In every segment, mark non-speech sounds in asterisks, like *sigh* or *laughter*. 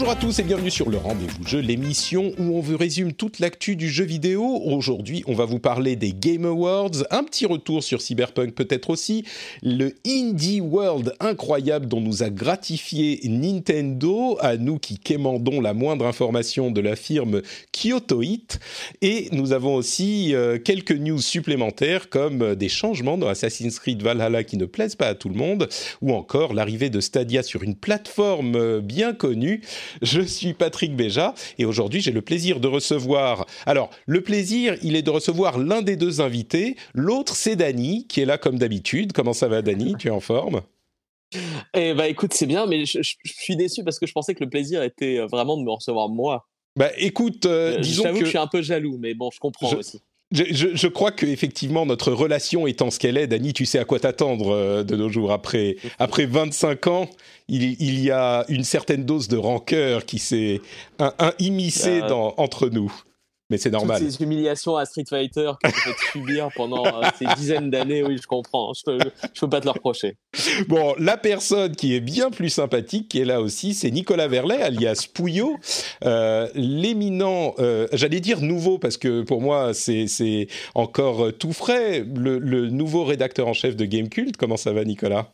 Bonjour à tous et bienvenue sur le Rendez-vous Jeu, l'émission où on vous résume toute l'actu du jeu vidéo. Aujourd'hui, on va vous parler des Game Awards, un petit retour sur Cyberpunk peut-être aussi, le Indie World incroyable dont nous a gratifié Nintendo, à nous qui quémandons la moindre information de la firme Kyoto Hit. Et nous avons aussi euh, quelques news supplémentaires comme des changements dans Assassin's Creed Valhalla qui ne plaisent pas à tout le monde, ou encore l'arrivée de Stadia sur une plateforme euh, bien connue. Je suis Patrick Béja et aujourd'hui j'ai le plaisir de recevoir. Alors le plaisir, il est de recevoir l'un des deux invités. L'autre c'est Dany qui est là comme d'habitude. Comment ça va Dany? Tu es en forme? Eh bah écoute, c'est bien, mais je, je- je suis déçu parce que je pensais que le plaisir était euh, vraiment de me recevoir moi. Bah écoute, euh, Euh, disons J'avoue que que je suis un peu jaloux, mais bon, je comprends Je- aussi. Je, je- je crois que effectivement notre relation étant ce qu'elle est, Dany, tu sais à quoi t'attendre euh, de nos jours après après 25 ans. Il, il y a une certaine dose de rancœur qui s'est un, un immiscée Ah. dans, entre nous. Mais c'est normal. Toutes ces humiliations à Street Fighter que tu fait subir pendant euh, ces dizaines d'années, oui, je comprends. Je peux, je peux pas te le reprocher. Bon, la personne qui est bien plus sympathique, qui est là aussi, c'est Nicolas Verlet, alias Pouillot, euh, l'éminent, euh, j'allais dire nouveau, parce que pour moi, c'est encore tout frais, le, le nouveau rédacteur en chef de Gamecult. Comment ça va, Nicolas?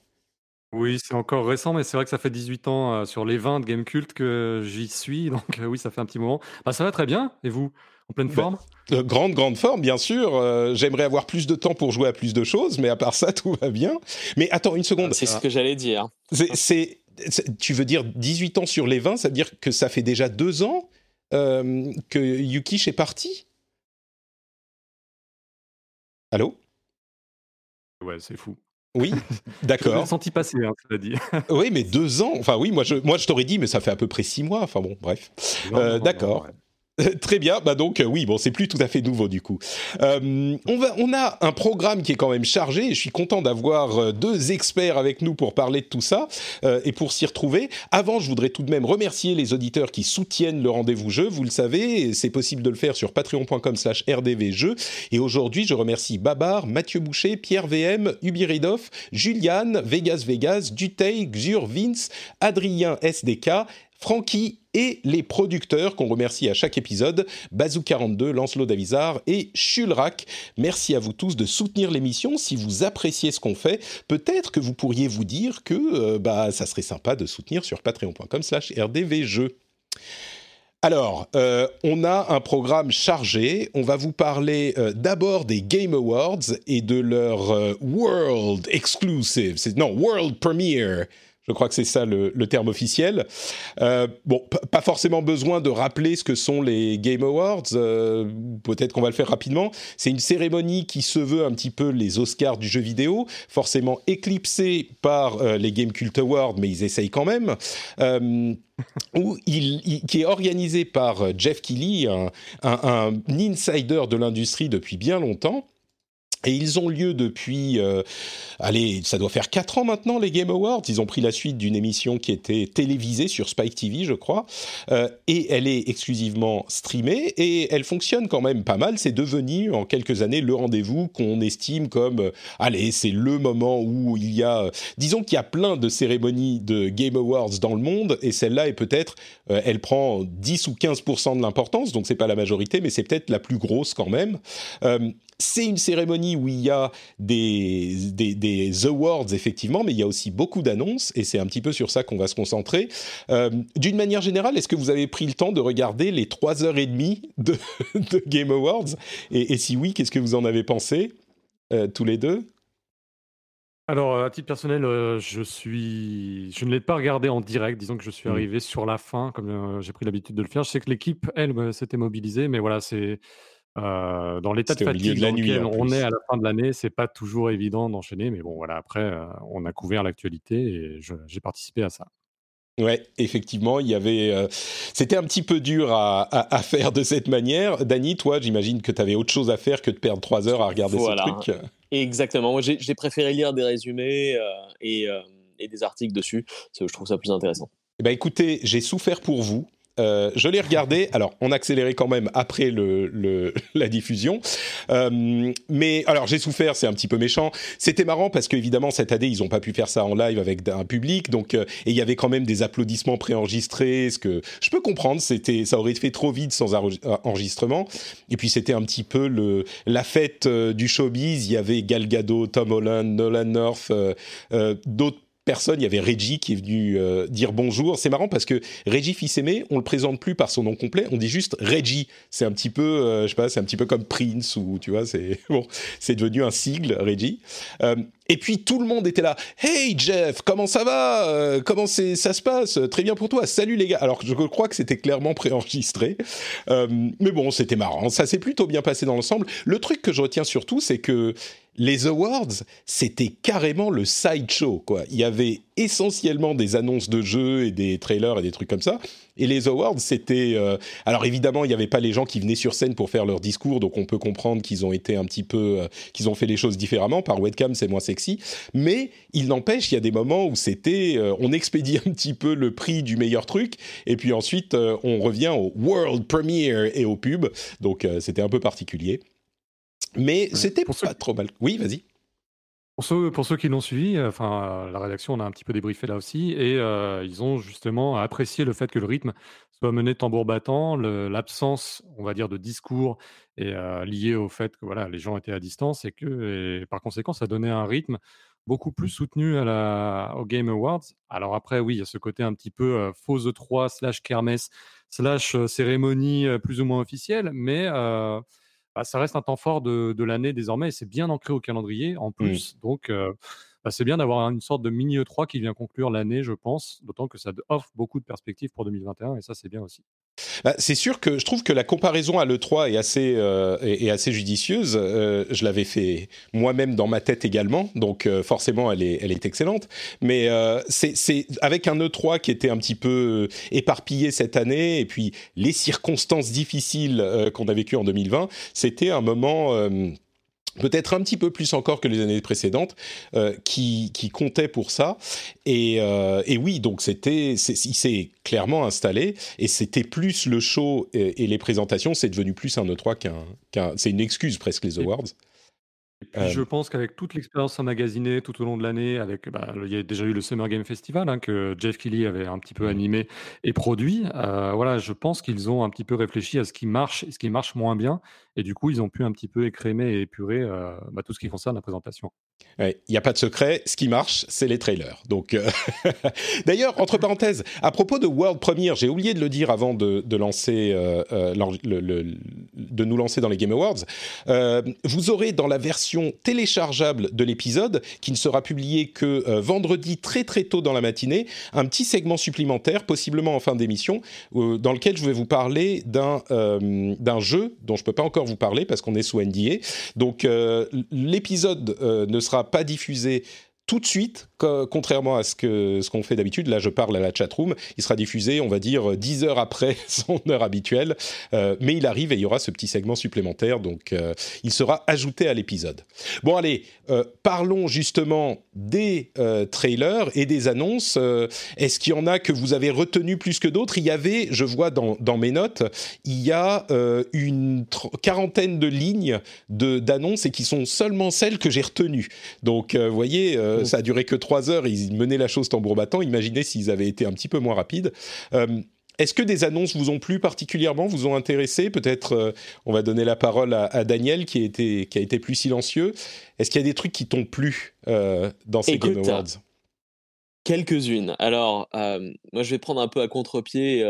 Oui, c'est encore récent, mais c'est vrai que ça fait 18 ans euh, sur les 20 de Gamecult que j'y suis, *laughs* donc euh, oui, ça fait un petit moment. Bah, ça va très bien, et vous? En pleine Bah, forme? Euh, Grande, grande forme, bien sûr. Euh, J'aimerais avoir plus de temps pour jouer à plus de choses, mais à part ça, *laughs* tout va bien. Mais attends une seconde. C'est ce que j'allais dire. C'est- tu veux dire 18 ans sur les 20, ça veut dire que ça fait déjà deux ans euh, que Yukish est parti? Allô? Ouais, c'est fou. Oui, *laughs* Je d'accord. l'ai senti passer, hein, cela dit. Oui, mais deux ans. Enfin, oui, moi je, moi, je t'aurais dit, mais ça fait à peu près six mois. Enfin bon, bref. Euh, d'accord. ouais. *laughs* Très bien, bah donc euh, oui, bon, c'est plus tout à fait nouveau du coup. Euh, on, a un programme qui est quand même chargé et je suis content d'avoir euh, deux experts avec nous pour parler de tout ça et pour s'y retrouver. Avant, je voudrais tout de même remercier les auditeurs qui soutiennent le rendez-vous jeu. Vous le savez, c'est possible de le faire sur patreon.com slash rdvjeux. Et aujourd'hui, je remercie Babar, Mathieu Boucher, Pierre VM, Ubiridoff, Juliane, Vegas Vegas, Dutey, Xur, Vince, Adrien SDK, Francky et les producteurs qu'on remercie à chaque épisode, Bazou42, Lancelot Davizard et Chulrac. Merci à vous tous de soutenir l'émission. Si vous appréciez ce qu'on fait, peut-être que vous pourriez vous dire que euh, bah, ça serait sympa de soutenir sur patreon.com slash rdvjeux. Alors, euh, on a un programme chargé. On va vous parler euh, d'abord des Game Awards et de leur World Exclusive. Non, World Premiere. Je crois que c'est ça le, le terme officiel. Euh, bon, pas forcément besoin de rappeler ce que sont les Game Awards. euh, Peut-être qu'on va le faire rapidement. C'est une cérémonie qui se veut un petit peu les Oscars du jeu vidéo, forcément éclipsée par euh, les Game Cult Awards, mais ils essayent quand même. Euh, où il, qui est organisé par euh, Jeff Keighley, un, un- un insider de l'industrie depuis bien longtemps. Et ils ont lieu depuis, euh, allez, ça doit faire 4 ans maintenant, les Game Awards. Ils ont pris la suite d'une émission qui était télévisée sur Spike TV, je crois. Euh, et elle est exclusivement streamée et elle fonctionne quand même pas mal. C'est devenu en quelques années le rendez-vous qu'on estime comme, euh, allez, c'est le moment où il y a, disons qu'il y a plein de cérémonies de Game Awards dans le monde et celle-là est peut-être, elle prend 10 ou 15% de l'importance, donc c'est pas la majorité, mais c'est peut-être la plus grosse quand même. C'est une cérémonie où il y a des, des, des awards, effectivement, mais il y a aussi beaucoup d'annonces, et c'est un petit peu sur ça qu'on va se concentrer. Euh, D'une manière générale, est-ce que vous avez pris le temps de regarder les trois heures et demie de, *laughs* de Game Awards? Et, et si oui, qu'est-ce que vous en avez pensé, euh, tous les deux? Alors, à titre personnel, euh, je suis, je ne l'ai pas regardé en direct. Disons que je suis Mm. arrivé sur la fin, comme euh, j'ai pris l'habitude de le faire. Je sais que l'équipe, elle, s'était mobilisée, mais voilà, c'est dans l'état de fatigue dans lequel on est à la fin de l'année, c'est pas toujours évident d'enchaîner. Mais bon, voilà, après, on a couvert l'actualité et j'ai participé à ça. Ouais, effectivement, il y avait. Euh, c'était un petit peu dur à, à, faire de cette manière. Dany, toi, j'imagine que tu avais autre chose à faire que de perdre trois heures à regarder ce truc. Exactement. Moi, j'ai préféré lire des résumés euh, et, euh, et, des articles dessus. je trouve ça plus intéressant. Eh ben, écoutez, j'ai souffert pour vous. Euh, je l'ai regardé. Alors, on accélérait quand même après le, le *laughs* la diffusion. Euh, mais alors, j'ai souffert. C'est un petit peu méchant. C'était marrant parce qu'évidemment cette année, ils n'ont pas pu faire ça en live avec un public. Donc, euh, et il y avait quand même des applaudissements préenregistrés. Ce que je peux comprendre, c'était ça aurait fait trop vite sans enregistrement. Et puis c'était un petit peu le la fête du showbiz. Il y avait Gal Gadot, Tom Holland, Nolan North, d'autres personne. Il y avait Reggie qui est venu euh, dire bonjour. C'est marrant parce que Reggie Fils-Aimé, on le présente plus par son nom complet, on dit juste Reggie. C'est un petit peu, euh, je sais pas, c'est un petit peu comme Prince ou tu vois, c'est *laughs* bon, c'est devenu un sigle Reggie. Euh, et puis tout le monde était là. Hey Jeff, comment ça va? Comment ça se passe? Très bien pour toi. Salut les gars. Alors je crois que c'était clairement préenregistré, mais bon, c'était marrant. Ça s'est plutôt bien passé dans l'ensemble. Le truc que je retiens surtout, c'est que les awards, c'était carrément le sideshow, quoi. Il y avait essentiellement des annonces de jeux et des trailers et des trucs comme ça. Et les awards, c'était... Euh, alors évidemment, il n'y avait pas les gens qui venaient sur scène pour faire leur discours, donc on peut comprendre qu'ils ont été un petit peu... Euh, qu'ils ont fait les choses différemment. Par webcam, c'est moins sexy. Mais il n'empêche, il y a des moments où c'était... Euh, on expédie *laughs* un petit peu le prix du meilleur truc, et puis ensuite, on revient au world premiere et au pub. Donc c'était un peu particulier. Mais c'était pas trop mal. Oui, vas-y. Pour ceux, pour ceux qui l'ont suivi, euh, enfin, la rédaction, on a un petit peu débriefé là aussi, et euh, ils ont justement apprécié le fait que le rythme soit mené tambour battant, l'absence, on va dire, de discours est euh, liée au fait que voilà, les gens étaient à distance et que, et par conséquent, ça donnait un rythme beaucoup plus soutenu à la, au Game Awards. Alors après, oui, il y a ce côté un petit peu faux E3 slash kermesse slash cérémonie plus ou moins officielle, mais bah, ça reste un temps fort de, l'année désormais et c'est bien ancré au calendrier en mmh. plus. Donc, bah, c'est bien d'avoir une sorte de mini E3 qui vient conclure l'année, je pense, d'autant que ça offre beaucoup de perspectives pour 2021 et ça, c'est bien aussi. Bah, c'est sûr que je trouve que la comparaison à l'E3 est assez, euh, assez judicieuse. Euh, je l'avais fait moi-même dans ma tête également, donc euh, forcément elle est, elle est excellente. Mais c'est avec un E3 qui était un petit peu éparpillé cette année, et puis les circonstances difficiles qu'on a vécues en 2020, c'était un moment peut-être un petit peu plus encore que les années précédentes, euh, qui, qui comptait pour ça. Et, euh, et oui, donc c'était, il s'est clairement installé, et c'était plus le show et, les présentations, c'est devenu plus un E3 qu'un, c'est une excuse presque les awards. Et puis je pense qu'avec toute l'expérience emmagasinée tout au long de l'année, avec bah, il y a déjà eu le Summer Game Festival hein, que Jeff Kelly avait un petit peu mmh. animé et produit. Euh, voilà, je pense qu'ils ont un petit peu réfléchi à ce qui marche et ce qui marche moins bien, et du coup ils ont pu un petit peu écrémer et épurer euh, bah, tout ce qui concerne la présentation. Il n'y a pas de secret, ce qui marche, c'est les trailers. Donc, euh, *laughs* d'ailleurs, entre parenthèses, à propos de World Premiere, j'ai oublié de le dire avant de, lancer, euh, de nous lancer dans les Game Awards. vous aurez dans la version téléchargeable de l'épisode, qui ne sera publié que vendredi très très tôt dans la matinée, un petit segment supplémentaire, possiblement en fin d'émission, dans lequel je vais vous parler d'un jeu dont je peux pas encore vous parler parce qu'on est sous NDA. Donc, l'épisode ne sera pas diffusé tout de suite, contrairement à ce que ce qu'on fait d'habitude. Là, je parle à la chatroom. Il sera diffusé, on va dire, 10 heures après *laughs* son heure habituelle. Euh, mais il arrive et il y aura ce petit segment supplémentaire. Donc, euh, il sera ajouté à l'épisode. Bon, allez, euh, parlons justement des trailers et des annonces. Est-ce qu'il y en a que vous avez retenu plus que d'autres? Il y avait, je vois dans, dans mes notes, il y a une quarantaine de lignes d'annonces et qui sont seulement celles que j'ai retenues. Donc, vous voyez euh, ça a duré que trois heures, ils menaient la chose tambour battant. Imaginez s'ils avaient été un petit peu moins rapides. Euh, est-ce que des annonces vous ont plu particulièrement, vous ont intéressé? Peut-être, euh, on va donner la parole à, Daniel qui, a été, qui a été plus silencieux. Est-ce qu'il y a des trucs qui t'ont plu dans ces Game Awards? Quelques-unes. Alors, moi, je vais prendre un peu à contre-pied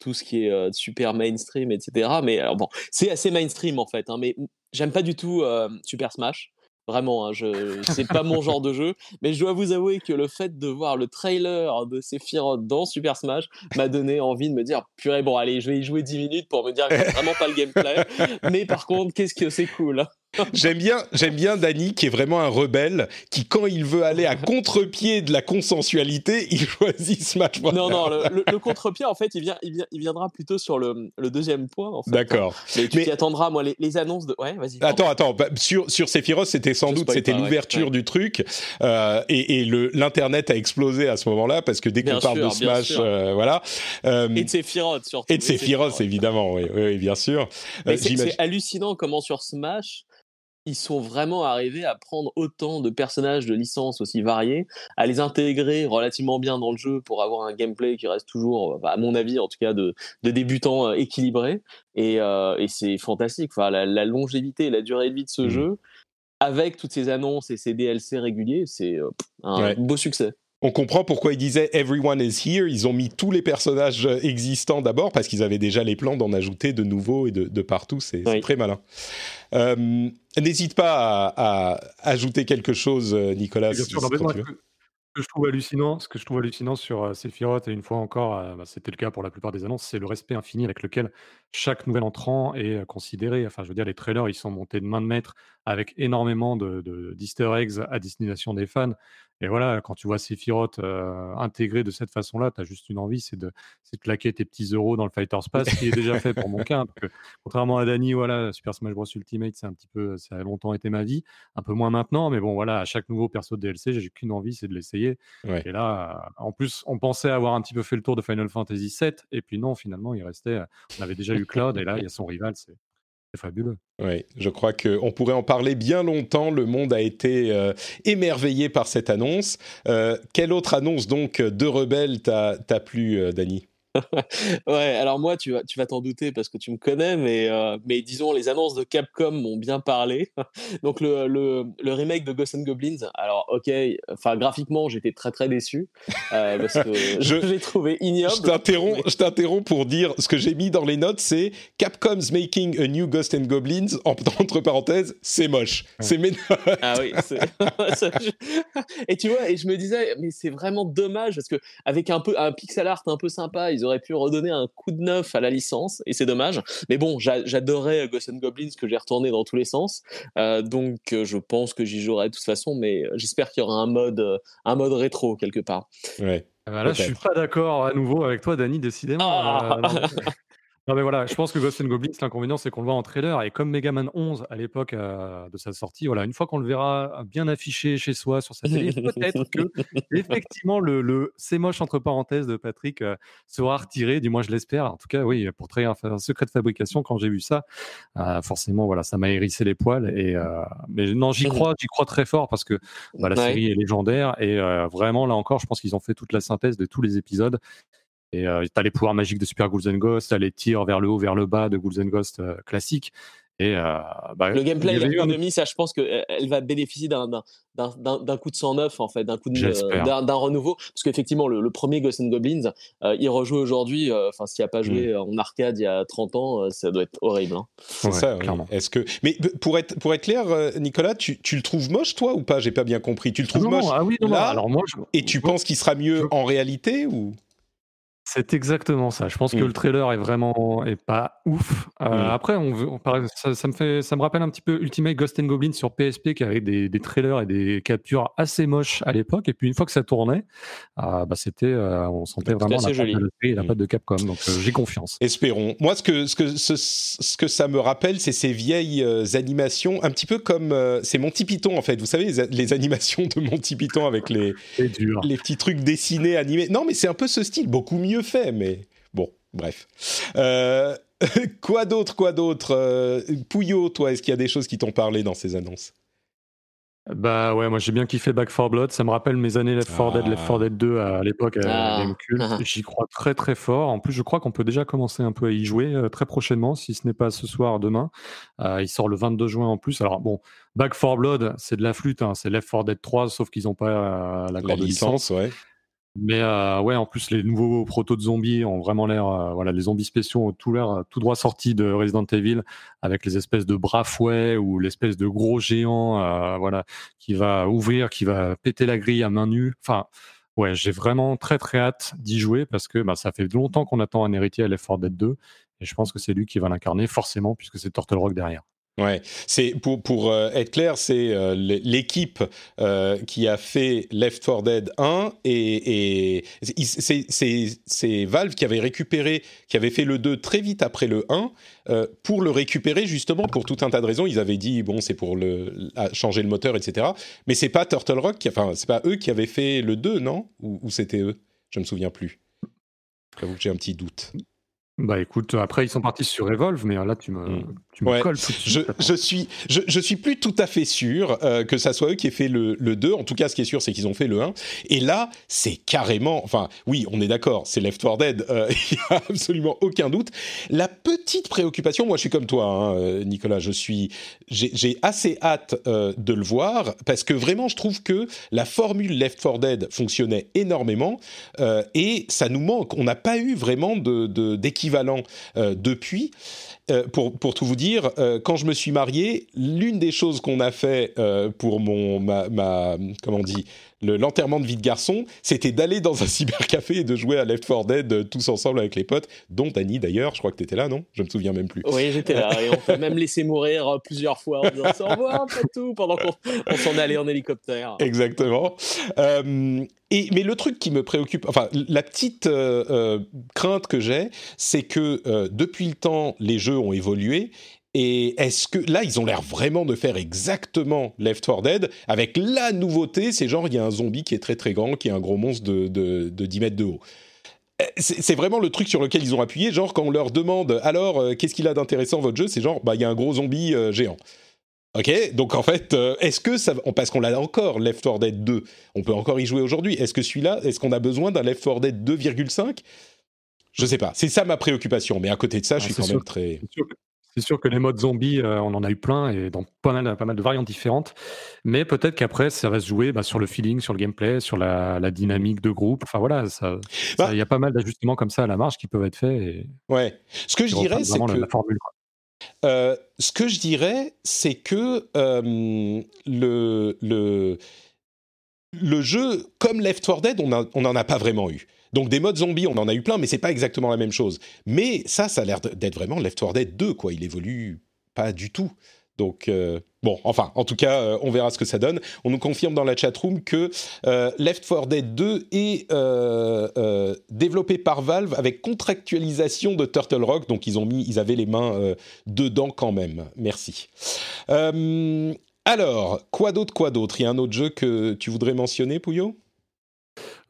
tout ce qui est super mainstream, etc. Mais alors bon, c'est assez mainstream en fait. Hein, mais j'aime pas du tout Super Smash. Vraiment, hein, je c'est pas mon genre de jeu, mais je dois vous avouer que le fait de voir le trailer de Sephiroth dans Super Smash m'a donné envie de me dire purée bon allez je vais y jouer 10 minutes pour me dire que c'est vraiment pas le gameplay, mais par contre qu'est-ce que c'est cool. J'aime bien, j'aime bien Danny qui est vraiment un rebelle qui quand il veut aller à contre-pied de la consensualité, il *laughs* choisit Smash Bros. Non non, le, le, contre-pied en fait, il vient, il, vient, il viendra plutôt sur le, le deuxième point. En fait. D'accord. Mais tu t'y attendras, moi les, les, annonces de. Ouais, vas-y. Attends attends, bah, sur sur Sephiroth c'était sans doute c'était l'ouverture du truc euh, et, et le l'internet a explosé à ce moment-là parce que dès qu'on parle de Smash, euh, voilà. Euh, et de Sephiroth surtout. Et de Sephiroth évidemment, oui, oui, bien sûr. C'est hallucinant comment sur Smash ils sont vraiment arrivés à prendre autant de personnages de licence aussi variés, à les intégrer relativement bien dans le jeu pour avoir un gameplay qui reste toujours, à mon avis en tout cas, de, de débutants euh, équilibré. Et, euh, et c'est fantastique. Enfin, la, la, longévité la durée de vie de ce mmh. jeu, avec toutes ces annonces et ces DLC réguliers, c'est euh, un ouais. beau succès on comprend pourquoi ils disaient Everyone is here. Ils ont mis tous les personnages existants d'abord parce qu'ils avaient déjà les plans d'en ajouter de nouveaux et de, de partout. C'est oui. très malin. Euh, N'hésite pas à, à, ajouter quelque chose, Nicolas. Bien sûr, si, ce que je trouve hallucinant, ce que je trouve hallucinant sur euh, Sephiroth, et une fois encore, euh, bah, c'était le cas pour la plupart des annonces, c'est le respect infini avec lequel chaque nouvel entrant est euh, considéré. Enfin, je veux dire, les trailers, ils sont montés de main de maître avec énormément de, de, d'easter eggs à destination des fans. Et voilà, quand tu vois Sephiroth euh, intégré de cette façon-là, tu as juste une envie, c'est de, de claquer tes petits euros dans le Fighter's Pass, qui est déjà fait pour mon cas. Hein, parce que, contrairement à Dany, voilà, Super Smash Bros Ultimate, c'est un petit peu, ça a longtemps été ma vie, un peu moins maintenant, mais bon, voilà, à chaque nouveau perso de DLC, j'ai qu'une envie, c'est de l'essayer. Ouais. Et là, en plus, on pensait avoir un petit peu fait le tour de Final Fantasy VII, et puis non, finalement, il restait, on avait déjà eu Cloud, et là, il y a son rival, c'est c'est fabuleux. Oui, je crois qu'on pourrait en parler bien longtemps. Le monde a été euh, émerveillé par cette annonce. Euh, quelle autre annonce donc de Rebelle t'a plu, euh, Dany? *laughs* ouais, alors moi, tu vas, tu vas t'en douter parce que tu me connais, mais, euh, mais disons, les annonces de Capcom m'ont bien parlé. *laughs* Donc, le, le, le, remake de Ghosts and Goblins, alors, ok, enfin, graphiquement, j'étais très très déçu euh, parce que *laughs* je l'ai trouvé ignoble. Je t'interromps pour dire ce que j'ai mis dans les notes c'est Capcom's making a new Ghosts and Goblins, entre parenthèses, c'est moche. Ouais. C'est Ah oui, et tu vois, et je me disais, mais c'est vraiment dommage parce que avec un peu un pixel art un peu sympa, ils auraient pu redonner un coup de neuf à la licence et c'est dommage. Mais bon, j'adorais Ghosts and Goblins que j'ai retourné dans tous les sens, euh, donc euh, je pense que j'y jouerai de toute façon, mais j'espère qu'il y aura un mode, euh, un mode rétro quelque part. Ouais. Ah bah là, je suis pas d'accord à nouveau avec toi, Dany, décidément. Ah euh, *laughs* Non mais voilà, je pense que Ghost and Goblins, l'inconvénient, c'est qu'on le voit en trailer et comme Mega Man 11 à l'époque euh, de sa sortie, voilà, une fois qu'on le verra bien affiché chez soi sur sa télé, *laughs* peut-être que effectivement le, le c'est moche entre parenthèses de Patrick euh, sera retiré, du moins je l'espère. En tout cas, oui, pour créer un, un secret de fabrication, quand j'ai vu ça, euh, forcément, voilà, ça m'a hérissé les poils. Et mais non, j'y *laughs* crois, j'y crois très fort parce que bah, la ouais. série est légendaire et vraiment là encore, je pense qu'ils ont fait toute la synthèse de tous les épisodes et euh, tu as les pouvoirs magiques de Super Ghouls and Ghosts, tu as les tirs vers le haut, vers le bas de Ghouls and Ghosts euh, classiques. Et euh, bah, le gameplay, l'économie, un... ça, je pense qu'elle va bénéficier d'un coup de 109, en fait, d'un coup d'un renouveau. Parce qu'effectivement, le, le, premier Ghosts and Goblins, euh, il rejoue aujourd'hui. Enfin, s'il n'y a pas joué mmh. en arcade il y a 30 ans, ça doit être horrible. Hein. C'est ouais, ça, oui. Est-ce que. Mais pour être, pour être clair, Nicolas, tu, tu le trouves moche, toi, ou pas? J'ai pas bien compris. Tu le trouves non, moche ah oui, non, là alors moi, je... Et tu penses qu'il sera mieux en réalité ou? C'est exactement ça. Je pense mmh. que le trailer est vraiment est pas ouf. Euh, mmh. Après, on, on ça, ça, me fait, ça me rappelle un petit peu Ultimate Ghost and Goblin sur PSP qui avait des, des, trailers et des captures assez moches à l'époque. Et puis une fois que ça tournait, euh, bah c'était, euh, on sentait vraiment la patte, de, la patte de Capcom. Donc euh, j'ai confiance. Espérons. Moi, ce que ce que ce, ce que ça me rappelle, c'est ces vieilles animations, un petit peu comme c'est Monty Python en fait. Vous savez les, les animations de Monty Python avec les les petits trucs dessinés animés. Non, mais c'est un peu ce style, beaucoup mieux fait, mais bon, bref. Euh, *laughs* quoi d'autre, quoi d'autre euh, Pouillot, toi, est-ce qu'il y a des choses qui t'ont parlé dans ces annonces? Bah ouais, moi j'ai bien kiffé Back 4 Blood. Ça me rappelle mes années Left 4 Dead, ah. Left 4 Dead 2 à, l'époque à ah. Gamecube. Ah. *laughs* J'y crois très très fort. En plus, je crois qu'on peut déjà commencer un peu à y jouer euh, très prochainement, si ce n'est pas ce soir, demain. Euh, il sort le 22 juin en plus. Alors bon, Back 4 Blood, c'est de la flûte, hein. c'est Left 4 Dead 3, sauf qu'ils n'ont pas euh, de licence. licence ouais. Mais euh, ouais, en plus, les nouveaux protos de zombies ont vraiment l'air. Euh, voilà, les zombies spéciaux ont tout l'air tout droit sortis de Resident Evil, avec les espèces de bras fouets ou l'espèce de gros géant, euh, voilà, qui va ouvrir, qui va péter la grille à main nue. Enfin, ouais, j'ai vraiment très très hâte d'y jouer parce que bah, ça fait longtemps qu'on attend un héritier à 4 Dead 2, et je pense que c'est lui qui va l'incarner forcément puisque c'est Turtle Rock derrière. Ouais, c'est pour pour euh, être clair, c'est euh, l'équipe euh, qui a fait Left 4 Dead 1 et, c'est Valve qui avait récupéré, qui avait fait le 2 très vite après le 1 pour le récupérer justement pour tout un tas de raisons. Ils avaient dit bon c'est pour changer le moteur etc. Mais c'est pas Turtle Rock, qui, enfin c'est pas eux qui avaient fait le 2 non? Ou, c'était eux? Je me souviens plus. J'avoue que j'ai un petit doute. Bah écoute, après ils sont partis sur Evolve, mais là tu me, mm. tu me colles tout de suite. Je, je, suis, je, je, suis plus tout à fait sûr euh, que ça soit eux qui aient fait le, le 2. En tout cas, ce qui est sûr, c'est qu'ils ont fait le 1. Et là, c'est carrément. Enfin, oui, on est d'accord, c'est Left 4 Dead, euh, *laughs* il n'y a absolument aucun doute. La petite préoccupation, moi je suis comme toi, hein, euh, Nicolas, je suis. J'ai assez hâte de le voir parce que vraiment, je trouve que la formule Left 4 Dead fonctionnait énormément et ça nous manque. On n'a pas eu vraiment d'équivalent. De, euh, depuis. Euh, pour, pour, tout vous dire, euh, quand je me suis marié, l'une des choses qu'on a fait pour mon ma, ma comment on dit l'enterrement de vie de garçon, c'était d'aller dans un *laughs* cybercafé et de jouer à Left 4 Dead tous ensemble avec les potes, dont Annie d'ailleurs. Je crois que tu étais là, non? Je me souviens même plus. Oui, j'étais là. et on *laughs* t'a même laissé mourir plusieurs fois en disant au revoir, tout, pendant qu'on s'en allait en hélicoptère. Exactement. Et, mais le truc qui me préoccupe, enfin la petite euh, euh, crainte que j'ai, c'est que euh, depuis le temps, les jeux ont évolué. Et est-ce que là, ils ont l'air vraiment de faire exactement Left 4 Dead avec la nouveauté, c'est genre il y a un zombie qui est très très grand, qui est un gros monstre de, de, de 10 mètres de haut c'est vraiment le truc sur lequel ils ont appuyé. Genre, quand on leur demande alors, qu'est-ce qu'il a d'intéressant votre jeu? C'est genre, bah, il y a un gros zombie géant. Ok, donc en fait, euh, est-ce que ça, parce qu'on l'a encore, Left 4 Dead 2, on peut encore y jouer aujourd'hui. Est-ce que celui-là, est-ce qu'on a besoin d'un Left 4 Dead 2,5 Je sais pas. C'est ça ma préoccupation. Mais à côté de ça, je ah, suis quand même très. C'est sûr que les modes zombies, euh, on en a eu plein et dans pas mal, pas mal de variantes différentes. Mais peut-être qu'après, ça va se jouer bah, sur le feeling, sur le gameplay, sur la, dynamique de groupe. Enfin voilà, bah il y a pas mal d'ajustements comme ça à la marge qui peuvent être faits. Et... Ouais. Ce que je dirais, c'est que. La formule, euh, ce que je dirais, c'est que euh, le, le, le jeu, comme Left 4 Dead, on n'en a pas vraiment eu. Donc des modes zombies, on en a eu plein, mais c'est pas exactement la même chose. Mais ça, ça a l'air d'être vraiment Left 4 Dead 2, quoi. Il évolue pas du tout. Donc, euh, bon, enfin, en tout cas, euh, on verra ce que ça donne. On nous confirme dans la chatroom que euh, Left 4 Dead 2 est développé par Valve avec contractualisation de Turtle Rock. Donc, ils, ont mis, ils avaient les mains dedans quand même. Merci. alors, quoi d'autre, quoi d'autre? Il y a un autre jeu que tu voudrais mentionner, Pouillot?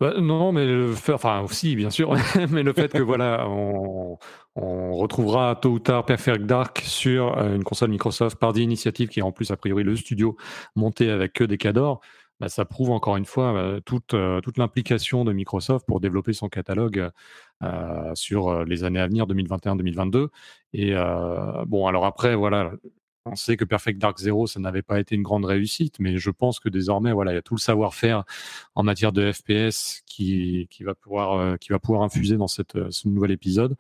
Bah, non, mais le fait, enfin aussi bien sûr, *laughs* mais le fait que voilà, on, retrouvera tôt ou tard Perfect Dark sur euh, une console Microsoft par des initiatives qui est en plus a priori le studio monté avec que des cadors, bah, ça prouve encore une fois euh, toute, euh, toute l'implication de Microsoft pour développer son catalogue sur les années à venir 2021-2022. Et bon, alors après voilà, on sait que Perfect Dark Zero, ça n'avait pas été une grande réussite, mais je pense que désormais, voilà, il y a tout le savoir-faire en matière de FPS qui, va pouvoir, euh, qui va pouvoir infuser dans cette, euh, ce nouvel épisode.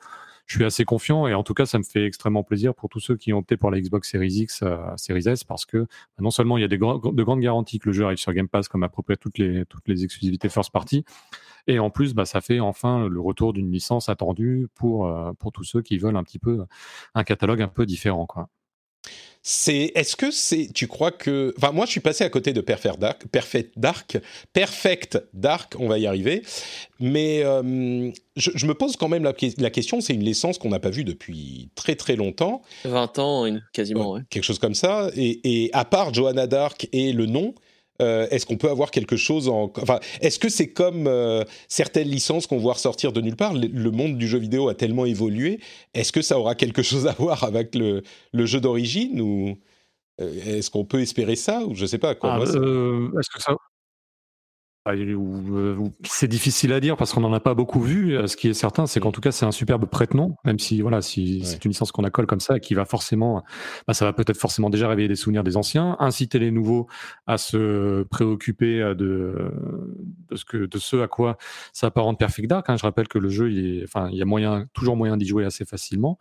Je suis assez confiant et en tout cas, ça me fait extrêmement plaisir pour tous ceux qui ont opté pour la Xbox Series X, euh, Series S, parce que bah, non seulement il y a de grandes garanties que le jeu arrive sur Game Pass comme à peu près toutes les, toutes les exclusivités first party, et en plus, bah, ça fait enfin le retour d'une licence attendue pour, pour tous ceux qui veulent un petit peu un catalogue un peu différent, quoi. C'est, est-ce que c'est, tu crois que, enfin moi je suis passé à côté de Perfect Dark, Perfect Dark, Perfect Dark, on va y arriver, mais euh, je, me pose quand même la, question, c'est une licence qu'on n'a pas vue depuis très très longtemps. 20 ans, quasiment, ouais. Quelque chose comme ça, et, et à part Johanna Dark et le nom, euh, est-ce qu'on peut avoir quelque chose en... Enfin, est-ce que c'est comme euh, certaines licences qu'on voit ressortir de nulle part? Le monde du jeu vidéo a tellement évolué. Est-ce que ça aura quelque chose à voir avec le, jeu d'origine ou euh, est-ce qu'on peut espérer ça ou je sais pas quoi? Ah, est-ce que ça c'est difficile à dire parce qu'on n'en a pas beaucoup vu. Euh, ce qui est certain, c'est qu'en mm. tout cas, c'est un superbe prête-nom, même si voilà, si c'est une licence qu'on accole comme ça, qui va forcément, bah, ça va peut-être forcément déjà réveiller des souvenirs des anciens, inciter les nouveaux à se préoccuper euh, de, de ce que, de ce à quoi ça apparente Perfect Dark. Hein. Je rappelle que le jeu, il, est, enfin, il y a moyen, toujours moyen d'y jouer assez facilement.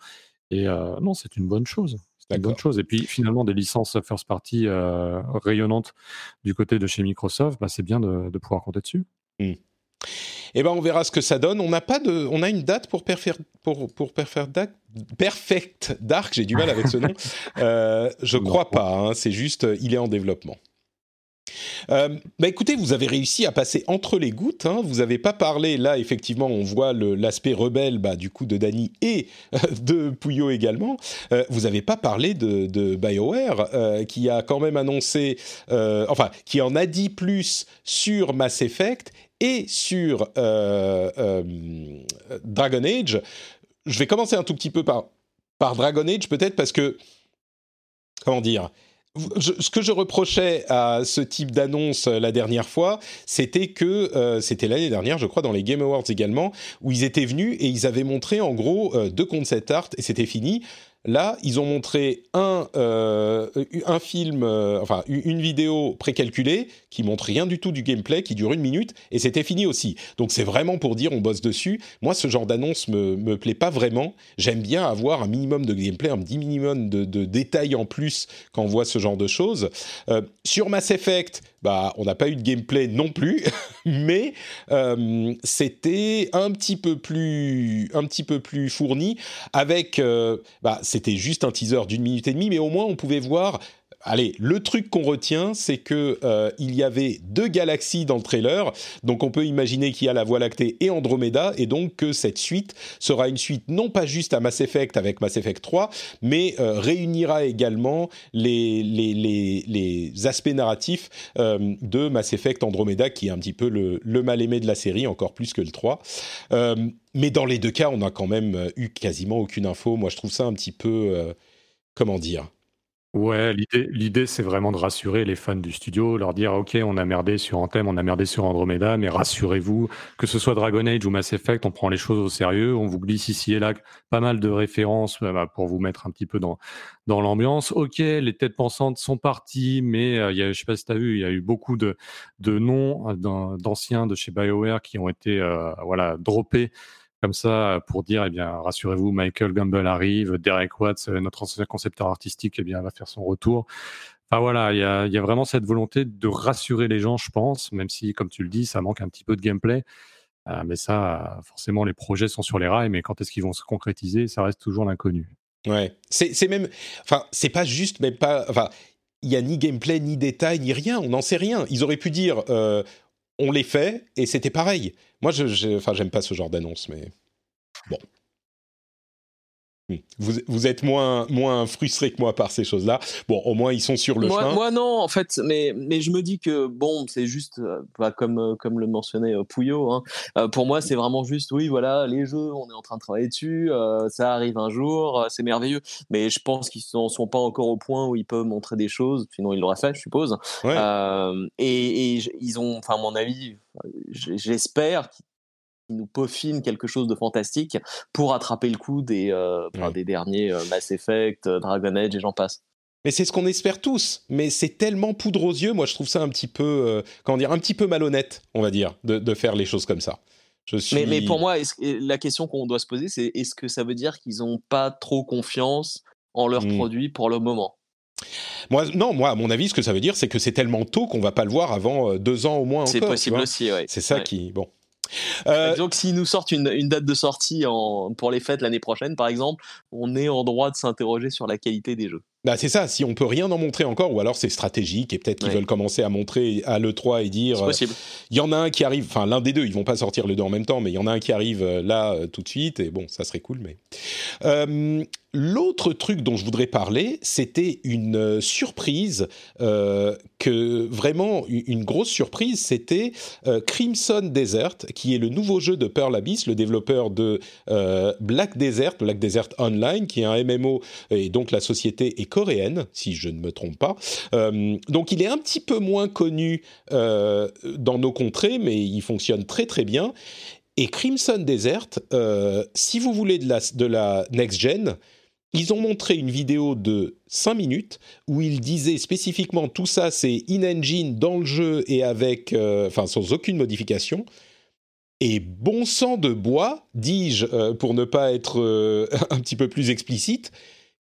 Et non, c'est une bonne chose une bonne chose. Et puis finalement, des licences first party euh, rayonnantes du côté de chez Microsoft, bah, c'est bien de, pouvoir compter dessus. Eh ben, on verra ce que ça donne. On n'a pas de, on a une date pour Perfect, pour, pour Perfect Dark. Perfect Dark, j'ai du mal avec ce nom. *laughs* Euh, je crois pas. Hein. c'est juste, il est en développement. Euh, bah écoutez, vous avez réussi à passer entre les gouttes. Hein. Vous n'avez pas parlé, là effectivement, on voit l'aspect rebelle bah, du coup de Dany et de Puyo également. Euh, vous n'avez pas parlé de, BioWare euh, qui a quand même annoncé, euh, enfin, qui en a dit plus sur Mass Effect et sur euh, Dragon Age. Je vais commencer un tout petit peu par Dragon Age peut-être parce que, comment dire ce que je reprochais à ce type d'annonce euh, la dernière fois, c'était que euh, c'était l'année dernière, je crois, dans les Game Awards également, où ils étaient venus et ils avaient montré en gros euh, deux concept art et c'était fini. Là, ils ont montré un, euh, un film, euh, enfin une vidéo précalculée qui montre rien du tout du gameplay, qui dure une minute, et c'était fini aussi. Donc c'est vraiment pour dire on bosse dessus. Moi, ce genre d'annonce me, me plaît pas vraiment. J'aime bien avoir un minimum de gameplay, un petit minimum de, de détails en plus quand on voit ce genre de choses. Euh, sur Mass Effect, bah, on n'a pas eu de gameplay non plus, *laughs* mais c'était un petit peu plus, un petit peu plus fourni. Avec, bah, c'était juste un teaser d'une minute et demie, mais au moins on pouvait voir allez, le truc qu'on retient, c'est que euh, il y avait deux galaxies dans le trailer, donc on peut imaginer qu'il y a la Voie lactée et Andromeda, et donc que cette suite sera une suite non pas juste à Mass Effect avec Mass Effect 3, mais euh, réunira également les, aspects narratifs euh, de Mass Effect Andromeda, qui est un petit peu le, le mal aimé de la série, encore plus que le 3. mais dans les deux cas, on n'a quand même eu quasiment aucune info. Moi, je trouve ça un petit peu, comment dire? Ouais, l'idée l'idée, c'est vraiment de rassurer les fans du studio, leur dire: «OK, on a merdé sur Anthem, on a merdé sur Andromeda, mais rassurez-vous, que ce soit Dragon Age ou Mass Effect, on prend les choses au sérieux, on vous glisse ici et là pas mal de références, bah, bah, pour vous mettre un petit peu dans dans l'ambiance. OK, les têtes pensantes sont parties, mais heu, il y a je sais pas si tu vu, il y a eu beaucoup de de noms, d'anciens de chez BioWare qui ont été, voilà, droppés comme ça pour dire, eh bien, rassurez-vous, Michael Gamble arrive, Derek Watts, euh, notre ancien concepteur artistique, eh bien, va faire son retour. Enfin voilà, il y a, vraiment cette volonté de rassurer les gens, je pense, même si, comme tu le dis, ça manque un petit peu de gameplay. Euh, mais ça, forcément, les projets sont sur les rails, mais quand est-ce qu'ils vont se concrétiser, ça reste toujours l'inconnu. Ouais, c'est même, enfin, c'est pas juste, même pas, enfin, il y a ni gameplay, ni détail, ni rien, on n'en sait rien. Ils auraient pu dire, euh, on les fait et c'était pareil. Moi, je, enfin, j'aime pas ce genre d'annonce, mais bon. Hmm. Vous, vous, êtes moins, moins frustré que moi par ces choses-là. Bon, au moins ils sont sur le moi, chemin. Moi non, en fait, mais, mais je me dis que bon, c'est juste, euh, pas comme, euh, comme le mentionnait euh, Pouillot. Hein. pour moi, c'est vraiment juste, oui, voilà, les jeux, on est en train de travailler dessus, ça arrive un jour, c'est merveilleux. Mais je pense qu'ils ne sont, pas encore au point où ils peuvent montrer des choses, sinon ils l'auraient fait, je suppose. et, et, ils ont, enfin, à mon avis, j'espère qu'ils nous peaufinent quelque chose de fantastique pour attraper le coup des, euh, des derniers euh, Mass Effect, euh, Dragon Age et j'en passe. Mais c'est ce qu'on espère tous. Mais c'est tellement poudre aux yeux. Moi, je trouve ça un petit peu, comment dire, un petit peu malhonnête, on va dire, de, de faire les choses comme ça. Je suis... mais, mais, pour moi, la question qu'on doit se poser, c'est est-ce que ça veut dire qu'ils n'ont pas trop confiance en leurs produit hmm. produits pour le moment? Moi, non, moi, à mon avis, ce que ça veut dire, c'est que c'est tellement tôt qu'on va pas le voir avant deux ans au moins. C'est possible aussi, oui. C'est ça qui, bon. Euh... Donc, s'ils nous sortent une, une, date de sortie en, pour les fêtes l'année prochaine, par exemple, on est en droit de s'interroger sur la qualité des jeux. Bah c'est ça, si on peut rien en montrer encore, ou alors c'est stratégique, et peut-être qu'ils veulent commencer à montrer à l'E3 et dire... C'est possible. Il y en a un qui arrive, enfin l'un des deux, ils vont pas sortir les deux en même temps, mais il y en a un qui arrive euh, là euh, tout de suite, et bon, ça serait cool, mais... L'autre truc dont je voudrais parler, c'était une euh, surprise, euh, que vraiment une grosse surprise, c'était euh, Crimson Desert, qui est le nouveau jeu de Pearl Abyss, le développeur de Black Desert, Black Desert Online, qui est un MMO, et donc la société est coréenne, si je ne me trompe pas. donc il est un petit peu moins connu dans nos contrées, mais il fonctionne très très bien. Et Crimson Desert, si vous voulez de la next-gen, ils ont montré une vidéo de 5 minutes où ils disaient spécifiquement tout ça c'est in-engine dans le jeu et avec, euh, enfin sans aucune modification. Et bon sang de bois, dis-je euh, pour ne pas être euh, *laughs* un petit peu plus explicite,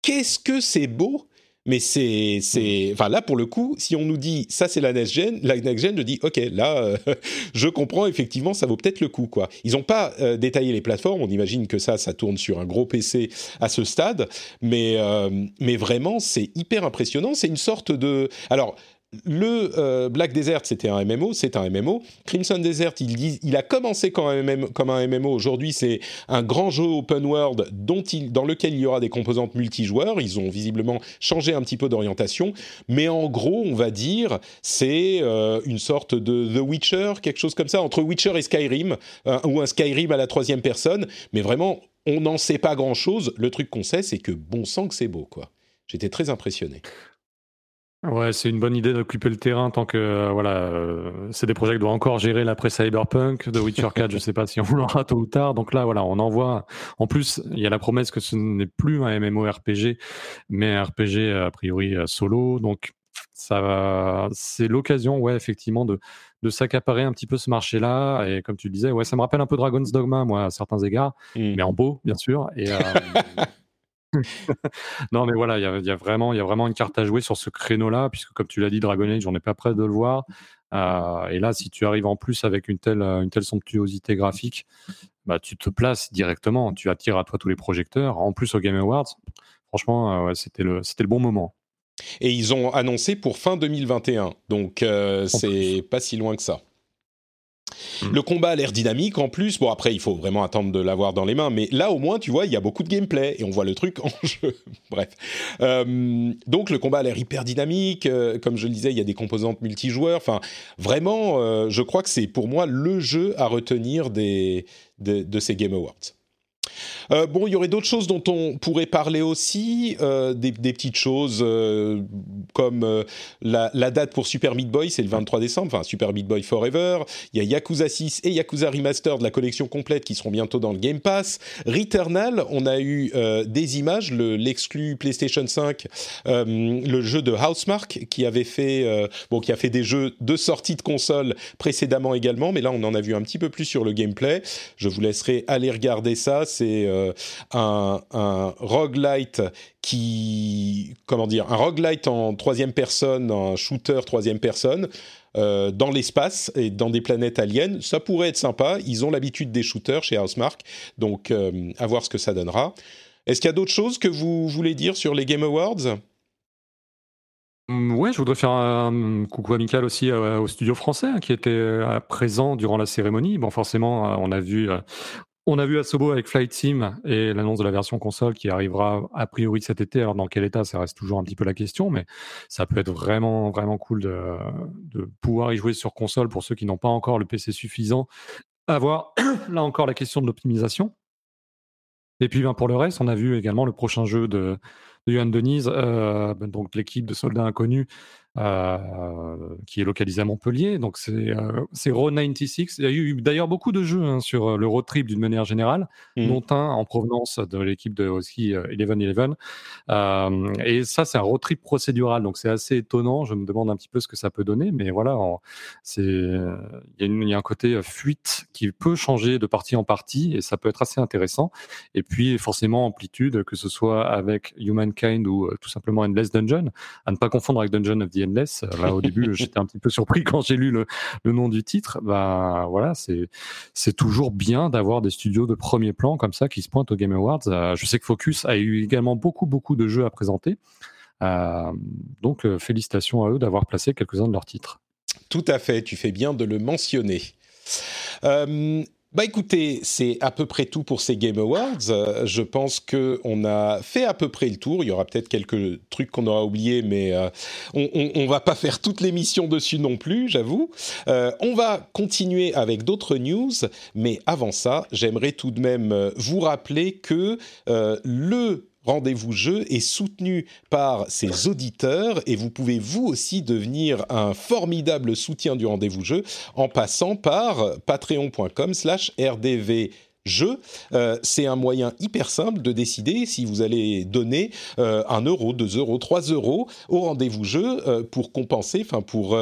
qu'est-ce que c'est beau mais c'est, c'est, enfin là pour le coup, si on nous dit ça c'est la next gen, la next gen, je dis ok là, euh, *laughs* je comprends effectivement, ça vaut peut-être le coup quoi. Ils n'ont pas euh, détaillé les plateformes, on imagine que ça, ça tourne sur un gros PC à ce stade, mais euh, mais vraiment c'est hyper impressionnant. C'est une sorte de, alors le euh, Black Desert, c'était un MMO, c'est un MMO. Crimson Desert, il, il a commencé comme un MMO. Aujourd'hui, c'est un grand jeu open world dans lequel il y aura des composantes multijoueurs. Ils ont visiblement changé un petit peu d'orientation, mais en gros, on va dire, c'est euh, une sorte de The Witcher, quelque chose comme ça, entre Witcher et Skyrim, ou un Skyrim à la troisième personne. Mais vraiment, on n'en sait pas grand-chose. Le truc qu'on sait, c'est que bon sang que c'est beau, quoi. J'étais très impressionné. Ouais, c'est une bonne idée d'occuper le terrain tant que euh, voilà, euh, c'est des projets qui doivent encore gérer l'après Cyberpunk, de Witcher 4, je sais pas si on l'aura *laughs* tôt ou tard. Donc là, voilà, on envoie. En plus, il y a la promesse que ce n'est plus un MMORPG, mais un RPG a priori euh, solo. Donc ça, c'est l'occasion, ouais, effectivement, de de s'accaparer un petit peu ce marché-là. Et comme tu le disais, ouais, ça me rappelle un peu Dragon's Dogma, moi, à certains égards, mmh. mais en beau, bien sûr. Et *laughs* non, mais voilà, il y a, vraiment, il y a vraiment une carte à jouer sur ce créneau-là, puisque comme tu l'as dit, Dragon Age, on n'est pas prêt de le voir. Euh, et là, si tu arrives en plus avec une telle, une telle somptuosité graphique, bah, tu te places directement, tu attires à toi tous les projecteurs. En plus, au Game Awards, franchement, euh, c'était le, c'était le bon moment. Et ils ont annoncé pour fin 2021, donc euh, c'est pas si loin que ça. Le combat a l'air dynamique en plus. Bon, après, il faut vraiment attendre de l'avoir dans les mains. Mais là, au moins, tu vois, il y a beaucoup de gameplay et on voit le truc *laughs* en jeu. Bref. Euh, donc, le combat a l'air hyper dynamique. Euh, comme je le disais, il y a des composantes multijoueurs. Enfin, vraiment, euh, je crois que c'est pour moi le jeu à retenir des, de ces Game Awards. Euh, bon, il y aurait d'autres choses dont on pourrait parler aussi, euh, des, petites choses euh, comme la, date pour Super Meat Boy, c'est le 23 décembre, enfin Super Meat Boy Forever. Il y a Yakuza 6 et Yakuza Remaster de la collection complète qui seront bientôt dans le Game Pass. Returnal, on a eu des images, l'exclu PlayStation 5, le jeu de Housemark qui avait fait, bon, qui a fait des jeux de sortie de console précédemment également, mais là on en a vu un petit peu plus sur le gameplay. Je vous laisserai aller regarder ça c'est euh, un, un roguelite qui, comment dire, un roguelite en troisième personne, un shooter troisième personne. Euh, dans l'espace et dans des planètes aliens, ça pourrait être sympa. Ils ont l'habitude des shooters chez Housemark, donc euh, à voir ce que ça donnera. Est-ce qu'il y a d'autres choses que vous voulez dire sur les Game Awards? Mmh, Ouais, je voudrais faire un coucou amical aussi au studio français hein, qui était présent durant la cérémonie. Bon, forcément, on a vu on a vu Asobo avec Flight Sim et l'annonce de la version console qui arrivera a priori cet été. Alors dans quel état, ça reste toujours un petit peu la question, mais ça peut être vraiment vraiment cool de, pouvoir y jouer sur console pour ceux qui n'ont pas encore le PC suffisant. Avoir là encore la question de l'optimisation. Et puis ben, pour le reste, on a vu également le prochain jeu de, de Johan Denise, euh, ben, donc l'équipe de soldats inconnus qui est localisé à Montpellier. Donc c'est euh, Road 96. Il y a eu d'ailleurs beaucoup de jeux hein, sur euh, le road trip d'une manière générale, mmh. dont un en provenance de l'équipe de aussi 11-11. Euh, et ça, c'est un road trip procédural, donc c'est assez étonnant. Je me demande un petit peu ce que ça peut donner, mais voilà, c'est il y, y, a un côté fuite qui peut changer de partie en partie et ça peut être assez intéressant. Et puis forcément amplitude, que ce soit avec Humankind ou tout simplement Endless Dungeon, à ne pas confondre avec Dungeon of the Endless. Euh, là, au début, *laughs* j'étais un petit peu surpris quand j'ai lu le, nom du titre. Bah voilà, c'est c'est toujours bien d'avoir des studios de premier plan comme ça qui se pointent aux Game Awards. Euh, je sais que Focus a eu également beaucoup beaucoup de jeux à présenter. Euh, donc félicitations à eux d'avoir placé quelques-uns de leurs titres. Tout à fait, tu fais bien de le mentionner. Bah écoutez, c'est à peu près tout pour ces Game Awards. Euh, je pense que on a fait à peu près le tour. Il y aura peut-être quelques trucs qu'on aura oubliés, mais euh, on, on, va pas faire toute l'émission dessus non plus, j'avoue. Euh, on va continuer avec d'autres news, mais avant ça, j'aimerais tout de même vous rappeler que le Rendez-vous Jeu est soutenu par ses auditeurs et vous pouvez vous aussi devenir un formidable soutien du Rendez-vous Jeu en passant par patreon.com slash rdv jeu, euh, c'est un moyen hyper simple de décider si vous allez donner euh, un euro, deux euros, trois euros au rendez-vous jeu euh, pour compenser, enfin pour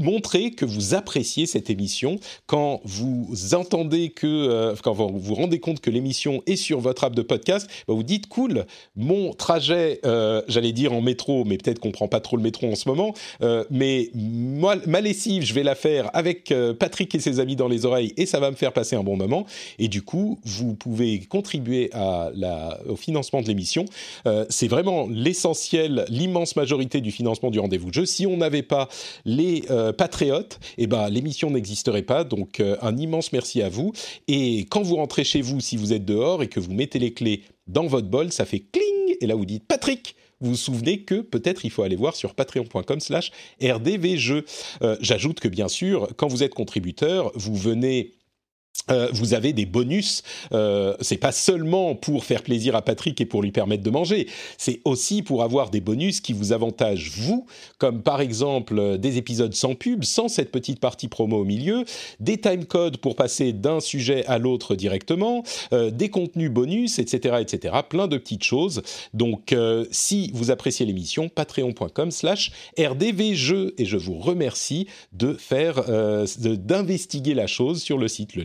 montrer que vous appréciez cette émission. Quand vous entendez que, quand vous vous rendez compte que l'émission est sur votre app de podcast, bah, vous dites cool, mon trajet, j'allais dire en métro, mais peut-être qu'on prend pas trop le métro en ce moment, mais ma lessive, je vais la faire avec Patrick et ses amis dans les oreilles et ça va me faire passer un bon moment. Et du coup vous pouvez contribuer la, au financement de l'émission. Euh, c'est vraiment l'essentiel, l'immense majorité du financement du rendez-vous de jeu. Si on n'avait pas les euh, patriotes, eh ben, l'émission n'existerait pas. Donc, euh, un immense merci à vous. Et quand vous rentrez chez vous, si vous êtes dehors et que vous mettez les clés dans votre bol, ça fait cling. Et là, vous dites Patrick vous vous souvenez que peut-être il faut aller voir sur patreon.com slash rdvjeux. J'ajoute que bien sûr, quand vous êtes contributeur, vous venez euh, vous avez des bonus. Euh, c'est pas seulement pour faire plaisir à Patrick et pour lui permettre de manger. C'est aussi pour avoir des bonus qui vous avantagent vous, comme par exemple euh, des épisodes sans pub, sans cette petite partie promo au milieu, des timecodes pour passer d'un sujet à l'autre directement, des contenus bonus, etc., etc. Plein de petites choses. Donc, si vous appréciez l'émission, patreon.com/slash rdvjeux et je vous remercie de faire, d'investiguer la chose sur le site. Le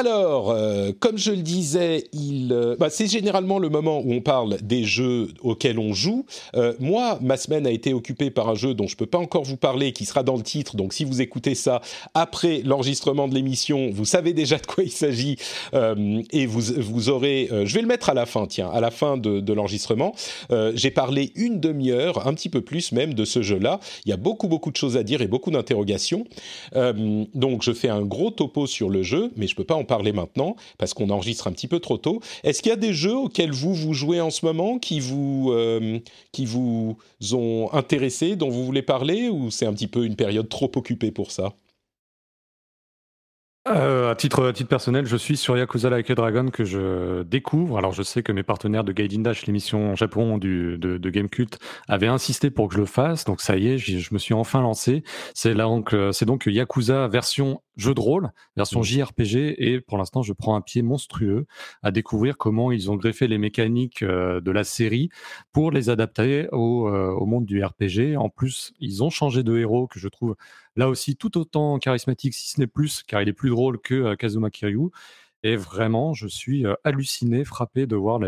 Alors, euh, comme je le disais, euh, bah, c'est généralement le moment où on parle des jeux auxquels on joue. Euh, moi, ma semaine a été occupée par un jeu dont je peux pas encore vous parler, qui sera dans le titre. Donc, si vous écoutez ça après l'enregistrement de l'émission, vous savez déjà de quoi il s'agit et vous, vous aurez. je vais le mettre à la fin, tiens, à la fin de, l'enregistrement. J'ai parlé une demi-heure, un petit peu plus même, de ce jeu-là. Il y a beaucoup, beaucoup de choses à dire et beaucoup d'interrogations. donc, je fais un gros topo sur le jeu, mais je peux pas en parler maintenant parce qu'on enregistre un petit peu trop tôt. Est-ce qu'il y a des jeux auxquels vous vous jouez en ce moment qui vous euh, qui vous ont intéressé, dont vous voulez parler, ou c'est un petit peu une période trop occupée pour ça? Euh, à, titre, à titre personnel, je suis sur Yakuza Like a Dragon que je découvre. Alors, je sais que mes partenaires de Gaiden Dash, l'émission Japon du, de, de Game Cult, avaient insisté pour que je le fasse. Donc, ça y est, je me suis enfin lancé. C'est donc, euh, c'est donc Yakuza version jeu de rôle, version mmh. JRPG. Et pour l'instant, je prends un pied monstrueux à découvrir comment ils ont greffé les mécaniques euh, de la série pour les adapter au, au monde du RPG. En plus, ils ont changé de héros que je trouve là aussi tout autant charismatique, si ce n'est plus, car il est plus drôle que euh, Kazuma Kiryu. Et vraiment, je suis euh, halluciné, frappé de voir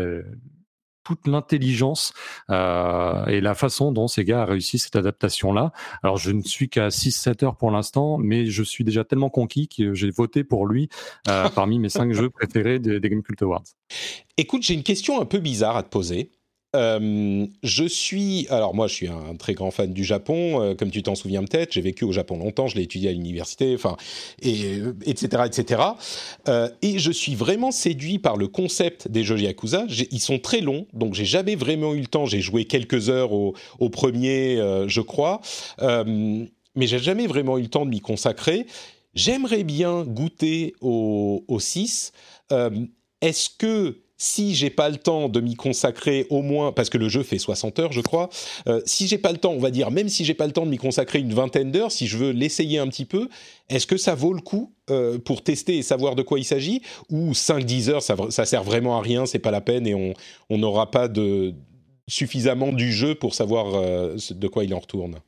toute l'intelligence euh, et la façon dont ces gars ont réussi cette adaptation-là. Alors, je ne suis qu'à 6-7 heures pour l'instant, mais je suis déjà tellement conquis que j'ai voté pour lui parmi mes 5 *laughs* jeux préférés des, des Game Cult Awards. Écoute, j'ai une question un peu bizarre à te poser. Euh, je suis, alors moi je suis un très grand fan du Japon, euh, comme tu t'en souviens peut-être, j'ai vécu au Japon longtemps, je l'ai étudié à l'université, enfin, et, etc., etc. Euh, et je suis vraiment séduit par le concept des jeux Yakuza. Ils sont très longs, donc j'ai jamais vraiment eu le temps, j'ai joué quelques heures au, au premier, je crois, mais j'ai jamais vraiment eu le temps de m'y consacrer. J'aimerais bien goûter au 6. Est-ce que si j'ai pas le temps de m'y consacrer au moins, parce que le jeu fait 60 heures, je crois, euh, si j'ai pas le temps, on va dire, même si j'ai pas le temps de m'y consacrer une vingtaine d'heures, si je veux l'essayer un petit peu, est-ce que ça vaut le coup euh, pour tester et savoir de quoi il s'agit? Ou 5-10 heures, ça, ça sert vraiment à rien, c'est pas la peine et on n'aura pas suffisamment du jeu pour savoir de quoi il en retourne?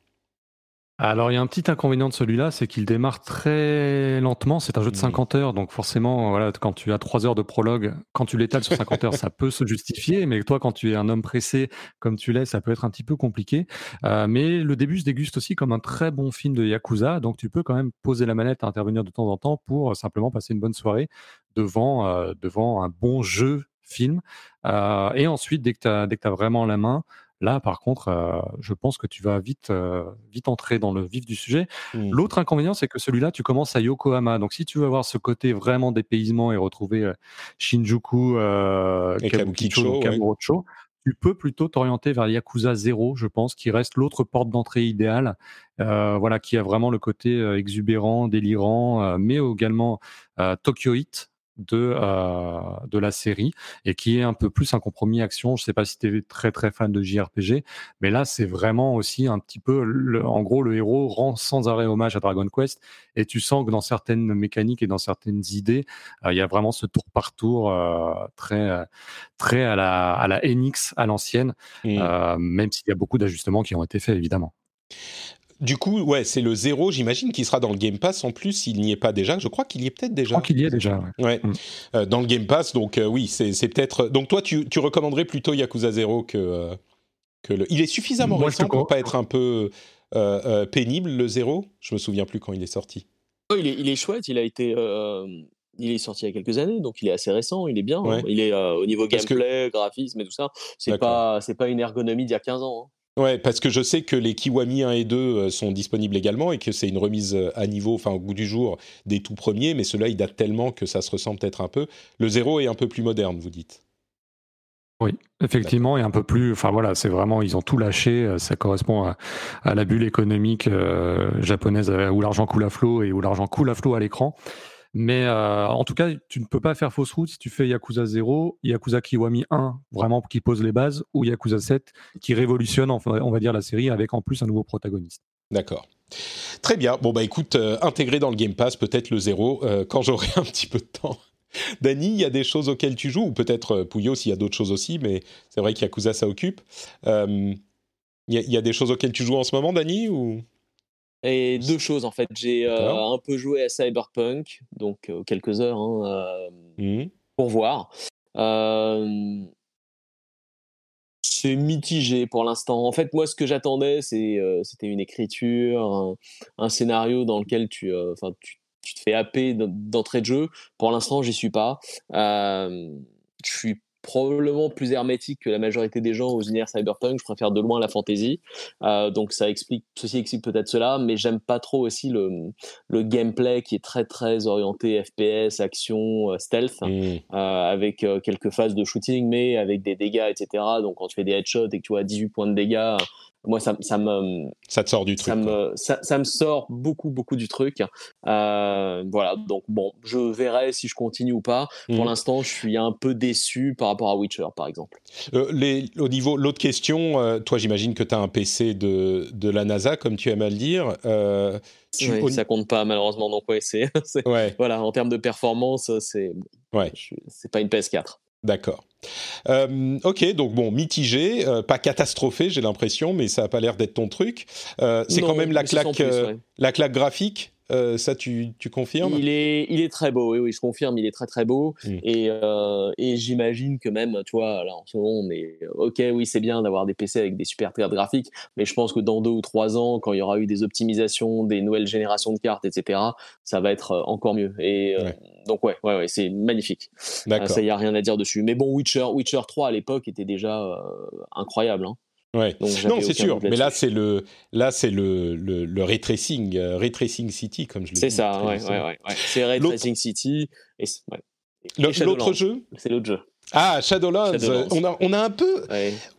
Alors, il y a un petit inconvénient de celui-là, c'est qu'il démarre très lentement. C'est un jeu de 50 heures, donc forcément, voilà, quand tu as 3 heures de prologue, quand tu l'étales sur *laughs* 50 heures, ça peut se justifier, mais toi, quand tu es un homme pressé comme tu l'es, ça peut être un petit peu compliqué. Euh, mais le début se déguste aussi comme un très bon film de Yakuza, donc tu peux quand même poser la manette à intervenir de temps en temps pour simplement passer une bonne soirée devant, euh, devant un bon jeu film. Euh, et ensuite, dès que tu as, as, vraiment la main, Là, par contre, euh, je pense que tu vas vite, euh, vite entrer dans le vif du sujet. Mmh. L'autre inconvénient, c'est que celui-là, tu commences à Yokohama. Donc, si tu veux avoir ce côté vraiment dépaysement et retrouver euh, Shinjuku, Kabukicho, Kamurocho, tu peux plutôt t'orienter vers Yakuza 0, je pense, qui reste l'autre porte d'entrée idéale, voilà, qui a vraiment le côté exubérant, délirant, mais également Tokyo Hit, de, euh, de la série et qui est un peu plus un compromis action. Je sais pas si tu es très très fan de JRPG, mais là c'est vraiment aussi un petit peu, en gros, le héros rend sans arrêt hommage à Dragon Quest et tu sens que dans certaines mécaniques et dans certaines idées, euh, il y a vraiment ce tour par tour euh, très très à la à la Enix à l'ancienne, mmh. même s'il y a beaucoup d'ajustements qui ont été faits évidemment. Du coup, ouais, c'est le zéro, j'imagine, qui sera dans le Game Pass en plus, s'il n'y est pas déjà. Je crois qu'il y est peut-être déjà. Je crois qu'il y est déjà. Ouais. Mm. Euh, dans le Game Pass, donc euh, oui, c'est peut-être. Donc toi, tu, tu, recommanderais plutôt Yakuza 0 que, euh, que le. Il est suffisamment récent pour pas être un peu pénible, le zéro Je me souviens plus quand il est sorti. Oh, il, est, il est chouette, il a été. Il est sorti il y a quelques années, donc il est assez récent, il est bien. Hein. Il est au niveau gameplay, graphisme et tout ça. C'est pas, c'est pas une ergonomie d'il y a 15 ans. Hein. Ouais, parce que je sais que les Kiwami 1 et 2 euh, sont disponibles également et que c'est une remise euh, à niveau, enfin au goût du jour, des tout premiers, mais ceux-là, ils datent tellement que ça se ressemble peut-être un peu. Le 0 est un peu plus moderne, vous dites oui, effectivement, et un peu plus. Enfin voilà, c'est vraiment, ils ont tout lâché. Euh, ça correspond à, la bulle économique japonaise où l'argent coule à flot et où l'argent coule à flot à l'écran. Mais euh, en tout cas, tu ne peux pas faire fausse route si tu fais Yakuza 0, Yakuza Kiwami 1, vraiment qui pose les bases, ou Yakuza 7, qui révolutionne, on va dire, la série avec en plus un nouveau protagoniste. D'accord. Très bien. Bon, bah écoute, euh, dans le Game Pass, peut-être le 0, euh, quand j'aurai *laughs* un petit peu de temps. Dany, il y a des choses auxquelles tu joues, ou peut-être Pouillot s'il y a d'autres choses aussi, mais c'est vrai qu'Yakuza, ça occupe. Il y, y, a des choses auxquelles tu joues en ce moment, Dany ou... Et deux choses en fait. J'ai euh, un peu joué à Cyberpunk, donc euh, quelques heures hein, euh, mmh. pour voir. c'est mitigé pour l'instant. En fait, moi, ce que j'attendais, c'était une écriture, un, scénario dans lequel tu, tu, tu, te fais happer d'entrée de jeu. Pour l'instant, j'y suis pas. je suis probablement plus hermétique que la majorité des gens aux univers cyberpunk. Je préfère de loin la fantasy. Euh, donc ça explique, ceci explique peut-être cela, mais j'aime pas trop aussi le, le gameplay qui est très très orienté FPS, action, euh, stealth, mmh. euh, avec quelques phases de shooting, mais avec des dégâts, etc. Donc quand tu fais des headshots et que tu as 18 points de dégâts, moi ça, ça me ça te sort du truc ça me, ça, me sort beaucoup beaucoup du truc. Euh, voilà. Donc bon je verrai si je continue ou pas. Pour mhm. l'instant je suis un peu déçu par rapport à Witcher par exemple. Euh, les, au niveau l'autre question euh, toi j'imagine que tu as un PC de, de la NASA comme tu aimes à le dire. Tu... Oui, ça compte pas malheureusement donc ouais *laughs* c'est ouais. voilà en termes de performance c'est ouais. c'est pas une PS4 D'accord. Euh, ok, donc bon, mitigé, euh, pas catastrophé, j'ai l'impression, mais ça a pas l'air d'être ton truc. Euh, c'est quand même la claque, la claque graphique? Euh, ça, tu, tu, confirmes? Il est, il est très beau, oui, oui, je confirme, il est très très beau. Mm. Et, euh, et j'imagine que même, tu vois, là en ce moment, on est ok, oui, c'est bien d'avoir des PC avec des super cartes graphiques, mais je pense que dans deux ou trois ans, quand il y aura eu des optimisations, des nouvelles générations de cartes, etc., ça va être euh, encore mieux. Et donc, ouais, ouais, ouais c'est magnifique. ça, il n'y a rien à dire dessus. Mais bon, Witcher, Witcher 3 à l'époque était déjà incroyable. Hein. Ouais. non, c'est sûr. Mais là, c'est le, là, c'est le, le, le ray tracing, euh, ray tracing City, comme je dit. C'est ça, ouais, ouais, ouais, C'est ray tracing City. Et, l'autre jeu. C'est l'autre jeu. Ah, Shadowlands. On, a, on a un peu,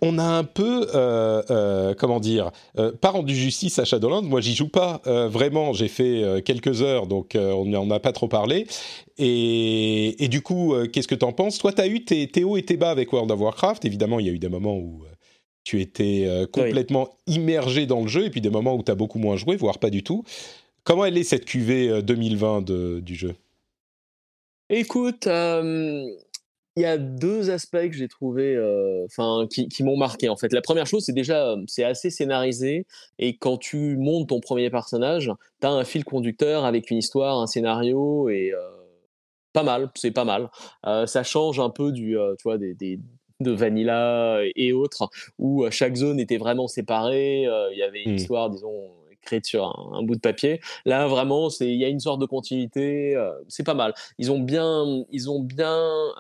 on a un peu, euh, euh, comment dire, euh, pas rendu justice à Shadowlands. Moi, j'y joue pas vraiment. J'ai fait quelques heures, donc on n'en a pas trop parlé. Et, et du coup, qu'est-ce que t'en penses? Toi, t'as eu tes, tes hauts et tes bas avec World of Warcraft. Évidemment, il y a eu des moments où tu étais euh, complètement immergé dans le jeu, et puis des moments où tu as beaucoup moins joué, voire pas du tout. Comment elle est cette QV 2020 euh, du jeu? Écoute, euh, il y a deux aspects que j'ai trouvé, euh, enfin, qui, qui m'ont marqué en fait. La première chose, c'est déjà, euh, c'est assez scénarisé et quand tu montes ton premier personnage, tu as un fil conducteur avec une histoire, un scénario et euh, pas mal, c'est pas mal. ça change un peu du, tu vois, des, des de Vanilla et autres, où chaque zone était vraiment séparée. Il y avait une mmh. histoire, disons, écrite sur un, bout de papier. Là, vraiment, c'est il y a une sorte de continuité. Euh, c'est pas mal. Ils ont bien, ils ont bien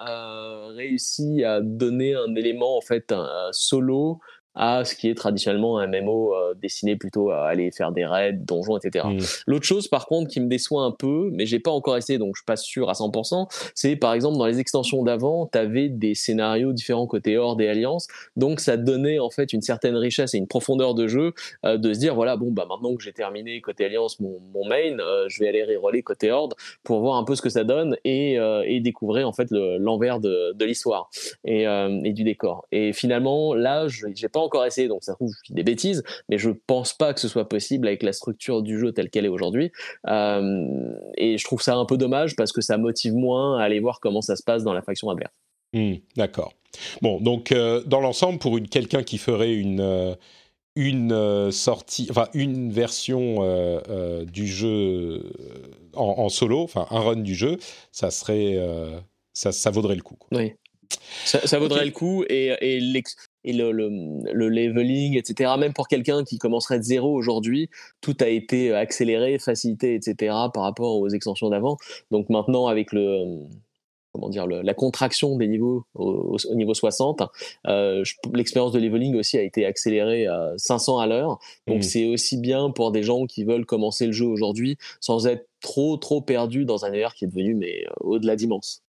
euh, réussi à donner un élément en fait un solo à ce qui est traditionnellement un MMO euh, destiné plutôt à aller faire des raids, donjons, etc. Mmh. L'autre chose, par contre, qui me déçoit un peu, mais j'ai pas encore essayé, donc je suis pas sûr à 100%, c'est par exemple dans les extensions d'avant, tu avais des scénarios différents côté Horde et Alliance, donc ça donnait en fait une certaine richesse et une profondeur de jeu euh, de se dire voilà bon bah maintenant que j'ai terminé côté Alliance mon, mon main, euh, je vais aller reroller côté Horde pour voir un peu ce que ça donne et, et découvrir en fait l'envers de, de l'histoire et, et du décor. Et finalement là, j'ai pas encore essayé, donc ça trouve des bêtises, mais je pense pas que ce soit possible avec la structure du jeu telle qu'elle est aujourd'hui. Euh, et je trouve ça un peu dommage parce que ça motive moins à aller voir comment ça se passe dans la faction adverse. Hmm, d'accord. Bon, donc euh, dans l'ensemble, pour quelqu'un qui ferait une, euh, une sortie, enfin une version du jeu en, solo, enfin un run du jeu, ça serait, ça, ça vaudrait le coup. Oui. Ça, vaudrait le coup et, et et le, le, leveling, etc. Même pour quelqu'un qui commencerait de zéro aujourd'hui, tout a été accéléré, facilité, etc. par rapport aux extensions d'avant. Donc maintenant, avec le comment dire la contraction des niveaux au, niveau 60, euh, l'expérience de leveling aussi a été accélérée à 500 à l'heure. Donc mmh. c'est aussi bien pour des gens qui veulent commencer le jeu aujourd'hui sans être trop trop perdus dans un univers qui est devenu mais euh, au-delà d'immense.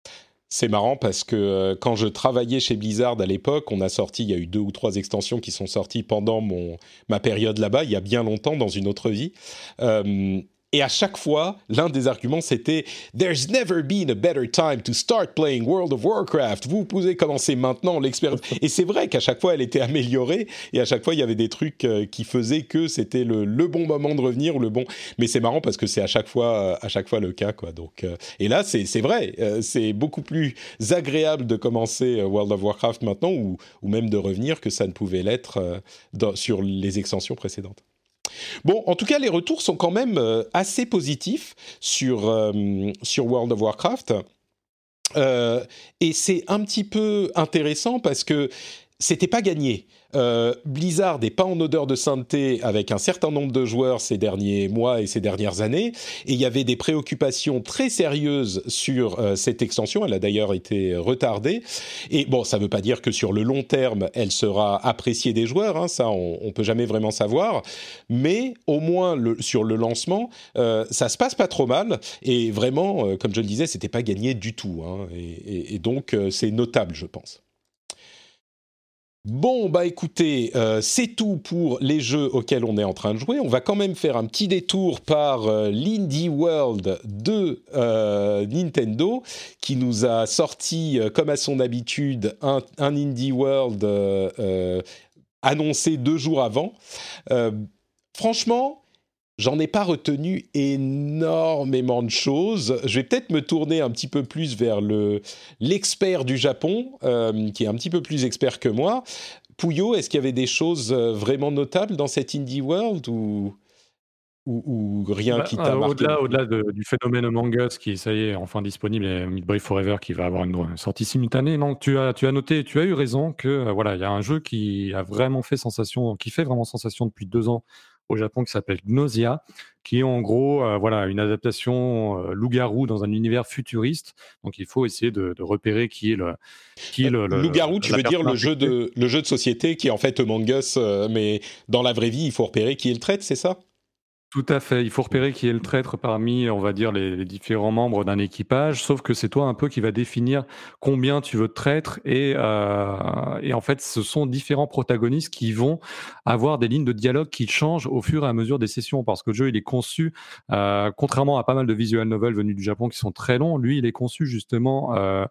C'est marrant parce que euh, quand je travaillais chez Blizzard à l'époque, on a sorti, il y a eu deux ou trois extensions qui sont sorties pendant mon, ma période là-bas, il y a bien longtemps, dans une autre vie. Euh, et à chaque fois, l'un des arguments, c'était There's never been a better time to start playing World of Warcraft. Vous pouvez commencer maintenant l'expérience. Et c'est vrai qu'à chaque fois, elle était améliorée. Et à chaque fois, il y avait des trucs euh, qui faisaient que c'était le, bon moment de revenir ou le bon. Mais c'est marrant parce que c'est à chaque fois, euh, à chaque fois le cas, quoi. Donc, euh, et là, c'est vrai. c'est beaucoup plus agréable de commencer World of Warcraft maintenant ou, ou même de revenir que ça ne pouvait l'être sur les extensions précédentes. Bon, en tout cas, les retours sont quand même euh, assez positifs sur, euh, sur World of Warcraft. Euh, et c'est un petit peu intéressant parce que c'était pas gagné. Euh, Blizzard n'est pas en odeur de sainteté avec un certain nombre de joueurs ces derniers mois et ces dernières années, et il y avait des préoccupations très sérieuses sur euh, cette extension. Elle a d'ailleurs été retardée. Et bon, ça ne veut pas dire que sur le long terme, elle sera appréciée des joueurs. Hein, ça, on, ne peut jamais vraiment savoir. Mais au moins sur le lancement, euh, ça se passe pas trop mal. Et vraiment, comme je le disais, c'était pas gagné du tout. Hein. et donc, c'est notable, je pense. Bon, bah écoutez, euh, c'est tout pour les jeux auxquels on est en train de jouer. On va quand même faire un petit détour par euh, l'Indie World de euh, Nintendo, qui nous a sorti, comme à son habitude, un, un Indie World annoncé deux jours avant. franchement, J'en ai pas retenu énormément de choses. Je vais peut-être me tourner un petit peu plus vers le l'expert du Japon, euh, qui est un petit peu plus expert que moi. Pouyo, est-ce qu'il y avait des choses euh, vraiment notables dans cette indie world ou ou, rien bah, qui t'a marqué? Au-delà, au-delà du phénomène Among Us qui, ça y est, enfin disponible, et Midway Forever qui va avoir une sortie simultanée, non, tu as, tu as noté, tu as eu raison que euh, voilà, il y a un jeu qui a vraiment fait sensation, qui fait vraiment sensation depuis deux ans au Japon qui s'appelle Gnosia, qui est en gros euh, voilà une adaptation euh, loup-garou dans un univers futuriste. Donc il faut essayer de, repérer qui est le qui est le, loup-garou. Tu veux dire le jeu de le jeu de société qui est en fait Among Us, euh, mais dans la vraie vie, il faut repérer qui est le traître, c'est ça? Tout à fait. Il faut repérer qui est le traître parmi, on va dire, les, différents membres d'un équipage. Sauf que c'est toi un peu qui va définir combien tu veux de traîtres. Et, euh, et en fait, ce sont différents protagonistes qui vont avoir des lignes de dialogue qui changent au fur et à mesure des sessions. Parce que le jeu, il est conçu, euh, contrairement à pas mal de visual novels venus du Japon qui sont très longs, lui, il est conçu justement euh,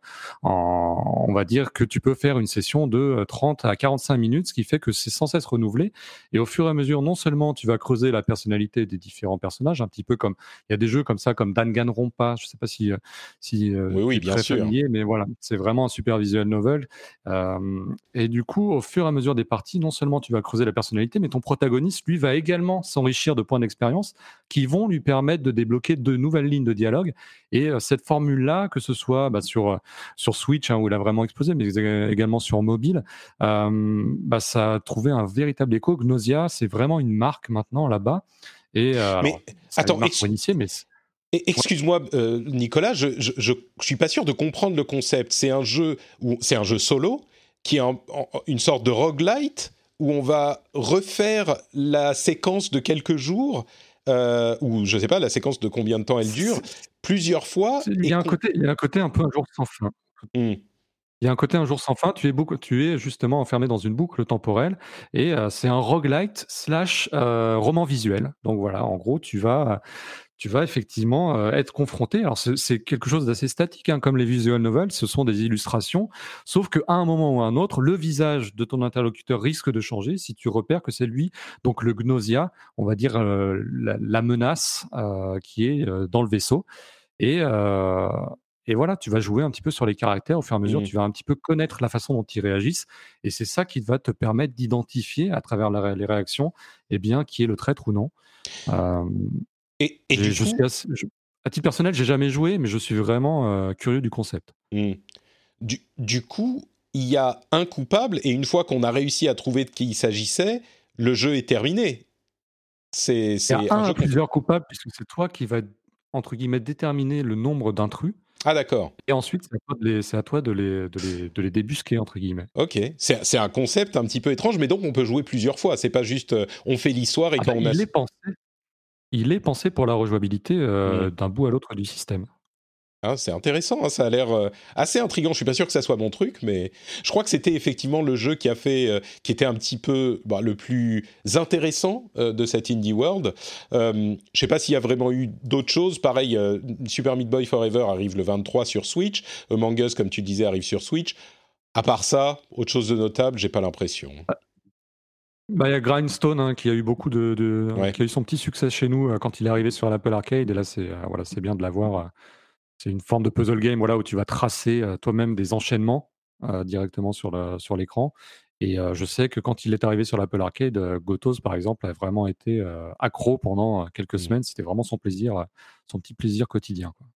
on va dire que tu peux faire une session de 30 à 45 minutes, ce qui fait que c'est sans cesse renouvelé. Et au fur et à mesure, non seulement tu vas creuser la personnalité des différents personnages, un petit peu comme il y a des jeux comme ça, comme Danganronpa. Je sais pas si si oui, oui, bien très sûr. familier, mais voilà, c'est vraiment un super visual novel. et du coup, au fur et à mesure des parties, non seulement tu vas creuser la personnalité, mais ton protagoniste, lui, va également s'enrichir de points d'expérience qui vont lui permettre de débloquer de nouvelles lignes de dialogue. Et cette formule-là, que ce soit bah, sur, sur Switch, hein, où il a vraiment explosé, mais également sur mobile, bah, ça a trouvé un véritable écho. Gnosia, c'est vraiment une marque maintenant là-bas. Et, mais attends, mais Excuse-moi, Nicolas, je, je, suis pas sûr de comprendre le concept. C'est un jeu où c'est un jeu solo qui est une sorte de roguelite où on va refaire la séquence de quelques jours, euh, ou je sais pas, la séquence de combien de temps elle dure, plusieurs fois. Il y, a un côté, il y a un côté un peu un jour sans fin. Mmh. Il y a un côté un jour sans fin, tu es, tu es justement enfermé dans une boucle temporelle et euh, c'est un roguelite slash euh, roman visuel. Donc voilà, en gros, tu vas, tu vas effectivement euh, être confronté. Alors c'est quelque chose d'assez statique, hein, comme les visual novels, ce sont des illustrations, sauf qu'à un moment ou à un autre, le visage de ton interlocuteur risque de changer si tu repères que c'est lui, donc le gnosia, on va dire la, menace qui est dans le vaisseau. Et, et voilà, tu vas jouer un petit peu sur les caractères au fur et à mesure, mmh. tu vas un petit peu connaître la façon dont ils réagissent, et c'est ça qui va te permettre d'identifier à travers les réactions, eh bien, qui est le traître ou non. Et, du coup... à titre personnel, j'ai jamais joué, mais je suis vraiment euh, curieux du concept. Mmh. Du, coup, il y a un coupable, et une fois qu'on a réussi à trouver de qui il s'agissait, le jeu est terminé. C'est, il y a un, plusieurs coupables, puisque c'est toi qui vas, entre guillemets, déterminer le nombre d'intrus. Ah d'accord. Et ensuite, c'est à toi de les, de les, de les, débusquer, entre guillemets. Ok, c'est un concept un petit peu étrange, mais donc on peut jouer plusieurs fois. C'est pas juste euh, on fait l'histoire et ah quand bah, on a... Il est pensé il est pensé pour la rejouabilité euh, mmh. d'un bout à l'autre du système. Ah, c'est intéressant, hein, ça a l'air euh, assez intriguant. Je suis pas sûr que ça soit mon truc, mais je crois que c'était effectivement le jeu qui a fait, euh, qui était un petit peu bah, le plus intéressant de cette indie world. je sais pas s'il y a vraiment eu d'autres choses. Pareil, Super Meat Boy Forever arrive le 23 sur Switch. Among Us, comme tu disais, arrive sur Switch. À part ça, autre chose de notable, j'ai pas l'impression. Ah, bah, il y a Grindstone hein, qui a eu beaucoup de, qui a eu son petit succès chez nous euh, quand il est arrivé sur l'Apple Arcade. Et là, c'est euh, voilà, c'est bien de l'avoir. C'est une forme de puzzle game, voilà, où tu vas tracer toi-même des enchaînements directement sur l'écran. Et je sais que quand il est arrivé sur l'Apple Arcade, Gotos, par exemple, a vraiment été accro pendant quelques mmh. semaines. C'était vraiment son plaisir, son petit plaisir quotidien. Quoi.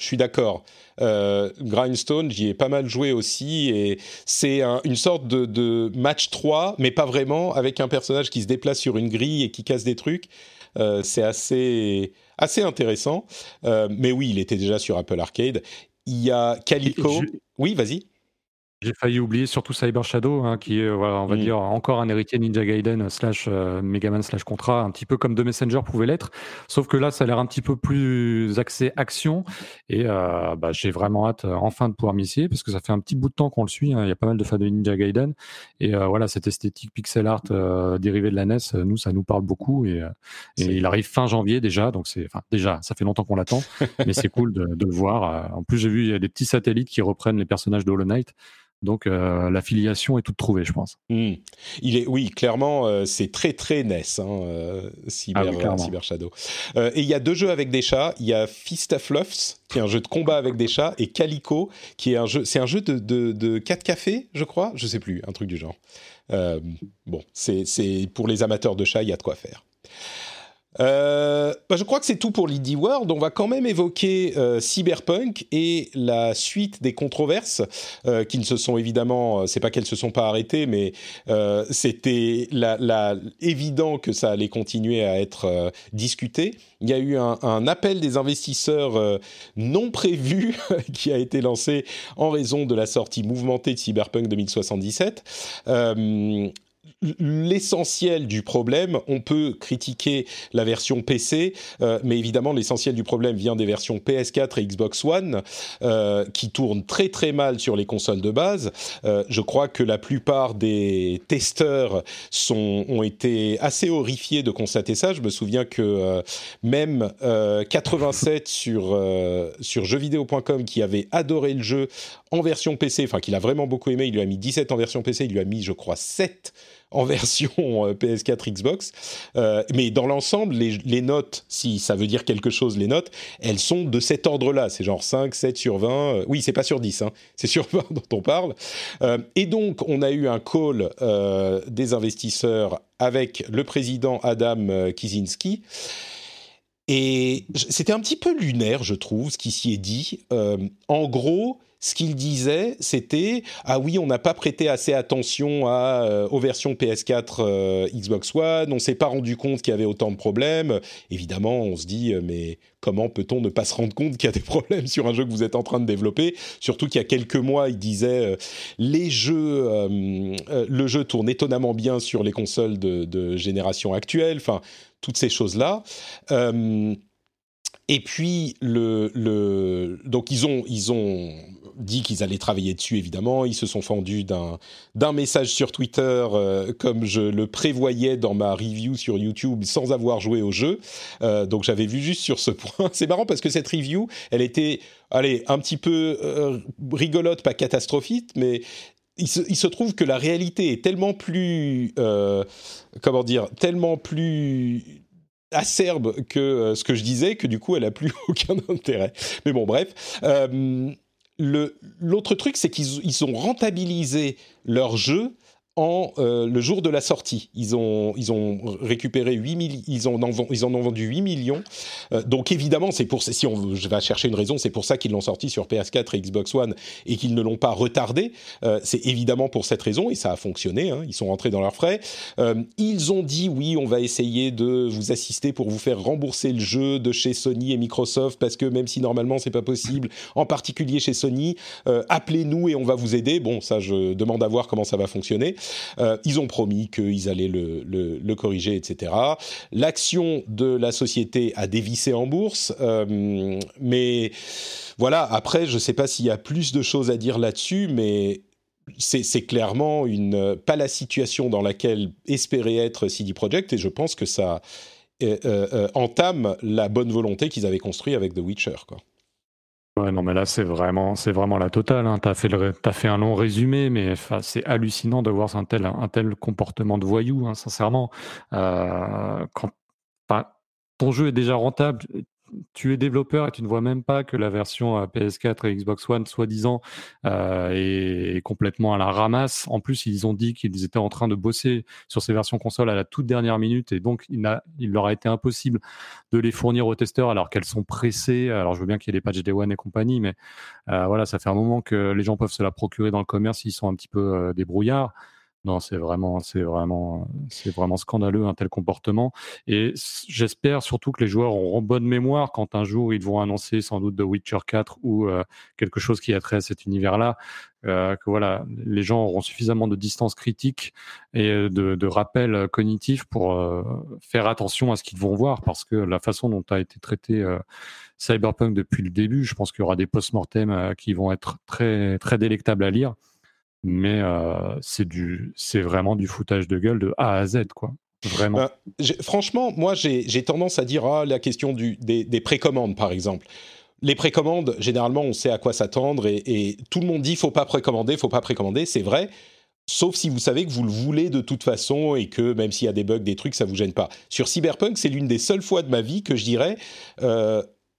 Je suis d'accord. Euh, Grindstone, j'y ai pas mal joué aussi, et c'est une sorte de, match 3, mais pas vraiment, avec un personnage qui se déplace sur une grille et qui casse des trucs. Euh, c'est assez, assez intéressant. Euh, mais oui, il était déjà sur Apple Arcade. Il y a Calico. Oui, vas-y. J'ai failli oublier surtout Cyber Shadow, hein, qui est, voilà, on va mmh. dire, encore un héritier Ninja Gaiden slash euh, Megaman slash Contra, un petit peu comme The Messenger pouvait l'être. Sauf que là, ça a l'air un petit peu plus axé action. Et euh, bah, j'ai vraiment hâte euh, enfin de pouvoir m'y essayer, parce que ça fait un petit bout de temps qu'on le suit. Hein. Il y a pas mal de fans de Ninja Gaiden. Et voilà, cette esthétique pixel art dérivée de la NES, nous, ça nous parle beaucoup. Et, il arrive fin janvier déjà. Donc, c'est, enfin, déjà, ça fait longtemps qu'on l'attend. *laughs* mais c'est cool de, de, le voir. En plus, j'ai vu, il y a des petits satellites qui reprennent les personnages de Hollow Knight. Donc euh, l'affiliation est toute trouvée, je pense. Hmm. Il est, oui, clairement, euh, c'est très très NES, hein, euh, Cyber, ah Cyber, Shadow. et il y a deux jeux avec des chats. Il y a Fist of Fluffs, qui est un jeu de combat avec des chats, et Calico, qui est un jeu, c'est un jeu de, de, de 4 cafés, je crois, je sais plus, un truc du genre. bon, c'est pour les amateurs de chats, il y a de quoi faire. Euh, bah, je crois que c'est tout pour l'Indie World. On va quand même évoquer euh, Cyberpunk et la suite des controverses euh, qui ne se sont évidemment, c'est pas qu'elles se sont pas arrêtées, mais c'était évident que ça allait continuer à être discuté. Il y a eu un, un appel des investisseurs non prévu *laughs* qui a été lancé en raison de la sortie mouvementée de Cyberpunk 2077 l'essentiel du problème, on peut critiquer la version PC, euh, mais évidemment l'essentiel du problème vient des versions PS4 et Xbox One euh, qui tournent très très mal sur les consoles de base. Euh, je crois que la plupart des testeurs sont, ont été assez horrifiés de constater ça. Je me souviens que même 87 sur sur jeuxvideo.com qui avait adoré le jeu en version PC, enfin qu'il a vraiment beaucoup aimé, il lui a mis 17 en version PC, il lui a mis je crois 7 en *laughs* version euh, PS4 Xbox. Euh, mais dans l'ensemble, les, notes, si ça veut dire quelque chose, les notes, elles sont de cet ordre-là. C'est genre 5, 7 sur 20. Euh, oui, c'est pas sur 10, hein, *laughs* c'est sur 20 dont on parle. et donc, on a eu un call des investisseurs avec le président Adam Kizinski. Et c'était un petit peu lunaire, je trouve, ce qui s'y est dit. en gros, ce qu'il disait, c'était ah oui, on n'a pas prêté assez attention euh, aux versions PS4, euh, Xbox One, on s'est pas rendu compte qu'il y avait autant de problèmes. Évidemment, on se dit euh, mais comment peut-on ne pas se rendre compte qu'il y a des problèmes sur un jeu que vous êtes en train de développer? Surtout qu'il y a quelques mois, il disait les jeux, le jeu tourne étonnamment bien sur les consoles de, de génération actuelle. Enfin, toutes ces choses là. Et puis le, le donc ils ont dit qu'ils allaient travailler dessus évidemment. Ils se sont fendus d'un message sur Twitter euh, comme je le prévoyais dans ma review sur YouTube sans avoir joué au jeu. Euh, donc j'avais vu juste sur ce point. *laughs* C'est marrant parce que cette review, elle était allez un petit peu euh, rigolote, pas catastrophique, mais il se, il se, trouve que la réalité est tellement plus, comment dire, tellement plus acerbe que ce que je disais, que du coup, elle a plus *laughs* aucun intérêt. Mais bon, bref. L'autre truc, c'est qu'ils ont rentabilisé leur jeu en euh, le jour de la sortie. Ils ont, ils ont récupéré 8 ils, en ils en ont vendu 8 millions. Euh, donc évidemment, c'est pour si on vais chercher une raison, c'est pour ça qu'ils l'ont sorti sur PS4 et Xbox One et qu'ils ne l'ont pas retardé. Euh, c'est évidemment pour cette raison et ça a fonctionné. Hein, ils sont rentrés dans leurs frais. ils ont dit oui, on va essayer de vous assister pour vous faire rembourser le jeu de chez Sony et Microsoft parce que même si normalement c'est pas possible, en particulier chez Sony, appelez-nous et on va vous aider. Bon, ça je demande à voir comment ça va fonctionner. Euh, ils ont promis qu'ils allaient le, corriger, etc. L'action de la société a dévissé en bourse, euh, mais voilà. Après, je ne sais pas s'il y a plus de choses à dire là-dessus, mais c'est clairement une, pas la situation dans laquelle espérait être CD Projekt, et je pense que ça euh, entame la bonne volonté qu'ils avaient construite avec The Witcher. Quoi. Ouais, non, mais là, c'est vraiment, c'est vraiment la totale. Hein. Tu as, fait un long résumé, mais c'est hallucinant de voir un tel, un tel comportement de voyou, hein, sincèrement. Euh, quand ton jeu est déjà rentable, tu es développeur et tu ne vois même pas que la version euh, PS4 et Xbox One, soi-disant, euh, est, complètement à la ramasse. En plus, ils ont dit qu'ils étaient en train de bosser sur ces versions console à la toute dernière minute et donc il, leur a été impossible de les fournir aux testeurs alors qu'elles sont pressées. Alors, je veux bien qu'il y ait des patchs Day One et compagnie, mais euh, voilà, ça fait un moment que les gens peuvent se la procurer dans le commerce s'ils sont un petit peu débrouillards. Non, c'est vraiment, c'est vraiment, c'est vraiment scandaleux un tel comportement. Et j'espère surtout que les joueurs auront bonne mémoire quand un jour ils vont annoncer sans doute The Witcher 4 ou euh, quelque chose qui a trait à cet univers-là. Euh, que voilà, les gens auront suffisamment de distance critique et euh, de, rappel cognitif pour faire attention à ce qu'ils vont voir, parce que la façon dont a été traité Cyberpunk depuis le début, je pense qu'il y aura des post-mortem qui vont être très très délectables à lire mais c'est vraiment du foutage de gueule de A à Z, quoi. Vraiment. Euh, franchement, moi, j'ai tendance à dire ah, la question du, des, des précommandes, par exemple. Les précommandes, généralement, on sait à quoi s'attendre et, tout le monde dit faut pas précommander, faut pas précommander. C'est vrai, sauf si vous savez que vous le voulez de toute façon et que même s'il y a des bugs, des trucs, ça vous gêne pas. Sur Cyberpunk, c'est l'une des seules fois de ma vie que je dirais.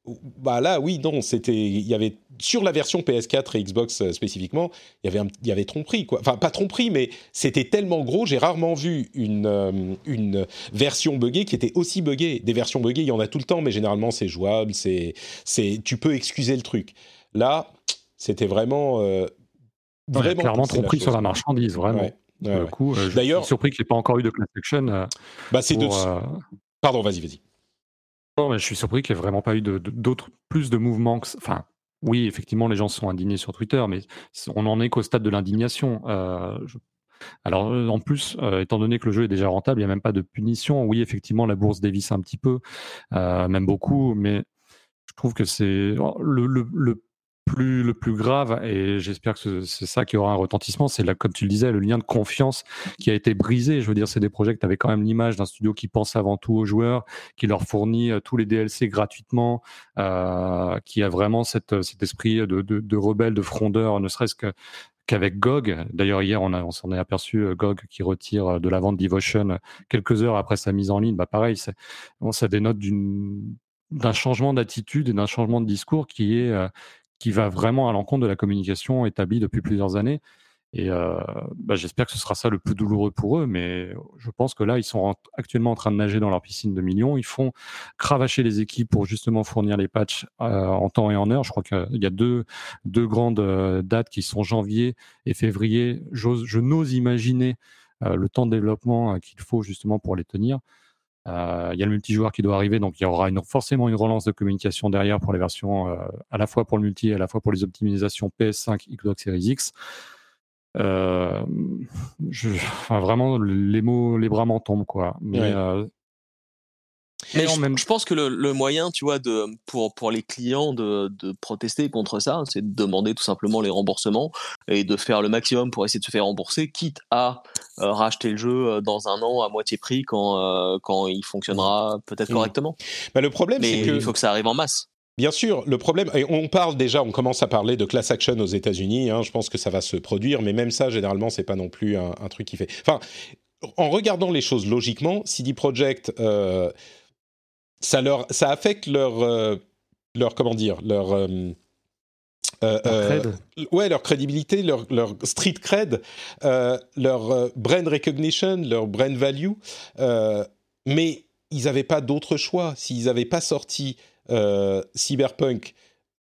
Bah là, oui, non, c'était, il y avait sur la version PS4 et Xbox euh, spécifiquement, il y avait, il y avait tromperie quoi. Enfin, pas tromperie, mais c'était tellement gros. J'ai rarement vu une euh, une version buggée qui était aussi buggée. Des versions buggées, il y en a tout le temps, mais généralement c'est jouable, c'est c'est, tu peux excuser le truc. Là, c'était vraiment euh, vraiment clairement tromperie sur la marchandise, vraiment. D'ailleurs, je suis surpris qu'il n'y ait pas encore eu de class action. bah, c'est de. Pardon, vas-y, vas-y. Non, mais je suis surpris qu'il n'y ait vraiment pas eu d'autres, plus de mouvements. enfin, oui, effectivement, les gens sont indignés sur Twitter, mais on n'en est qu'au stade de l'indignation. Euh, alors, euh, en plus, euh, étant donné que le jeu est déjà rentable, il n'y a même pas de punition. Oui, effectivement, la bourse dévisse un petit peu, même beaucoup, mais je trouve que c'est le, plus, le plus grave, et j'espère que c'est ça qui aura un retentissement, c'est là, comme tu le disais, le lien de confiance qui a été brisé. Je veux dire, c'est des projets qui avaient quand même l'image d'un studio qui pense avant tout aux joueurs, qui leur fournit tous les DLC gratuitement, euh, qui a vraiment cet esprit de, rebelle, de frondeur, ne serait-ce que qu'avec GOG. D'ailleurs, hier, on, s'en est aperçu, euh, GOG qui retire euh, de la vente Devotion euh, quelques heures après sa mise en ligne. Bah, pareil, ça dénote d'un changement d'attitude et d'un changement de discours qui est qui va vraiment à l'encontre de la communication établie depuis plusieurs années. Et euh, bah, j'espère que ce sera ça le plus douloureux pour eux, mais je pense que là, ils sont actuellement en train de nager dans leur piscine de millions. Ils font cravacher les équipes pour justement fournir les patchs euh, en temps et en heure. Je crois qu'il y a deux, deux grandes euh, dates qui sont janvier et février. Je n'ose imaginer le temps de développement qu'il faut justement pour les tenir. Il y a le multijoueur qui doit arriver, donc il y aura une, forcément une relance de communication derrière pour les versions, à la fois pour le multi et à la fois pour les optimisations PS5, Xbox Series X. Euh, je, enfin, vraiment, les mots, les bras m'en tombent, quoi. Mais, euh, mais je, même... je, pense que le, le, moyen, tu vois, de, pour, pour les clients de, de protester contre ça, c'est de demander tout simplement les remboursements et de faire le maximum pour essayer de se faire rembourser, quitte à euh, racheter le jeu dans un an à moitié prix quand, quand il fonctionnera peut-être mmh. correctement. Bah, le problème, c'est que... il faut que ça arrive en masse. Bien sûr, le problème, et on parle déjà, on commence à parler de class action aux États-Unis. Hein, je pense que ça va se produire, mais même ça, généralement, c'est pas non plus un, truc qui fait. Enfin, en regardant les choses logiquement, CD Projekt, euh, ça leur, ça affecte leur, euh, leur comment dire, leur euh, euh, ouais, leur crédibilité, leur, leur street cred, leur brand recognition, leur brand value. mais ils n'avaient pas d'autre choix. S'ils n'avaient pas sorti Cyberpunk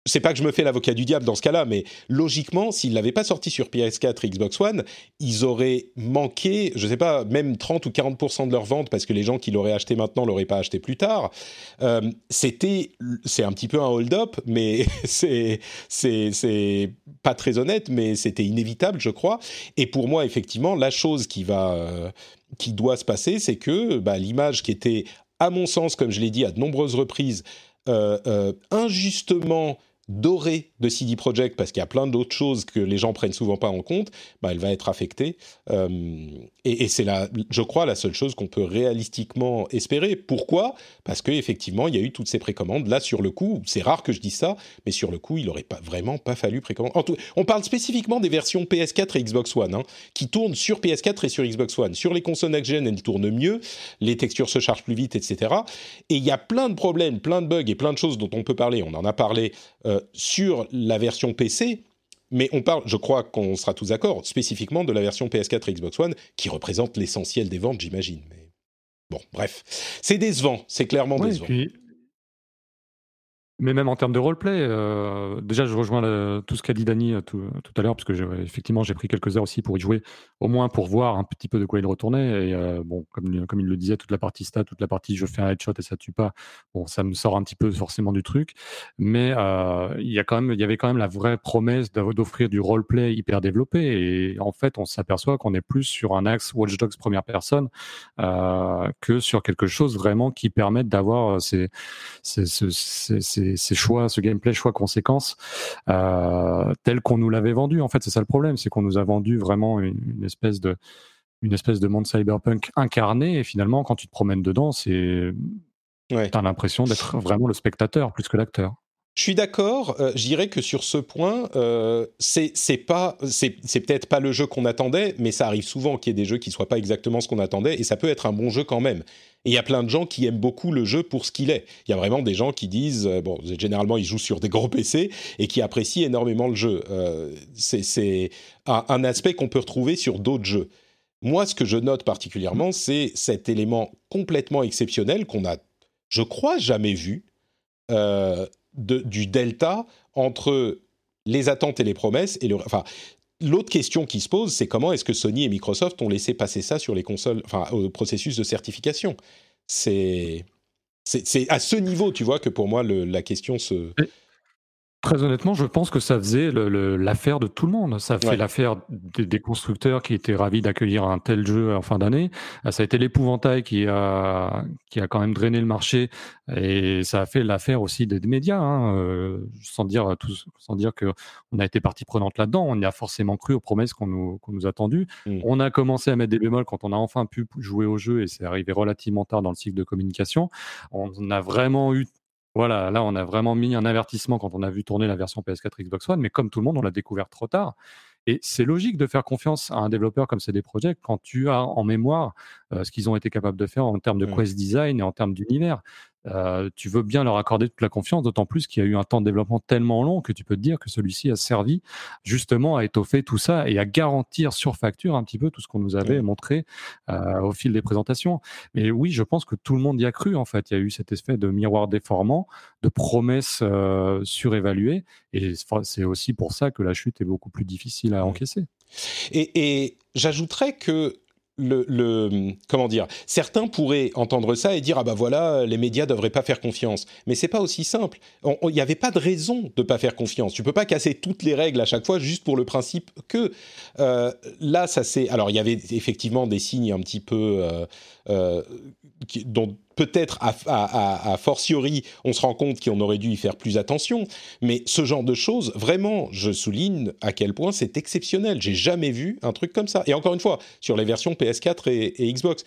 c'est pas que je me fais l'avocat du diable dans ce cas-là, mais logiquement, s'ils l'avaient pas sorti sur PS4 et Xbox One, ils auraient manqué, je sais pas, même 30 ou 40% de leur vente parce que les gens qui l'auraient acheté maintenant l'auraient pas acheté plus tard. Euh, c'était, c'est un petit peu un hold-up, mais *laughs* c'est, c'est, pas très honnête, mais c'était inévitable, je crois. Et pour moi, effectivement, la chose qui va, euh, qui doit se passer, c'est que bah, l'image qui était, à mon sens, comme je l'ai dit à de nombreuses reprises, euh, injustement dorée de CD Projekt parce qu'il y a plein d'autres choses que les gens prennent souvent pas en compte, bah, elle va être affectée. Euh, et, c'est la, je crois, la seule chose qu'on peut réalistiquement espérer. Pourquoi? Parce qu'effectivement, il y a eu toutes ces précommandes. Là, sur le coup, c'est rare que je dise ça, mais sur le coup, il n'aurait pas vraiment pas fallu précommander. on parle spécifiquement des versions PS4 et Xbox One, hein, qui tournent sur PS4 et sur Xbox One. Sur les consoles next-gen, elles tournent mieux, les textures se chargent plus vite, etc. Et il y a plein de problèmes, plein de bugs et plein de choses dont on peut parler. On en a parlé euh, sur la version PC, mais on parle, je crois qu'on sera tous d'accord, spécifiquement de la version PS4 et Xbox One, qui représente l'essentiel des ventes, j'imagine. Mais bon, bref, c'est décevant, c'est clairement décevant. Mais même en termes de roleplay, euh, déjà je rejoins tout ce qu'a dit Dany euh, tout, à l'heure, parce que effectivement j'ai pris quelques heures aussi pour y jouer, au moins pour voir un petit peu de quoi il retournait. Et euh, bon, comme, comme il le disait, toute la partie stat, toute la partie je fais un headshot et ça tue pas, bon, ça me sort un petit peu forcément du truc. Mais il y y avait quand même la vraie promesse d'offrir du roleplay hyper développé. Et en fait, on s'aperçoit qu'on est plus sur un axe Watch Dogs première personne que sur quelque chose vraiment qui permette d'avoir ces, choix, ce gameplay choix conséquences, euh, tel qu'on nous l'avait vendu. En fait, c'est ça le problème, c'est qu'on nous a vendu vraiment une, espèce de une espèce de monde cyberpunk incarné et finalement quand tu te promènes dedans c'est ouais. as l'impression d'être vraiment le spectateur plus que l'acteur je suis d'accord. Euh, je dirais que sur ce point, euh, c'est peut-être pas le jeu qu'on attendait, mais ça arrive souvent qu'il y ait des jeux qui soient pas exactement ce qu'on attendait, et ça peut être un bon jeu quand même. Et il y a plein de gens qui aiment beaucoup le jeu pour ce qu'il est. Il y a vraiment des gens qui disent, euh, bon, généralement ils jouent sur des gros PC et qui apprécient énormément le jeu. Euh, c'est un, un aspect qu'on peut retrouver sur d'autres jeux. Moi, ce que je note particulièrement, c'est cet élément complètement exceptionnel qu'on a, je crois, jamais vu. Euh, du delta entre les attentes et les promesses et enfin, L'autre question qui se pose, c'est comment est-ce que Sony et Microsoft ont laissé passer ça sur les consoles, enfin, au processus de certification? C'est, à ce niveau, tu vois, que pour moi, la question se. Très honnêtement, je pense que ça faisait l'affaire de tout le monde. Ça fait l'affaire des, constructeurs qui étaient ravis d'accueillir un tel jeu en fin d'année. Euh, ça a été l'épouvantail qui a, qui a quand même drainé le marché et ça a fait l'affaire aussi des, médias, hein, euh, sans dire tout, sans dire que on a été partie prenante là-dedans. On y a forcément cru aux promesses qu'on nous, qu'on nous a tendues. Mm. On a commencé à mettre des bémols quand on a enfin pu jouer au jeu et c'est arrivé relativement tard dans le cycle de communication. On a vraiment eu voilà, là, on a vraiment mis un avertissement quand on a vu tourner la version PS4 Xbox One, mais comme tout le monde, on l'a découvert trop tard. Et c'est logique de faire confiance à un développeur comme CD Projekt quand tu as en mémoire euh, ce qu'ils ont été capables de faire en termes de mmh. quest design et en termes d'univers. Euh, tu veux bien leur accorder toute la confiance, d'autant plus qu'il y a eu un temps de développement tellement long que tu peux te dire que celui-ci a servi justement à étoffer tout ça et à garantir sur facture un petit peu tout ce qu'on nous avait montré euh, au fil des présentations. Mais oui, je pense que tout le monde y a cru en fait. Il y a eu cet effet de miroir déformant, de promesses euh, surévaluées, et c'est aussi pour ça que la chute est beaucoup plus difficile à encaisser. Et, et j'ajouterais que le, comment dire certains pourraient entendre ça et dire ah bah voilà les médias devraient pas faire confiance. Mais c'est pas aussi simple. Il n'y avait pas de raison de pas faire confiance. Tu peux pas casser toutes les règles à chaque fois juste pour le principe que euh, là ça c'est alors il y avait effectivement des signes un petit peu euh, euh, dont peut-être à, fortiori on se rend compte qu'on aurait dû y faire plus attention, mais ce genre de choses, vraiment, je souligne à quel point c'est exceptionnel. J'ai jamais vu un truc comme ça. Et encore une fois, sur les versions PS4 et, Xbox,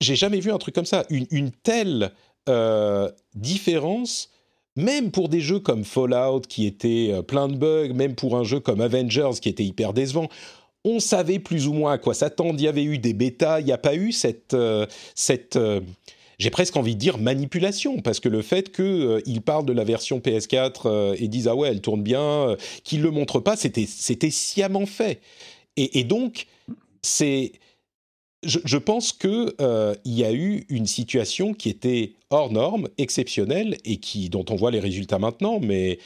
j'ai jamais vu un truc comme ça. Une, telle euh, différence même pour des jeux comme Fallout qui étaient euh, plein de bugs, même pour un jeu comme Avengers qui était hyper décevant, on savait plus ou moins à quoi s'attendre. Il y avait eu des bêtas, il n'y a pas eu cette, euh, cette euh, j'ai presque envie de dire manipulation, parce que le fait qu'ils euh, parlent de la version PS4 et disent ah ouais elle tourne bien, qu'ils le montrent pas, c'était sciemment fait. Et, donc c'est je, pense que il y a eu une situation qui était hors norme, exceptionnelle et qui dont on voit les résultats maintenant, mais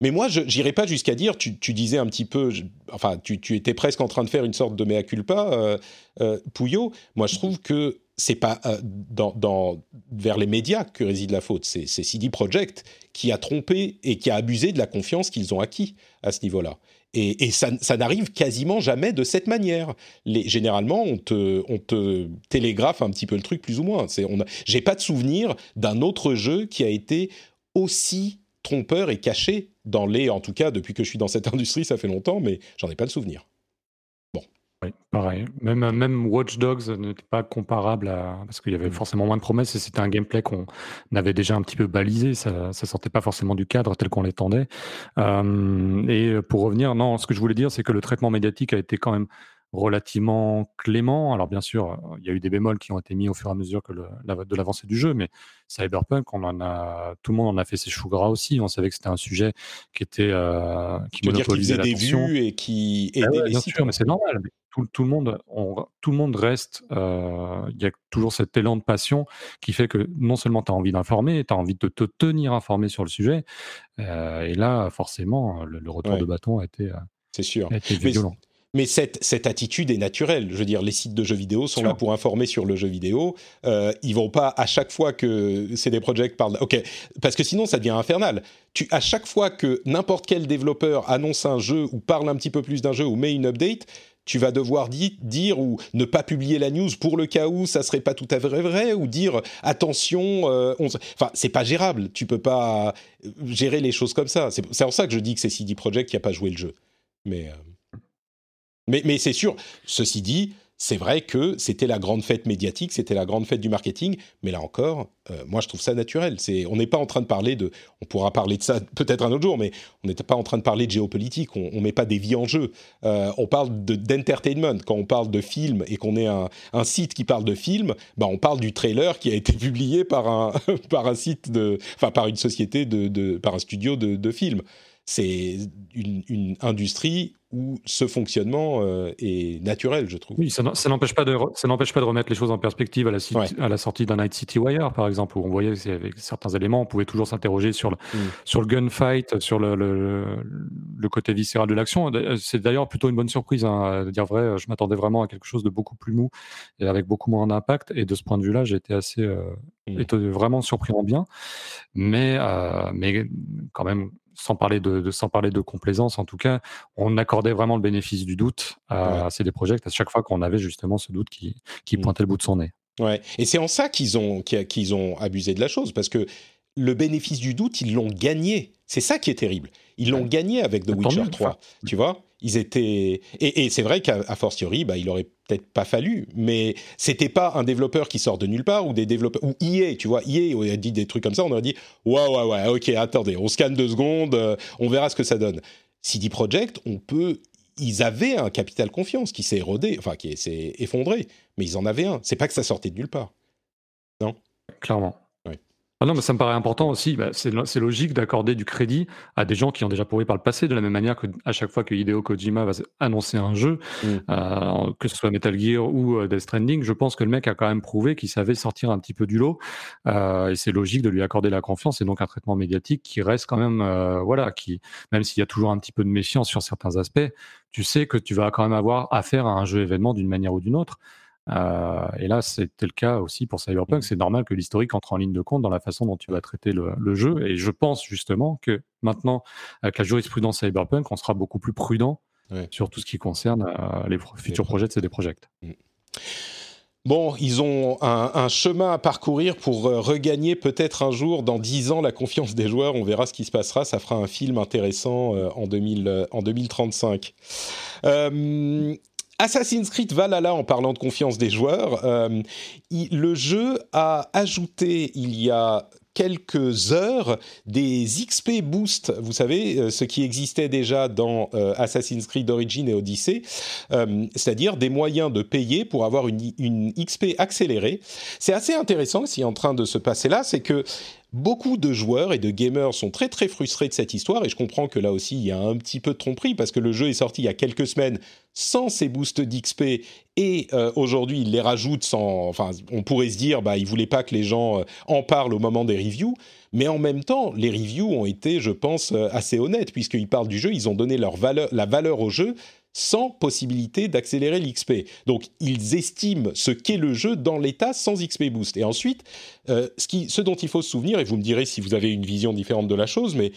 mais moi, je n'irai pas jusqu'à dire, tu, disais un petit peu, enfin, tu, étais presque en train de faire une sorte de mea culpa, euh, euh Pouillot. Moi, je trouve que c'est pas euh, dans, vers les médias que réside la faute. C'est CD Projekt qui a trompé et qui a abusé de la confiance qu'ils ont acquis à ce niveau-là. Et, ça, n'arrive quasiment jamais de cette manière. Les, généralement, on te, on te télégraphe un petit peu le truc, plus ou moins. J'ai pas de souvenir d'un autre jeu qui a été aussi trompeur et caché dans les, en tout cas depuis que je suis dans cette *laughs* industrie, ça fait longtemps, mais j'en ai pas le souvenir. Bon. Oui, pareil. Même, même Watch Dogs n'était pas comparable à. Parce qu'il y avait mm. forcément moins de promesses et c'était un gameplay qu'on avait déjà un petit peu balisé. Ça ne sortait pas forcément du cadre tel qu'on l'étendait. Euh, et pour revenir, non, ce que je voulais dire, c'est que le traitement médiatique a été quand même relativement clément. Alors bien sûr, il y a eu des bémols qui ont été mis au fur et à mesure que de l'avancée du jeu, mais Cyberpunk, on en a, tout le monde en a fait ses choux gras aussi. On savait que c'était un sujet qui était euh, qui monopolisait des vues et qui ah aidait Bien sûr, mais c'est normal. Tout, le monde, tout le monde reste. Euh, il y a toujours cet élan de passion qui fait que non seulement tu as envie d'informer, tu as envie de te tenir informé sur le sujet. Euh, et là, forcément, le, retour de bâton a été. C'est sûr. A été violent. Mais cette, cette attitude est naturelle. Je veux dire, les sites de jeux vidéo sont là pour informer sur le jeu vidéo. Euh, ils vont pas à chaque fois que CD Projekt parle. Ok, parce que sinon ça devient infernal. Tu à chaque fois que n'importe quel développeur annonce un jeu ou parle un petit peu plus d'un jeu ou met une update, tu vas devoir dire ou ne pas publier la news pour le cas où ça serait pas tout à fait vrai ou dire attention euh, enfin c'est pas gérable tu peux pas gérer les choses comme ça c'est pour ça que je dis que c'est CD Projekt qui a pas joué le jeu mais euh, mais, c'est sûr, ceci dit, c'est vrai que c'était la grande fête médiatique, c'était la grande fête du marketing, mais là encore, euh, moi je trouve ça naturel. C'est, on n'est pas en train de parler de, on pourra parler de ça *laughs* peut-être un autre jour, mais on n'est pas en train de parler de géopolitique. On, ne met pas des vies en jeu. Euh, on parle de d'entertainment. Quand on parle de film et qu'on est un, un, site qui parle de film, bah on parle du trailer qui a été *laughs* publié par un *laughs* par un site de, enfin par une société de, de par un studio de, de films. C'est une, une industrie où ce fonctionnement euh, est naturel, je trouve. Oui, ça n'empêche pas, de, ça n'empêche pas de remettre les choses en perspective à la, à la sortie d'un Night City Wire, par exemple, où on voyait avec certains éléments, on pouvait toujours s'interroger sur le, mm. sur le gunfight, sur le, le, côté viscéral de l'action. C'est d'ailleurs plutôt une bonne surprise, hein, à dire vrai. Je m'attendais vraiment à quelque chose de beaucoup plus mou et avec beaucoup moins d'impact. Et de ce point de vue-là, j'ai été assez euh, mm. vraiment surpris en bien. Mais, euh, mais quand même, sans parler de, sans parler de complaisance en tout cas, on accordait vraiment le bénéfice du doute à, CD Projekt à chaque fois qu'on avait justement ce doute qui, qui mm. pointait le bout de son nez. Ouais, et c'est en ça qu'ils ont, qu'ils ont abusé de la chose, parce que le bénéfice du doute, ils l'ont gagné. C'est ça qui est terrible. Ils l'ont gagné avec The Witcher 3, tu vois? Ils étaient et, c'est vrai qu'à fortiori, bah, il aurait peut-être pas fallu, mais c'était pas un développeur qui sort de nulle part ou des développeurs ou EA, tu vois, EA aurait dit des trucs comme ça, on aurait dit ouais ouais ouais, ok, attendez, on scanne deux secondes, euh, on verra ce que ça donne. CD Projekt, on peut, ils avaient un capital confiance qui s'est érodé, enfin qui s'est effondré, mais ils en avaient un. C'est pas que ça sortait de nulle part, non? Clairement. Ah non, mais ça me paraît important aussi. Bah, c'est logique d'accorder du crédit à des gens qui ont déjà prouvé par le passé, de la même manière que à chaque fois que Hideo Kojima va annoncer un jeu, mmh. euh, que ce soit Metal Gear ou euh, Death Stranding, je pense que le mec a quand même prouvé qu'il savait sortir un petit peu du lot. Euh, et c'est logique de lui accorder la confiance et donc un traitement médiatique qui reste quand même, voilà, qui, même s'il y a toujours un petit peu de méfiance sur certains aspects, tu sais que tu vas quand même avoir affaire à un jeu événement d'une manière ou d'une autre. Euh, et là, c'était le cas aussi pour Cyberpunk. C'est normal que l'historique entre en ligne de compte dans la façon dont tu vas traiter le, jeu. Et je pense justement que maintenant, avec la jurisprudence Cyberpunk, on sera beaucoup plus prudent sur tout ce qui concerne euh, les futurs projets de CD Projekt. Mm. Bon, ils ont un, chemin à parcourir pour euh, regagner peut-être un jour, dans 10 ans, la confiance des joueurs. On verra ce qui se passera. Ça fera un film intéressant en, 2000, en 2035. Assassin's Creed Valhalla, en parlant de confiance des joueurs, euh, le jeu a ajouté il y a quelques heures des XP Boost, vous savez, euh, ce qui existait déjà dans euh, Assassin's Creed Origin et Odyssey, c'est-à-dire des moyens de payer pour avoir une, une XP accélérée. C'est assez intéressant ce qui est en train de se passer là, c'est que Beaucoup de joueurs et de gamers sont très très frustrés de cette histoire et je comprends que là aussi il y a un petit peu de tromperie parce que le jeu est sorti il y a quelques semaines sans ces boosts d'XP et euh, aujourd'hui il les rajoute sans... Enfin on pourrait se dire bah il voulait pas que les gens euh, en parlent au moment des reviews. Mais en même temps les reviews ont été je pense euh, assez honnêtes puisqu'ils parlent du jeu, ils ont donné leur valeur, la valeur au jeu sans possibilité d'accélérer l'XP. Donc ils estiment ce qu'est le jeu dans l'état sans XP boost. Et ensuite, euh, ce, ce dont il faut se souvenir, et vous me direz si vous avez une vision différente de la chose, mais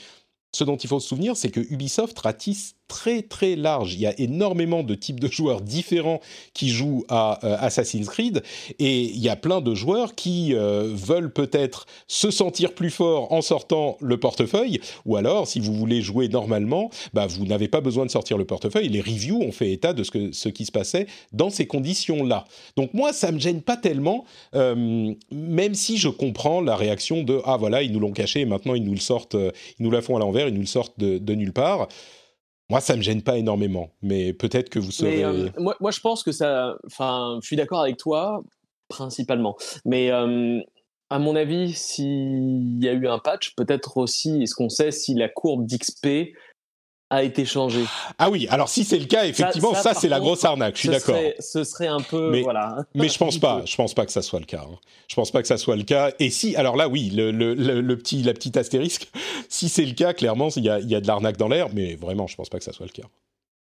ce dont il faut se souvenir, c'est que Ubisoft ratisse très très large. Il y a énormément de types de joueurs différents qui jouent à euh, Assassin's Creed et il y a plein de joueurs qui euh, veulent peut-être se sentir plus fort en sortant le portefeuille ou alors si vous voulez jouer normalement, bah, vous n'avez pas besoin de sortir le portefeuille. Les reviews ont fait état de ce, qui se passait dans ces conditions-là. Donc moi, ça me gêne pas tellement, euh, même si je comprends la réaction de ah voilà ils nous l'ont caché et maintenant ils nous le sortent, ils nous la font à l'envers, ils nous le sortent de nulle part. Moi, ça me gêne pas énormément, mais peut-être que vous serez. Euh, moi, moi, je pense que ça. Enfin, je suis d'accord avec toi, principalement. Mais euh, à mon avis, s'il y a eu un patch, peut-être aussi, est-ce qu'on sait si la courbe d'XP a été changé. Ah oui, alors si c'est le cas, effectivement, ça, c'est la grosse arnaque. Je suis d'accord. Ce serait un peu, mais, voilà. mais je pense *laughs* pas. Je pense pas que ça soit le cas. Hein. Je pense pas que ça soit le cas. Et si, alors là, oui, le, le, le, petit, la petite astérisque. *laughs* Si c'est le cas, clairement, il y a, y a de l'arnaque dans l'air. Mais vraiment, je pense pas que ça soit le cas.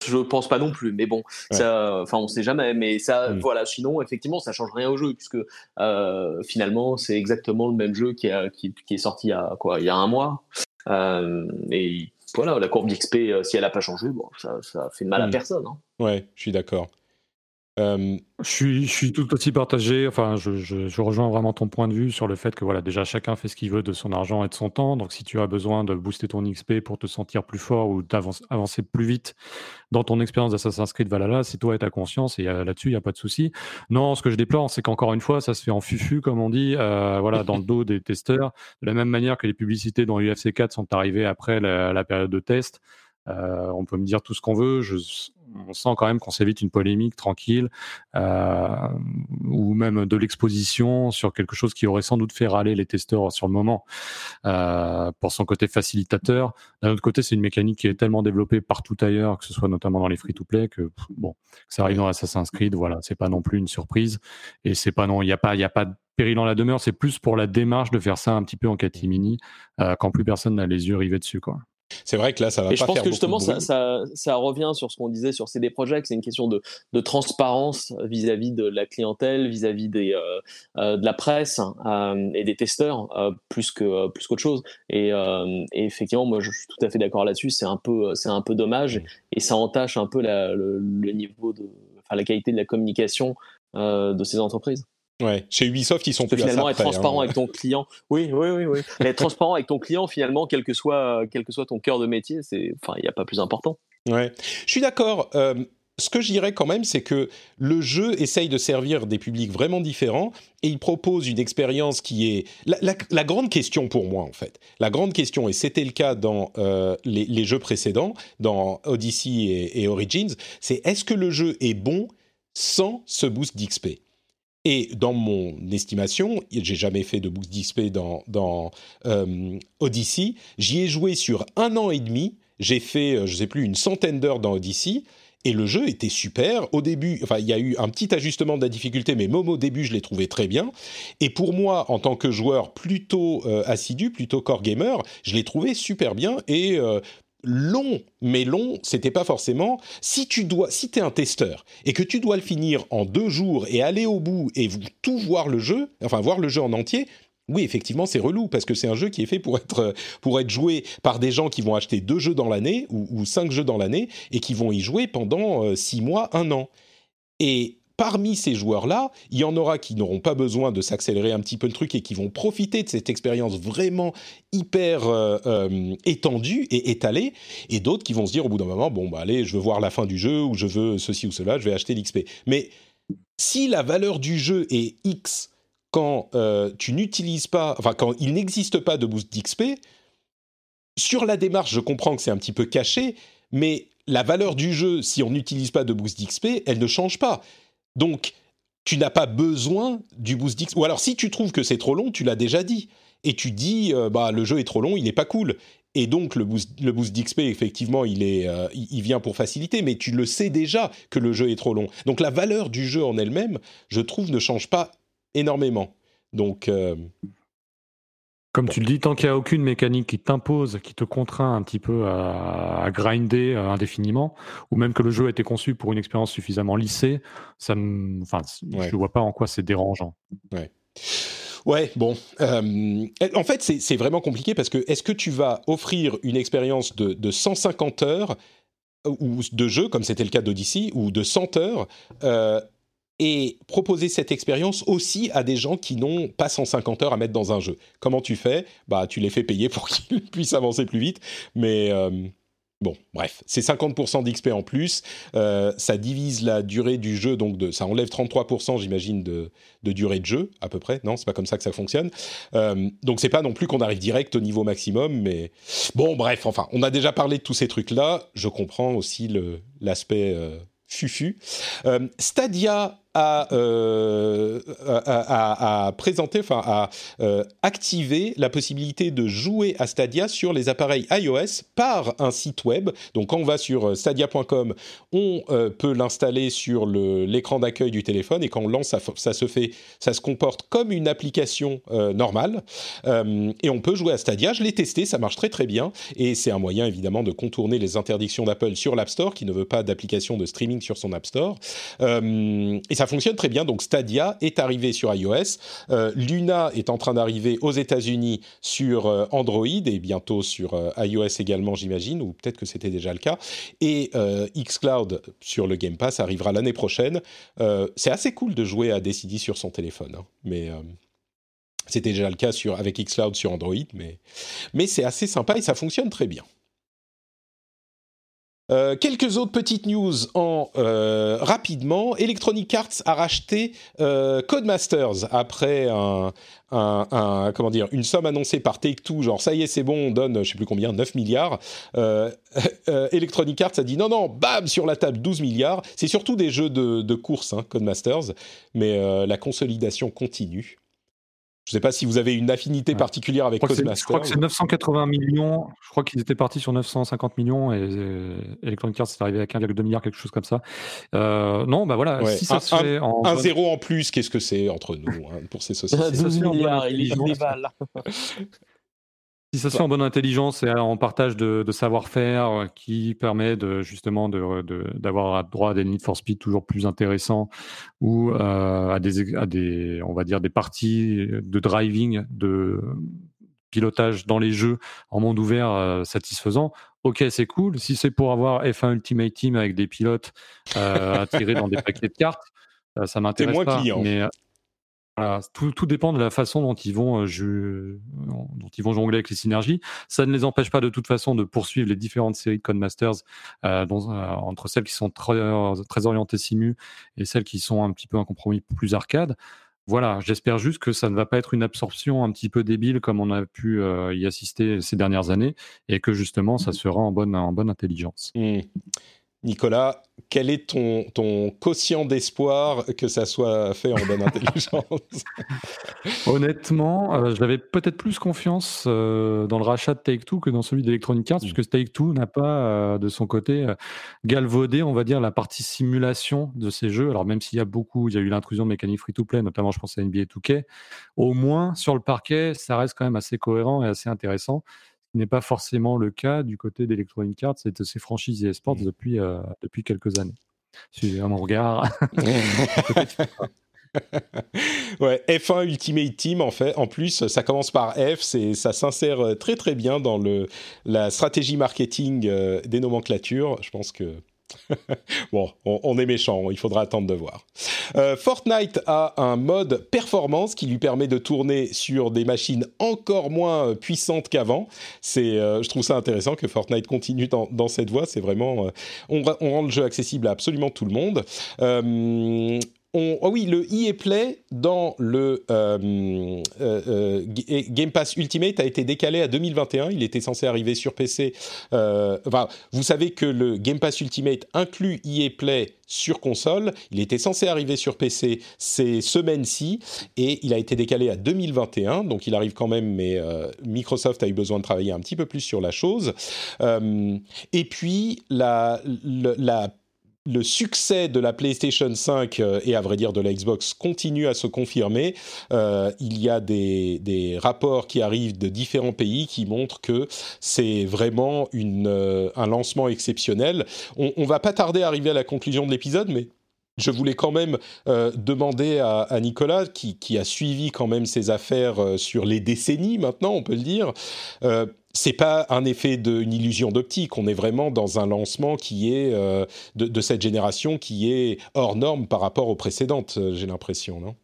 Je pense pas non plus, mais bon, ça, enfin, on sait jamais. Mais ça, mm. voilà. Sinon, effectivement, ça change rien au jeu puisque euh, finalement, c'est exactement le même jeu qui, a, qui, qui, est sorti il y a quoi, il y a un mois. Euh, et voilà, la courbe d'XP, euh, si elle n'a pas changé, bon, ça, ça fait mal à hmm. personne. Hein. Ouais, je suis d'accord. Euh, je, suis, tout aussi partagé. Enfin, je, je, rejoins vraiment ton point de vue sur le fait que voilà, déjà chacun fait ce qu'il veut de son argent et de son temps. Donc, si tu as besoin de booster ton XP pour te sentir plus fort ou d'avancer plus vite dans ton expérience d'Assassin's Creed Valhalla, c'est toi et ta conscience. Et euh, là-dessus, il n'y a pas de souci. Non, ce que je déplore, c'est qu'encore une fois, ça se fait en fufu, comme on dit, euh, voilà, dans le dos des testeurs, de la même manière que les publicités dans UFC 4 sont arrivées après la période de test. Euh, on peut me dire tout ce qu'on veut. Je, on sent quand même qu'on s'évite une polémique tranquille euh, ou même de l'exposition sur quelque chose qui aurait sans doute fait râler les testeurs sur le moment euh, pour son côté facilitateur. D'un autre côté, c'est une mécanique qui est tellement développée partout ailleurs, que ce soit notamment dans les free-to-play, que bon, ça arrive dans Assassin's Creed, voilà, c'est pas non plus une surprise et c'est pas non, il n'y a pas, de péril dans la demeure. C'est plus pour la démarche de faire ça un petit peu en catimini quand plus personne n'a les yeux rivés dessus, quoi. C'est vrai que là, ça va Et pas je pense faire que justement, ça, bruit. ça, ça revient sur ce qu'on disait sur CD Projekt, c'est une question de, de transparence vis-à-vis de la clientèle, vis-à-vis euh, euh, de la presse euh, et des testeurs, plus que plus qu'autre chose. Et, et effectivement, moi, je suis tout à fait d'accord là-dessus. C'est un peu, c'est un peu dommage Mm. et ça entache un peu la, le, le niveau de, enfin, la qualité de la communication de ces entreprises. Ouais. Chez Ubisoft, ils sont plus à ça finalement, être près, hein. transparent avec ton client, oui, oui, oui, oui. *laughs* Mais être transparent avec ton client, finalement, quel que soit, quel que soit ton cœur de métier, c'est, enfin, il n'y a pas plus important. Ouais, je suis d'accord. Euh, ce que je dirais quand même, c'est que le jeu essaye de servir des publics vraiment différents et il propose une expérience qui est la, la- la grande question pour moi en fait. La grande question et c'était le cas dans euh, les, les jeux précédents, dans Odyssey et, et Origins, c'est est-ce que le jeu est bon sans ce boost d'XP et dans mon estimation, j'ai jamais fait de boost d'XP dans, euh, Odyssey. J'y ai joué sur un an et demi. J'ai fait, euh, je sais plus, une centaine d'heures dans Odyssey. Et le jeu était super. Au début, enfin, il y a eu un petit ajustement de la difficulté, mais même au début, je l'ai trouvé très bien. Et pour moi, en tant que joueur plutôt euh, assidu, plutôt core gamer, je l'ai trouvé super bien. Et euh, long, mais long, c'était pas forcément. Si tu dois, si t'es un testeur et que tu dois le finir en deux jours et aller au bout et tout voir le jeu, enfin voir le jeu en entier. Oui, effectivement, c'est relou parce que c'est un jeu qui est fait pour être pour être joué par des gens qui vont acheter deux jeux dans l'année ou, ou cinq jeux dans l'année et qui vont y jouer pendant euh, six mois, un an. Et parmi ces joueurs-là, il y en aura qui n'auront pas besoin de s'accélérer un petit peu le truc et qui vont profiter de cette expérience vraiment hyper euh, euh, étendue et étalée, et d'autres qui vont se dire au bout d'un moment, bon, bah allez, je veux voir la fin du jeu, ou je veux ceci ou cela, je vais acheter l'XP. Mais si la valeur du jeu est X quand euh, tu n'utilises pas, enfin quand il n'existe pas de boost d'XP, sur la démarche, je comprends que c'est un petit peu caché, mais la valeur du jeu, si on n'utilise pas de boost d'XP, elle ne change pas. Donc, tu n'as pas besoin du boost d'XP. Ou alors, si tu trouves que c'est trop long, tu l'as déjà dit. Et tu dis, euh, bah, le jeu est trop long, il n'est pas cool. Et donc, le boost, le boost d'XP, effectivement, il, est, euh, il vient pour faciliter, mais tu le sais déjà que le jeu est trop long. Donc, la valeur du jeu en elle-même, je trouve, ne change pas énormément. Donc, euh, Comme tu le dis, tant qu'il n'y a aucune mécanique qui t'impose, qui te contraint un petit peu à, à grinder euh, indéfiniment, ou même que le jeu a été conçu pour une expérience suffisamment lissée, ça me, enfin, Ouais. je ne vois pas en quoi c'est dérangeant. Ouais, bon. euh, en fait, c'est vraiment compliqué parce que est-ce que tu vas offrir une expérience de, de 150 heures ou de jeu, comme c'était le cas d'Odyssey, ou de 100 heures, euh, et proposer cette expérience aussi à des gens qui n'ont pas 150 heures à mettre dans un jeu Comment tu fais? Bah, tu les fais payer pour *laughs* qu'ils puissent avancer plus vite, mais... euh, Bon, bref, c'est 50% d'XP en plus. Euh, ça divise la durée du jeu, donc ça enlève 33%, j'imagine, de, durée de jeu, à peu près. Non, c'est pas comme ça que ça fonctionne. Euh, donc c'est pas non plus qu'on arrive direct au niveau maximum, mais bon, bref, enfin, on a déjà parlé de tous ces trucs-là. Je comprends aussi l'aspect euh, fufu. Stadia a, euh, présenté, enfin, a euh, activé la possibilité de jouer à Stadia sur les appareils iOS par un site web. Donc, quand on va sur euh, stadia.com, on peut l'installer sur l'écran d'accueil du téléphone et quand on lance, ça, se fait, ça se comporte comme une application normale et on peut jouer à Stadia. Je l'ai testé, ça marche très très bien et c'est un moyen évidemment de contourner les interdictions d'Apple sur l'App Store qui ne veut pas d'application de streaming sur son App Store. Et ça fonctionne très bien. Donc Stadia est arrivé sur iOS. Euh, Luna est en train d'arriver aux États-Unis sur euh, Android et bientôt sur euh, iOS également, j'imagine, ou peut-être que c'était déjà le cas. Et xCloud sur le Game Pass arrivera l'année prochaine. C'est assez cool de jouer à Decidi sur son téléphone, hein. mais c'était déjà le cas sur, avec xCloud sur Android, mais, mais c'est assez sympa et ça fonctionne très bien. Euh, quelques autres petites news en euh, rapidement. Electronic Arts a racheté euh, Codemasters après comment une somme annoncée par Take Two, genre ça y est c'est bon, on donne plus combien 9 milliards. *laughs* Electronic Arts a dit non non, bam sur la table 12 milliards. C'est surtout des jeux de, course, hein, Codemasters, mais la consolidation continue. Je ne sais pas si vous avez une affinité Ouais. particulière avec c'est- je crois que c'est 980 millions. Je crois qu'ils étaient partis sur 950 millions et euh, Electronic Arts est arrivé avec 1,2 milliard, quelque chose comme ça. Euh, non, bah voilà, Ouais, si ça un- se fait en. Un bonne- zéro en plus, qu'est-ce que c'est entre nous hein, pour ces *laughs* sociétés? Ça se 12 fait en bonne milliards, il est. *laughs* Si ça se fait en bonne intelligence et en partage de, savoir-faire euh, qui permet de, justement d'avoir de, droit à des Need for Speed toujours plus intéressants ou euh, à, des, à des, on va dire, des parties de driving, de pilotage dans les jeux en monde ouvert euh, satisfaisant, ok, c'est cool. Si c'est pour avoir F1 Ultimate Team avec des pilotes euh, attirés dans des paquets de cartes, ça m'intéresse pas. Mais tout, dépend de la façon dont ils, vont, euh, dont ils vont jongler avec les synergies. Ça ne les empêche pas de toute façon de poursuivre les différentes séries de Codemasters euh, euh, entre celles qui sont très, très orientées simu et celles qui sont un petit peu un compromis plus arcade. Voilà, j'espère juste que ça ne va pas être une absorption un petit peu débile comme on a pu y assister ces dernières années et que justement ça mmh. sera en bonne, en bonne intelligence. Mmh. Nicolas, quel est ton, ton quotient d'espoir que ça soit fait en bonne intelligence? Honnêtement, euh, j'avais peut-être plus confiance euh, dans le rachat de Take-Two que dans celui d'Electronic Arts, mm. puisque Take-Two n'a pas, euh, de son côté, galvaudé, on va dire, la partie simulation de ces jeux. Alors même s'il y a beaucoup, il y a eu l'intrusion de mécaniques free-to-play, notamment je pense à NBA 2K, au moins sur le parquet, ça reste quand même assez cohérent et assez intéressant n'est pas forcément le cas du côté d'Electronic Arts et de ses franchises et sports mmh. depuis, euh, depuis quelques années. Suivez mon regard. *laughs* ouais, F1 Ultimate Team, en fait, en plus, ça commence par F, c'est, ça s'insère euh, très très bien dans le, la stratégie marketing euh, des nomenclatures. Je pense que *laughs* bon, on, est méchant, il faudra attendre de voir. Euh, Fortnite a un mode performance qui lui permet de tourner sur des machines encore moins euh, puissantes qu'avant. C'est, euh, je trouve ça intéressant que Fortnite continue dans, cette voie. C'est vraiment, on, on, rend le jeu accessible à absolument tout le monde. Oh oui, le EA Play dans le euh, euh, euh, Game Pass Ultimate a été décalé à 2021. Il était censé arriver sur PC. vous savez que le Game Pass Ultimate inclut EA Play sur console. Il était censé arriver sur PC ces semaines-ci et il a été décalé à 2021. Donc il arrive quand même, mais Microsoft a eu besoin de travailler un petit peu plus sur la chose. et puis la le succès de la PlayStation 5 euh, et à vrai dire de la Xbox continue à se confirmer. Euh, il y a des, rapports qui arrivent de différents pays qui montrent que c'est vraiment une, euh, un lancement exceptionnel. On, ne va pas tarder à arriver à la conclusion de l'épisode, mais je voulais quand même demander à, Nicolas, qui, qui, a suivi quand même ses affaires sur les décennies maintenant, on peut le dire, c'est pas un effet d'une illusion d'optique. On est vraiment dans un lancement qui est euh, de, cette génération qui est hors norme par rapport aux précédentes. Euh, j'ai l'impression, non?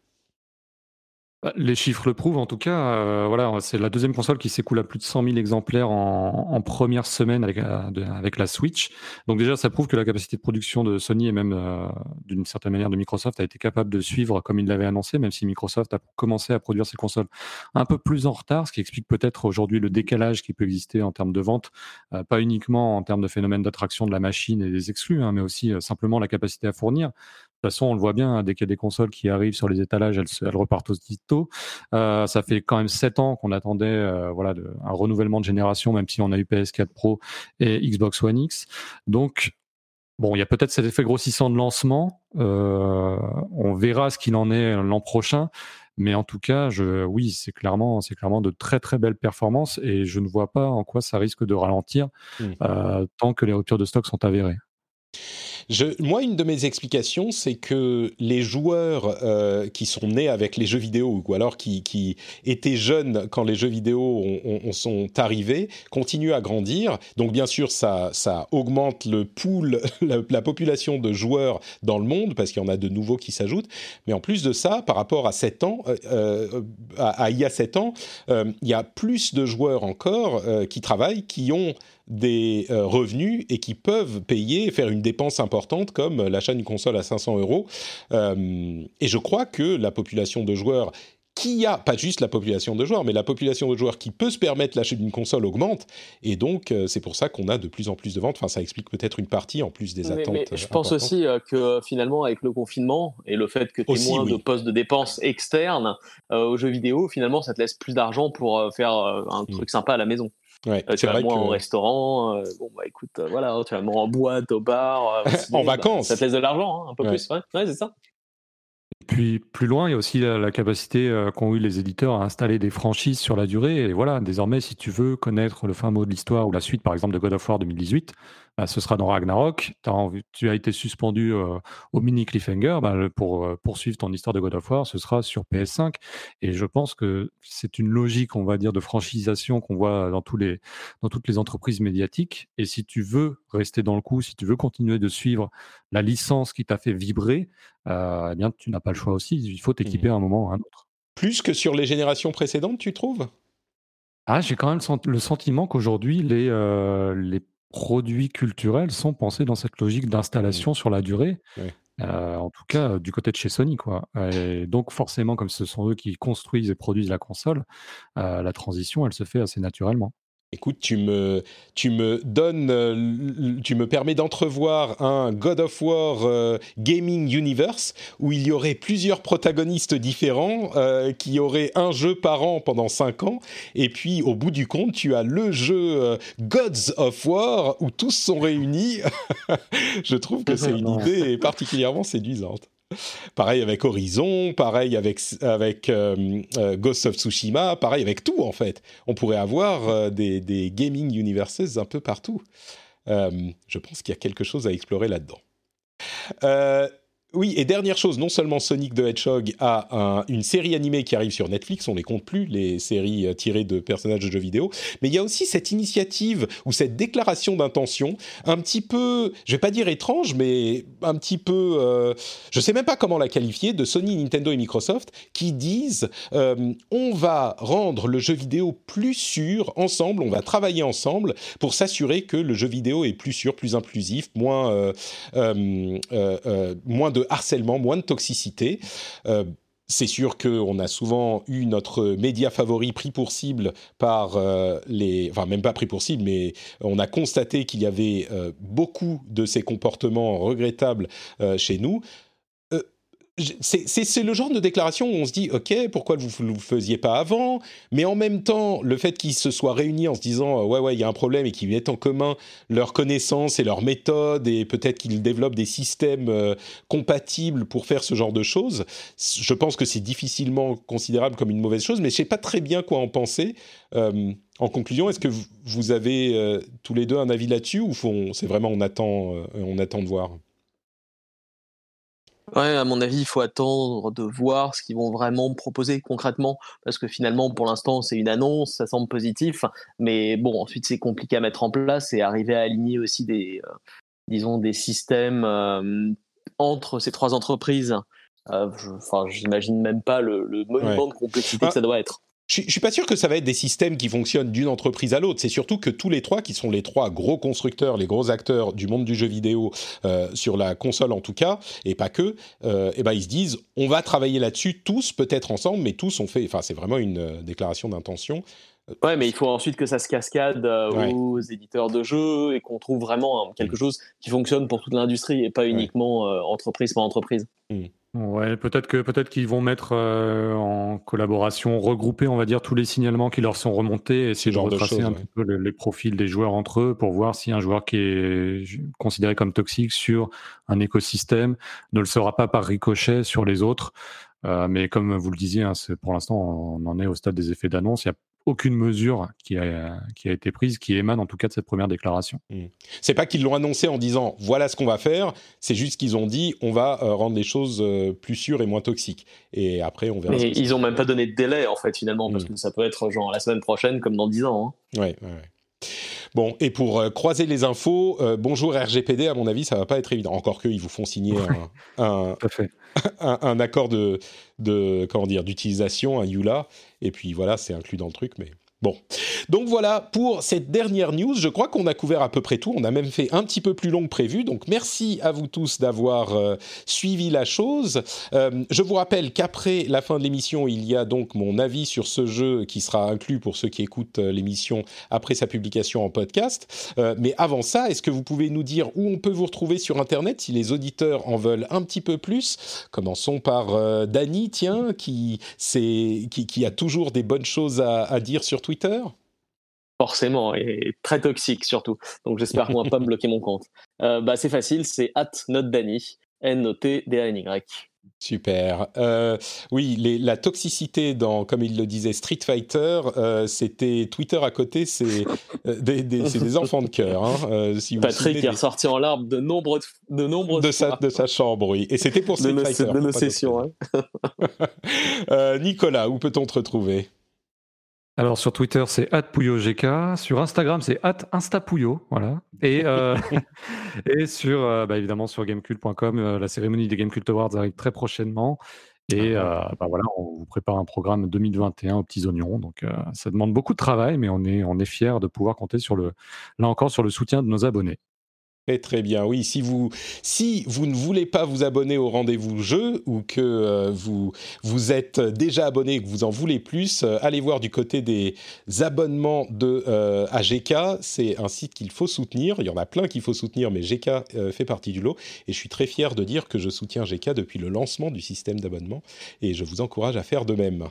Les chiffres le prouvent en tout cas. Euh, voilà, c'est la deuxième console qui s'écoule à plus de 100 000 exemplaires en, première semaine avec, euh, avec, la Switch. Donc déjà, ça prouve que la capacité de production de Sony et même euh, d'une certaine manière de Microsoft a été capable de suivre comme il l'avait annoncé, même si Microsoft a commencé à produire ses consoles un peu plus en retard, ce qui explique peut-être aujourd'hui le décalage qui peut exister en termes de vente, pas uniquement en termes de phénomène d'attraction de la machine et des exclus, hein, mais aussi simplement la capacité à fournir. De toute façon, on le voit bien, hein, dès qu'il y a des consoles qui arrivent sur les étalages, elles, elles repartent aussitôt. Euh, ça fait quand même 7 ans qu'on attendait euh, voilà, un renouvellement de génération, même si on a eu PS4 Pro et Xbox One X. Donc, Bon, il y a peut-être cet effet grossissant de lancement. Euh, on verra ce qu'il en est l'an prochain. Mais en tout cas, je, oui, c'est clairement, c'est clairement de très très belles performances et je ne vois pas en quoi ça risque de ralentir mmh. euh, tant que les ruptures de stock sont avérées moi, une de mes explications, c'est que les joueurs euh, qui sont nés avec les jeux vidéo ou alors qui, étaient jeunes quand les jeux vidéo ont, sont arrivés continuent à grandir. Donc, bien sûr, ça, ça augmente le pool, *laughs* la, population de joueurs dans le monde parce qu'il y en a de nouveaux qui s'ajoutent. Mais en plus de ça, par rapport à 7 ans, euh, euh, à, il y a 7 ans, il y a plus de joueurs encore qui travaillent, qui ont des revenus et qui peuvent payer, faire une dépense importante comme l'achat d'une console à 500 euros. Euh, et je crois que la population de joueurs qui a, pas juste la population de joueurs, mais la population de joueurs qui peut se permettre l'achat d'une console augmente. Et donc, euh, c'est pour ça qu'on a de plus en plus de ventes. Enfin, ça explique peut-être une partie en plus des attentes. Mais je pense aussi que finalement, avec le confinement et le fait que tu moins de postes de dépenses externes aux jeux vidéo, finalement, ça te laisse plus d'argent pour faire un mm. truc sympa à la maison. Ouais, euh, tu vas moins au restaurant, euh, bon bah écoute, euh, voilà, hein, tu vas moins en boîte, au bar, *laughs* en vacances. ça te laisse de l'argent, hein, un peu plus, ouais, ouais c'est ça. puis plus loin, il y a aussi la, capacité euh, qu'ont eu les éditeurs à installer des franchises sur la durée. Et voilà, désormais, si tu veux connaître le fin mot de l'histoire ou la suite, par exemple, de God of War 2018, bah, ce sera dans Ragnarok. tu as été suspendu euh, au mini cliffhanger. Bah, pour euh, poursuivre ton histoire de God of War, ce sera sur PS5. Et je pense que c'est une logique, on va dire, de franchisation qu'on voit dans, tous les, dans toutes les entreprises médiatiques. Et si tu veux rester dans le coup, si tu veux continuer de suivre la licence qui t'a fait vibrer, euh, eh bien, tu n'as pas le choix aussi. Il faut t'équiper mmh. à un moment ou à un autre. Plus que sur les générations précédentes, tu trouves? Ah, j'ai quand même le sentiment qu'aujourd'hui, les, les produits culturels sont pensés dans cette logique d'installation mmh. sur la durée. Euh, en tout cas, du côté de chez Sony, quoi. Et donc, forcément, comme ce sont eux qui construisent et produisent la console, euh, la transition, elle se fait assez naturellement. Écoute, tu me, tu me donnes, euh, tu me permets d'entrevoir un God of War euh, Gaming Universe où il y aurait plusieurs protagonistes différents euh, qui auraient un jeu par an pendant 5 ans. Et puis, au bout du compte, tu as le jeu Gods of War où tous sont réunis. *laughs* Je trouve que *laughs* c'est une idée particulièrement séduisante. Pareil avec Horizon, pareil avec, euh, euh, Ghost of Tsushima, pareil avec tout en fait. On pourrait avoir euh, des, gaming universes un peu partout. je pense qu'il y a quelque chose à explorer là-dedans. Oui, et dernière chose, non seulement Sonic the Hedgehog a une série animée qui arrive sur Netflix, on les compte plus, les séries euh, tirées de personnages de jeux vidéo, mais il y a aussi cette initiative ou cette déclaration d'intention, un petit peu, je vais pas dire étrange, mais un petit peu, euh, je sais même pas comment la qualifier, de Sony, Nintendo et Microsoft, qui disent euh, on va rendre le jeu vidéo plus sûr ensemble, on va travailler ensemble pour s'assurer que le jeu vidéo est plus sûr, plus inclusif, moins, moins de harcèlement, moins de toxicité. Euh, c'est sûr qu'on a souvent eu notre média favori pris pour cible par euh, les... Enfin, même pas pris pour cible, mais on a constaté qu'il y avait euh, beaucoup de ces comportements regrettables chez nous c'est le genre de déclaration où on se dit ok pourquoi vous ne le faisiez pas avant? Mais en même temps le fait qu'ils se soient réunis en se disant ouais ouais il y a un problème et qu'ils mettent en commun leurs connaissances et leurs méthodes et peut-être qu'ils développent des systèmes euh, compatibles pour faire ce genre de choses je pense que c'est difficilement considérable comme une mauvaise chose mais je sais pas très bien quoi en penser. Euh, en conclusion est-ce que vous avez euh, tous les deux un avis là-dessus ou c'est vraiment on attend on attend de voir? Ouais, à mon avis, il faut attendre de voir ce qu'ils vont vraiment proposer concrètement, parce que finalement, pour l'instant, c'est une annonce, ça semble positif, mais bon, ensuite, c'est compliqué à mettre en place et arriver à aligner aussi des, euh, disons, des systèmes euh, entre ces trois entreprises. Euh, enfin, j'imagine même pas le, le monument de complexité que ça doit être. Je, ne suis pas sûr que ça va être des systèmes qui fonctionnent d'une entreprise à l'autre. C'est surtout que tous les trois, qui sont les trois gros constructeurs, les gros acteurs du monde du jeu vidéo euh, sur la console en tout cas, et pas que, euh, et ben ils se disent, on va travailler là-dessus tous, peut-être ensemble, mais tous ont fait. Enfin, c'est vraiment une euh, déclaration d'intention. Ouais, mais il faut ensuite que ça se cascade aux éditeurs de jeux et qu'on trouve vraiment hein, quelque mm. chose qui fonctionne pour toute l'industrie et pas uniquement entreprise par entreprise. Mm. Ouais, peut-être que peut-être qu'ils vont mettre euh, en collaboration, regrouper, on va dire, tous les signalements qui leur sont remontés, et essayer de retracer un peu les, profils des joueurs entre eux pour voir si un joueur qui est considéré comme toxique sur un écosystème ne le sera pas par ricochet sur les autres. Euh, mais comme vous le disiez, hein, pour l'instant, on en est au stade des effets d'annonce. Il y a aucune mesure qui a, qui a été prise, qui émane en tout cas de cette première déclaration. Mmh. C'est pas qu'ils l'ont annoncé en disant voilà ce qu'on va faire, c'est juste qu'ils ont dit on va euh, rendre les choses euh, plus sûres et moins toxiques. Et après, on verra. Mais ils ont même pas donné de délai en fait finalement, parce mmh. que ça peut être genre la semaine prochaine comme dans 10 ans. Hein. Ouais, ouais, ouais. Bon, et pour euh, croiser les infos, bonjour RGPD, à mon avis, ça va pas être évident. Encore qu'ils vous font signer un, un, un, accord de, comment dire d'utilisation, un EULA, et puis voilà, c'est inclus dans le truc, mais Bon, donc voilà pour cette dernière news. Je crois qu'on a couvert à peu près tout. On a même fait un petit peu plus long que prévu. Donc merci à vous tous d'avoir euh, suivi la chose. Euh, je vous rappelle qu'après la fin de l'émission, il y a donc mon avis sur ce jeu qui sera inclus pour ceux qui écoutent euh, l'émission après sa publication en podcast. mais avant ça, est-ce que vous pouvez nous dire où on peut vous retrouver sur Internet si les auditeurs en veulent un petit peu plus? Commençons par Dany, tiens, qui, qui, a toujours des bonnes choses à, à dire sur Twitter? Forcément, et très toxique surtout. Donc j'espère moi pas me *laughs* bloquer mon compte. Euh, bah, c'est facile, c'est at. N-O-T-D-A-N-Y. Super. Euh, oui, la toxicité dans, comme il le disait, Street Fighter, euh, c'était Twitter à côté, c'est des, enfants de cœur. Hein, si Patrick est ressorti en larmes de nombreux de nombreux de sa de sa chambre, oui. Et c'était pour Street Fighter. De nos sessions. Hein. *laughs* Nicolas, où peut-on te retrouver? Alors sur Twitter, c'est @pouyogk. Sur Instagram, c'est @instapouyo. Voilà. Et euh, *laughs* et sur euh, bah, évidemment sur gamecult.com, euh, la cérémonie des Gamecult Awards arrive très prochainement. Et bah, voilà, on vous prépare un programme 2021 aux petits oignons. Donc ça demande beaucoup de travail, mais on est on est fier de pouvoir compter sur le là encore sur le soutien de nos abonnés. Très très bien, oui. Si vous, si vous ne voulez pas vous abonner au rendez-vous jeu ou que euh, vous, vous êtes déjà abonné et que vous en voulez plus, euh, allez voir du côté des abonnements de euh, GK. C'est un site qu'il faut soutenir. Il y en a plein qu'il faut soutenir, mais GK fait partie du lot. Et je suis très fier de dire que je soutiens GK depuis le lancement du système d'abonnement et je vous encourage à faire de même.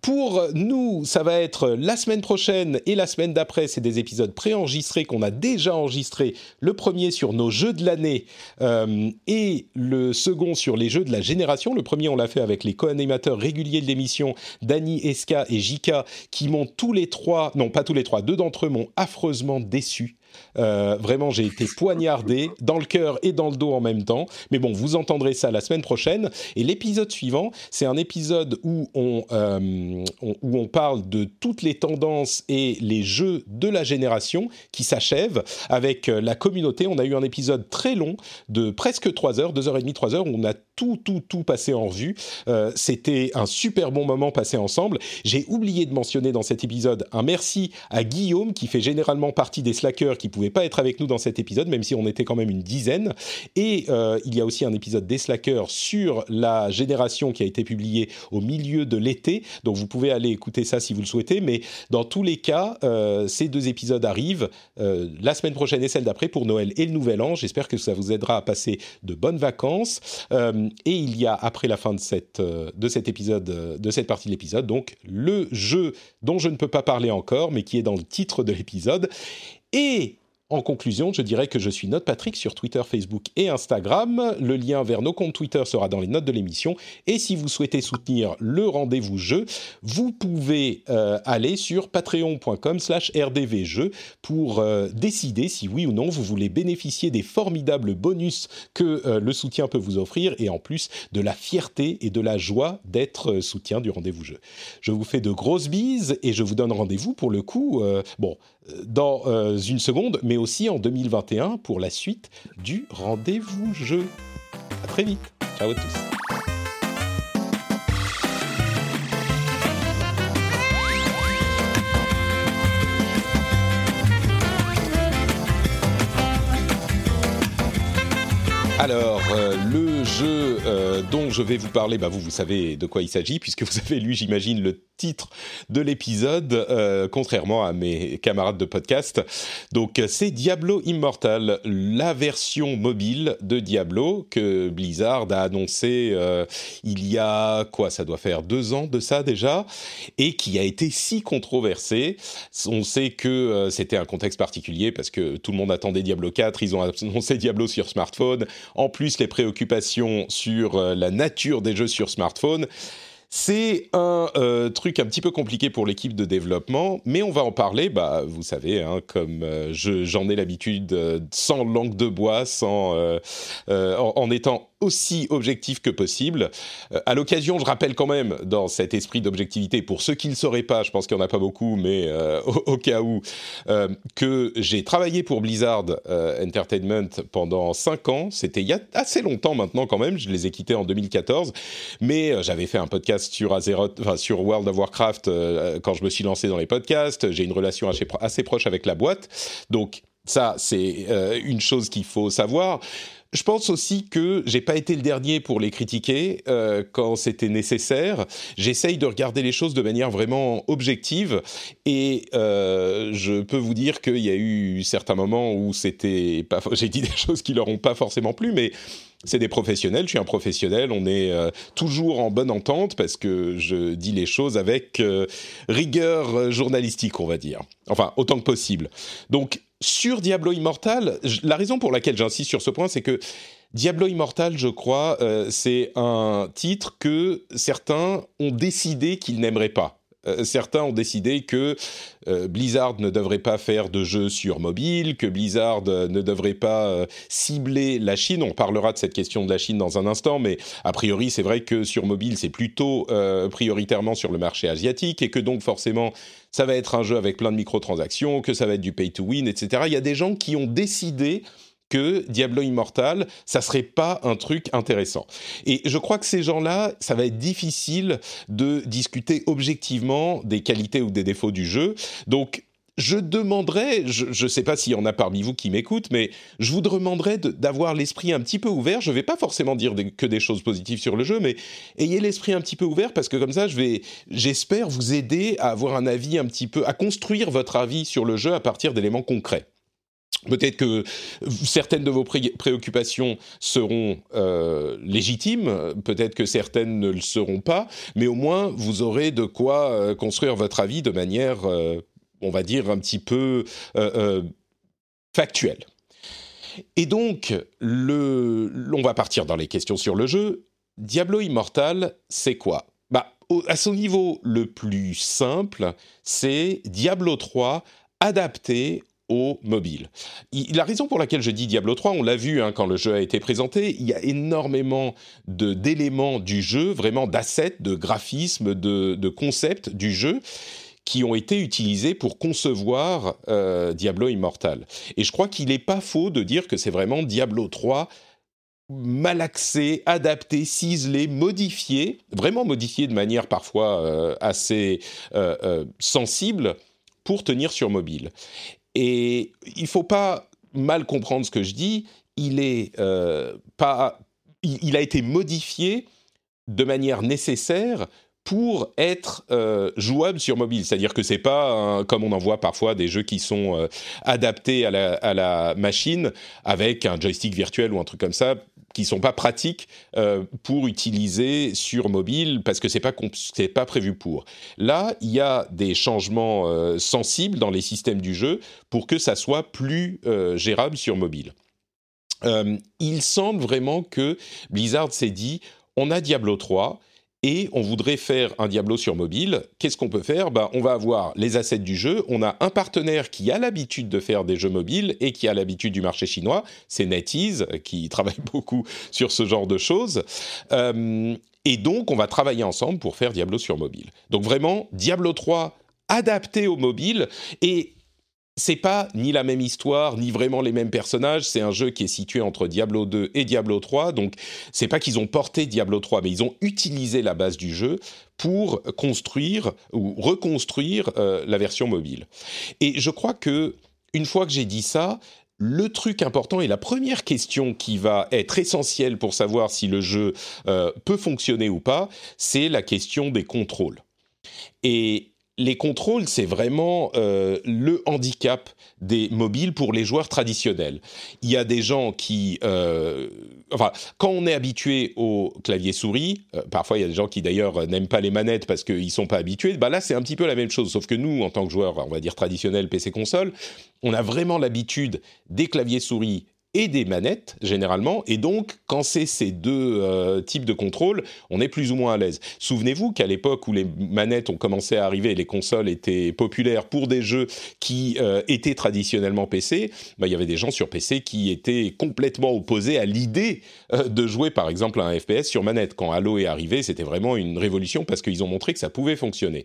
Pour nous, ça va être la semaine prochaine et la semaine d'après, c'est des épisodes préenregistrés qu'on a déjà enregistrés. Le premier sur nos jeux de l'année euh, et le second sur les jeux de la génération. Le premier, on l'a fait avec les co-animateurs réguliers de l'émission, Dani, Eska et Jika, qui m'ont tous les trois, non pas tous les trois, deux d'entre eux m'ont affreusement déçu. Euh, vraiment, j'ai été poignardé dans le cœur et dans le dos en même temps. Mais bon, vous entendrez ça la semaine prochaine. Et l'épisode suivant, c'est un épisode où on, euh, où on parle de toutes les tendances et les jeux de la génération qui s'achèvent avec euh, la communauté. On a eu un épisode très long de presque 3 heures, 2h30, 3 heures, où on a tout, tout, tout passé en revue. C'était un super bon moment passé ensemble. J'ai oublié de mentionner dans cet épisode un merci à Guillaume qui fait généralement partie des slackers qui pouvait pas être avec nous dans cet épisode, même si on était quand même une dizaine. Et euh, il y a aussi un épisode des Slackers sur la génération qui a été publié au milieu de l'été. Donc vous pouvez aller écouter ça si vous le souhaitez. Mais dans tous les cas, euh, ces deux épisodes arrivent euh, la semaine prochaine et celle d'après pour Noël et le Nouvel An. J'espère que ça vous aidera à passer de bonnes vacances. et il y a après la fin de cette de cet épisode, de cette partie de l'épisode, donc le jeu dont je ne peux pas parler encore, mais qui est dans le titre de l'épisode. Et en conclusion, je dirais que je suis Note Patrick sur Twitter, Facebook et Instagram. Le lien vers nos comptes Twitter sera dans les notes de l'émission. Et si vous souhaitez soutenir le rendez-vous jeu, vous pouvez euh, aller sur patreon.com/slash rdvjeux pour euh, décider si oui ou non vous voulez bénéficier des formidables bonus que euh, le soutien peut vous offrir et en plus de la fierté et de la joie d'être soutien du rendez-vous jeu. Je vous fais de grosses bises et je vous donne rendez-vous pour le coup. bon, dans euh, une seconde, mais aussi en 2021 pour la suite du rendez-vous jeu. À très vite. Ciao à tous. Alors, euh, le jeu euh, dont je vais vous parler, bah vous, vous savez de quoi il s'agit, puisque vous avez lu, j'imagine, le titre de l'épisode, euh, contrairement à mes camarades de podcast. Donc, c'est Diablo Immortal, la version mobile de Diablo que Blizzard a annoncé il y a, quoi, ça doit faire deux ans de ça déjà, et qui a été si controversé. On sait que c'était un contexte particulier, parce que tout le monde attendait Diablo 4, ils ont annoncé Diablo sur smartphone en plus les préoccupations sur euh, la nature des jeux sur smartphone. C'est un euh, truc un petit peu compliqué pour l'équipe de développement, mais on va en parler, bah, vous savez, hein, comme euh, j'en ai l'habitude, sans langue de bois, sans, en, étant aussi objectif que possible. Euh, à l'occasion, je rappelle quand même, dans cet esprit d'objectivité, pour ceux qui ne sauraient pas, je pense qu'il n'y en a pas beaucoup, mais euh, *laughs* au, cas où, euh, que j'ai travaillé pour Blizzard Entertainment pendant 5 ans. C'était il y a assez longtemps maintenant quand même, je les ai quittés en 2014, mais j'avais fait un podcast sur Azeroth, enfin, sur World of Warcraft quand je me suis lancé dans les podcasts. J'ai une relation assez proche avec la boîte. Donc, ça, c'est une chose qu'il faut savoir. Je pense aussi que j'ai pas été le dernier pour les critiquer euh, quand c'était nécessaire. J'essaye de regarder les choses de manière vraiment objective et euh, je peux vous dire qu'il y a eu certains moments où c'était pas. J'ai dit des *laughs* choses qui leur ont pas forcément plu, mais c'est des professionnels, je suis un professionnel, on est euh, toujours en bonne entente parce que je dis les choses avec rigueur journalistique, on va dire. Enfin, autant que possible. Donc, sur Diablo Immortal, la raison pour laquelle j'insiste sur ce point, c'est que Diablo Immortal, je crois, euh, c'est un titre que certains ont décidé qu'ils n'aimeraient pas. Euh, certains ont décidé que euh, Blizzard ne devrait pas faire de jeux sur mobile, que Blizzard ne devrait pas cibler la Chine. On parlera de cette question de la Chine dans un instant, mais a priori, c'est vrai que sur mobile, c'est plutôt prioritairement sur le marché asiatique et que donc forcément, ça va être un jeu avec plein de microtransactions, que ça va être du pay to win, etc. Il y a des gens qui ont décidé que Diablo Immortal, ça serait pas un truc intéressant. Et je crois que ces gens-là, ça va être difficile de discuter objectivement des qualités ou des défauts du jeu. Donc, je demanderais, je ne sais pas s'il y en a parmi vous qui m'écoutent, mais je vous demanderais d'avoir l'esprit un petit peu ouvert. Je ne vais pas forcément dire que des choses positives sur le jeu, mais ayez l'esprit un petit peu ouvert parce que comme ça, j'espère vous aider à avoir un avis un petit peu, à construire votre avis sur le jeu à partir d'éléments concrets. Peut-être que certaines de vos préoccupations seront euh, légitimes, peut-être que certaines ne le seront pas, mais au moins vous aurez de quoi euh, construire votre avis de manière, euh, on va dire, un petit peu factuelle. Et donc, on va partir dans les questions sur le jeu. Diablo Immortal, c'est quoi? Bah, À son niveau le plus simple, c'est Diablo 3 adapté au mobile. la raison pour laquelle je dis Diablo 3, on l'a vu hein, quand le jeu a été présenté, il y a énormément d'éléments du jeu, vraiment d'assets, de graphismes, de, concepts du jeu qui ont été utilisés pour concevoir euh, Diablo Immortal. Et je crois qu'il n'est pas faux de dire que c'est vraiment Diablo 3 malaxé, adapté, ciselé, modifié, vraiment modifié de manière parfois euh, assez euh, sensible pour tenir sur mobile. Et il faut pas mal comprendre ce que je dis. Il est pas, il, a été modifié de manière nécessaire pour être euh, jouable sur mobile. C'est-à-dire que c'est pas comme on en voit parfois des jeux qui sont euh, adaptés à la, machine avec un joystick virtuel ou un truc comme ça qui sont pas pratiques euh, pour utiliser sur mobile parce que c'est pas c'est pas prévu pour. Là, il y a des changements sensibles dans les systèmes du jeu pour que ça soit plus gérable sur mobile. il semble vraiment que Blizzard s'est dit on a Diablo 3 et on voudrait faire un Diablo sur mobile, qu'est-ce qu'on peut faire? Ben, On va avoir les assets du jeu, on a un partenaire qui a l'habitude de faire des jeux mobiles et qui a l'habitude du marché chinois, c'est NetEase, qui *laughs* travaille beaucoup sur ce genre de choses. Euh, et donc, on va travailler ensemble pour faire Diablo sur mobile. Donc vraiment, Diablo 3 adapté au mobile. Et c'est pas ni la même histoire, ni vraiment les mêmes personnages. C'est un jeu qui est situé entre Diablo 2 et Diablo 3. Donc, c'est pas qu'ils ont porté Diablo 3, mais ils ont utilisé la base du jeu pour construire ou reconstruire euh, la version mobile. Et je crois que, une fois que j'ai dit ça, le truc important et la première question qui va être essentielle pour savoir si le jeu euh, peut fonctionner ou pas, c'est la question des contrôles. Et les contrôles, c'est vraiment euh, le handicap des mobiles pour les joueurs traditionnels. Il y a des gens qui, euh, enfin, quand on est habitué au clavier souris, euh, parfois il y a des gens qui d'ailleurs n'aiment pas les manettes parce qu'ils sont pas habitués. Bah là, c'est un petit peu la même chose, sauf que nous, en tant que joueurs, on va dire traditionnels PC console, on a vraiment l'habitude des claviers souris et des manettes généralement. Et donc, quand c'est ces deux euh, types de contrôle, on est plus ou moins à l'aise. Souvenez-vous qu'à l'époque où les manettes ont commencé à arriver, les consoles étaient populaires pour des jeux qui euh, étaient traditionnellement PC. Bah, il y avait des gens sur PC qui étaient complètement opposés à l'idée euh, de jouer, par exemple, à un FPS sur manette. Quand Halo est arrivé, c'était vraiment une révolution parce qu'ils ont montré que ça pouvait fonctionner.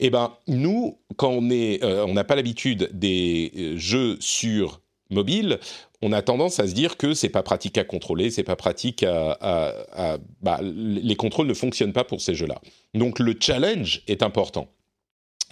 Eh ben, nous, quand on n'a pas l'habitude des jeux sur mobile, on a tendance à se dire que c'est pas pratique à contrôler, c'est pas pratique à, bah, les contrôles ne fonctionnent pas pour ces jeux-là. Donc le challenge est important.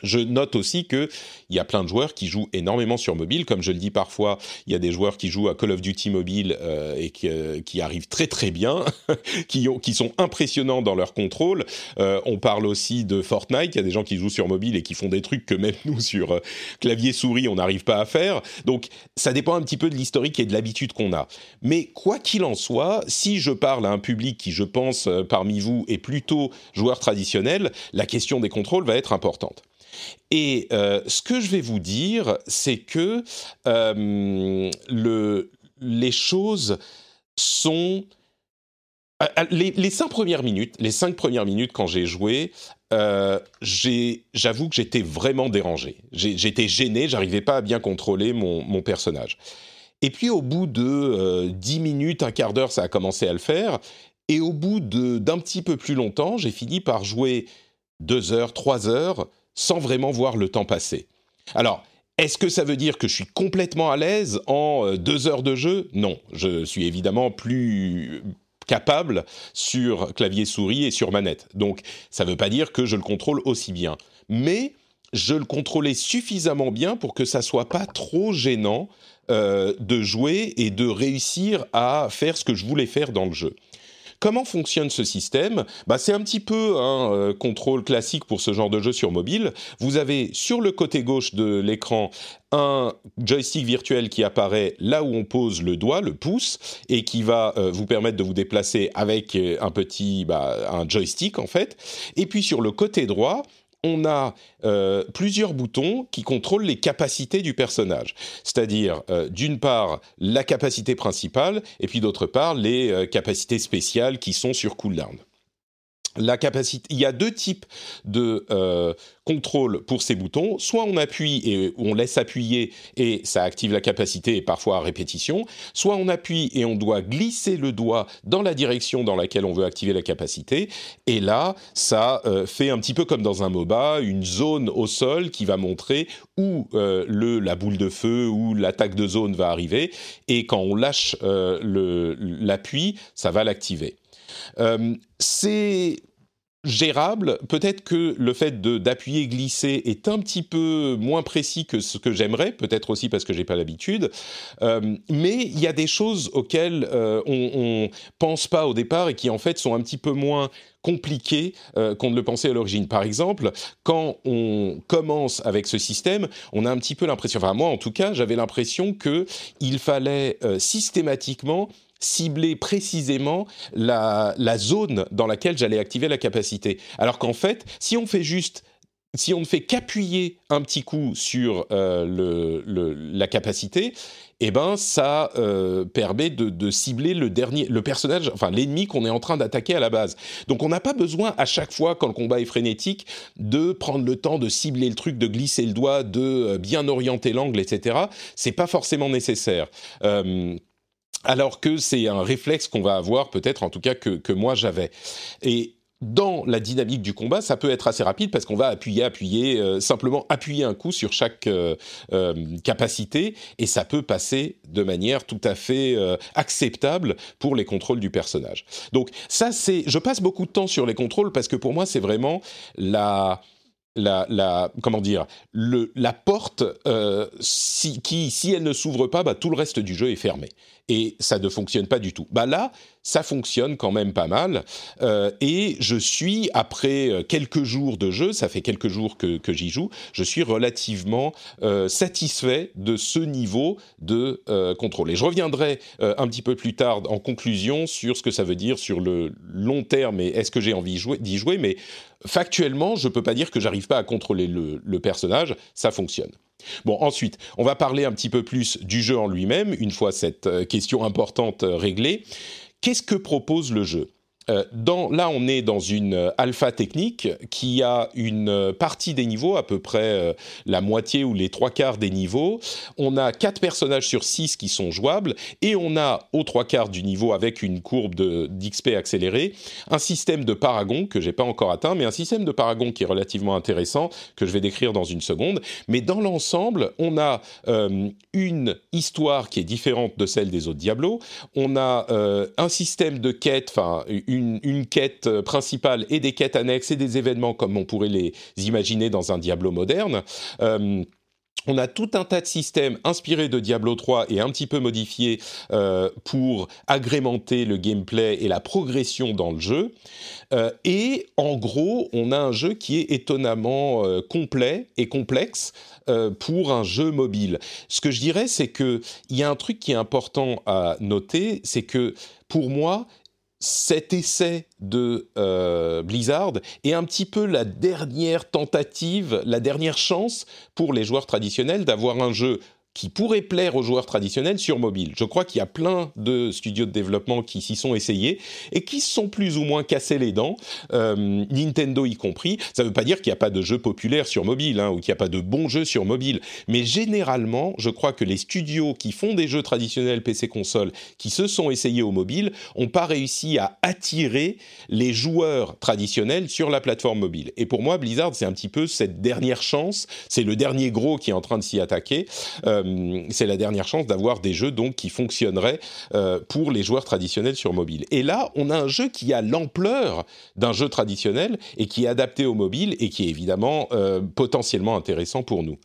Je note aussi qu'il y a plein de joueurs qui jouent énormément sur mobile. Comme je le dis parfois, il y a des joueurs qui jouent à Call of Duty mobile euh, et qui, euh, qui, arrivent très très bien, *laughs* qui, ont, qui sont impressionnants dans leur contrôle. Euh, on parle aussi de Fortnite. Il y a des gens qui jouent sur mobile et qui font des trucs que même *laughs* nous, sur clavier souris, on n'arrive pas à faire. Donc, ça dépend un petit peu de l'historique et de l'habitude qu'on a. Mais quoi qu'il en soit, si je parle à un public qui, je pense, parmi vous, est plutôt joueur traditionnel, la question des contrôles va être importante. Et ce que je vais vous dire, c'est que le, les choses sont les, cinq premières minutes, les cinq premières minutes quand j'ai joué, j'avoue que j'étais vraiment dérangé. J'étais gêné, j'arrivais pas à bien contrôler mon, personnage. Et puis au bout de euh, dix 10 minutes, un quart d'heure, ça a commencé à le faire. Et au bout d'un petit peu plus longtemps, j'ai fini par jouer 2 heures, 3 heures, sans vraiment voir le temps passer. Alors, est-ce que ça veut dire que je suis complètement à l'aise en 2 euh, heures de jeu? Non, je suis évidemment plus capable sur clavier souris et sur manette. Donc, ça ne veut pas dire que je le contrôle aussi bien. Mais je le contrôlais suffisamment bien pour que ça soit pas trop gênant euh, de jouer et de réussir à faire ce que je voulais faire dans le jeu. Comment fonctionne ce système bah, C'est un petit peu un euh, contrôle classique pour ce genre de jeu sur mobile. Vous avez sur le côté gauche de l'écran un joystick virtuel qui apparaît là où on pose le doigt, le pouce, et qui va euh, vous permettre de vous déplacer avec un petit bah, un joystick en fait. Et puis sur le côté droit, on a euh, plusieurs boutons qui contrôlent les capacités du personnage. C'est-à-dire, euh, d'une part, la capacité principale, et puis d'autre part, les euh, capacités spéciales qui sont sur cooldown la capacité, il y a deux types de euh, contrôle pour ces boutons. Soit on appuie et on laisse appuyer et ça active la capacité et parfois à répétition. Soit on appuie et on doit glisser le doigt dans la direction dans laquelle on veut activer la capacité. Et là, ça euh, fait un petit peu comme dans un MOBA, une zone au sol qui va montrer où euh, la boule de feu ou l'attaque de zone va arriver. Et quand on lâche l'appui, ça va l'activer. C'est gérable. Peut-être que le fait d'appuyer glisser est un petit peu moins précis que ce que j'aimerais, peut-être aussi parce que j'ai pas l'habitude. Euh, mais il y a des choses auxquelles euh, on, ne pense pas au départ et qui en fait sont un petit peu moins compliquées qu'on ne le pensait à l'origine. Par exemple, quand on commence avec ce système, on a un petit peu l'impression, enfin moi en tout cas, j'avais l'impression que il fallait systématiquement cibler précisément la, zone dans laquelle j'allais activer la capacité. Alors qu'en fait, si on fait juste si on ne fait qu'appuyer un petit coup sur euh, la capacité, eh ben ça euh, permet de, cibler le dernier, le personnage, enfin l'ennemi qu'on est en train d'attaquer à la base. Donc on n'a pas besoin à chaque fois quand le combat est frénétique de prendre le temps de cibler le truc, de glisser le doigt, de euh, bien orienter l'angle, etc. C'est pas forcément nécessaire alors que c'est un réflexe qu'on va avoir, peut-être en tout cas que, moi j'avais. Et dans la dynamique du combat, ça peut être assez rapide parce qu'on va appuyer, appuyer, euh, simplement appuyer un coup sur chaque euh, euh, capacité et ça peut passer de manière tout à fait acceptable pour les contrôles du personnage. Donc ça, c'est, je passe beaucoup de temps sur les contrôles parce que pour moi, c'est vraiment la la, comment dire la porte qui si elle ne s'ouvre pas bah, tout le reste du jeu est fermé et ça ne fonctionne pas du tout. Bah là, ça fonctionne quand même pas mal. Euh, et je suis, après euh, quelques jours de jeu, ça fait quelques jours que, j'y joue, je suis relativement euh, satisfait de ce niveau de contrôle. Et je reviendrai un petit peu plus tard en conclusion sur ce que ça veut dire sur le long terme et est-ce que j'ai envie d'y jouer. Mais factuellement, je ne peux pas dire que j'arrive pas à contrôler le, le personnage, ça fonctionne. Bon, ensuite, on va parler un petit peu plus du jeu en lui-même, une fois cette euh, question importante euh, réglée. Qu'est-ce que propose le jeu? Euh, là, on est dans une euh, alpha technique qui a une euh, partie des niveaux, à peu près la moitié ou les trois quarts des niveaux. On a quatre personnages sur six qui sont jouables et on a aux trois quarts du niveau avec une courbe d'XP accélérée un système de paragon que j'ai pas encore atteint, mais un système de paragon qui est relativement intéressant que je vais décrire dans une seconde. Mais dans l'ensemble, on a une histoire qui est différente de celle des autres Diablo. On a un système de quête, enfin une quête euh, principale et des quêtes annexes et des événements comme on pourrait les imaginer dans un Diablo moderne. Euh, on a tout un tas de systèmes inspirés de Diablo 3 et un petit peu modifiés euh, pour agrémenter le gameplay et la progression dans le jeu. et en gros, on a un jeu qui est étonnamment complet et complexe pour un jeu mobile. Ce que je dirais, c'est qu'il y a un truc qui est important à noter, c'est que pour moi, cet essai de euh, Blizzard est un petit peu la dernière tentative, la dernière chance pour les joueurs traditionnels d'avoir un jeu qui pourrait plaire aux joueurs traditionnels sur mobile. Je crois qu'il y a plein de studios de développement qui s'y sont essayés et qui se sont plus ou moins cassés les dents, euh, Nintendo y compris. Ça ne veut pas dire qu'il n'y a pas de jeux populaires sur mobile hein, ou qu'il n'y a pas de bons jeux sur mobile, mais généralement, je crois que les studios qui font des jeux traditionnels PC-console, qui se sont essayés au mobile, n'ont pas réussi à attirer les joueurs traditionnels sur la plateforme mobile. Et pour moi, Blizzard, c'est un petit peu cette dernière chance, c'est le dernier gros qui est en train de s'y attaquer. Euh, euh, c'est la dernière chance d'avoir des jeux donc qui fonctionneraient euh, pour les joueurs traditionnels sur mobile. Et là, on a un jeu qui a l'ampleur d'un jeu traditionnel et qui est adapté au mobile et qui est évidemment euh, potentiellement intéressant pour nous.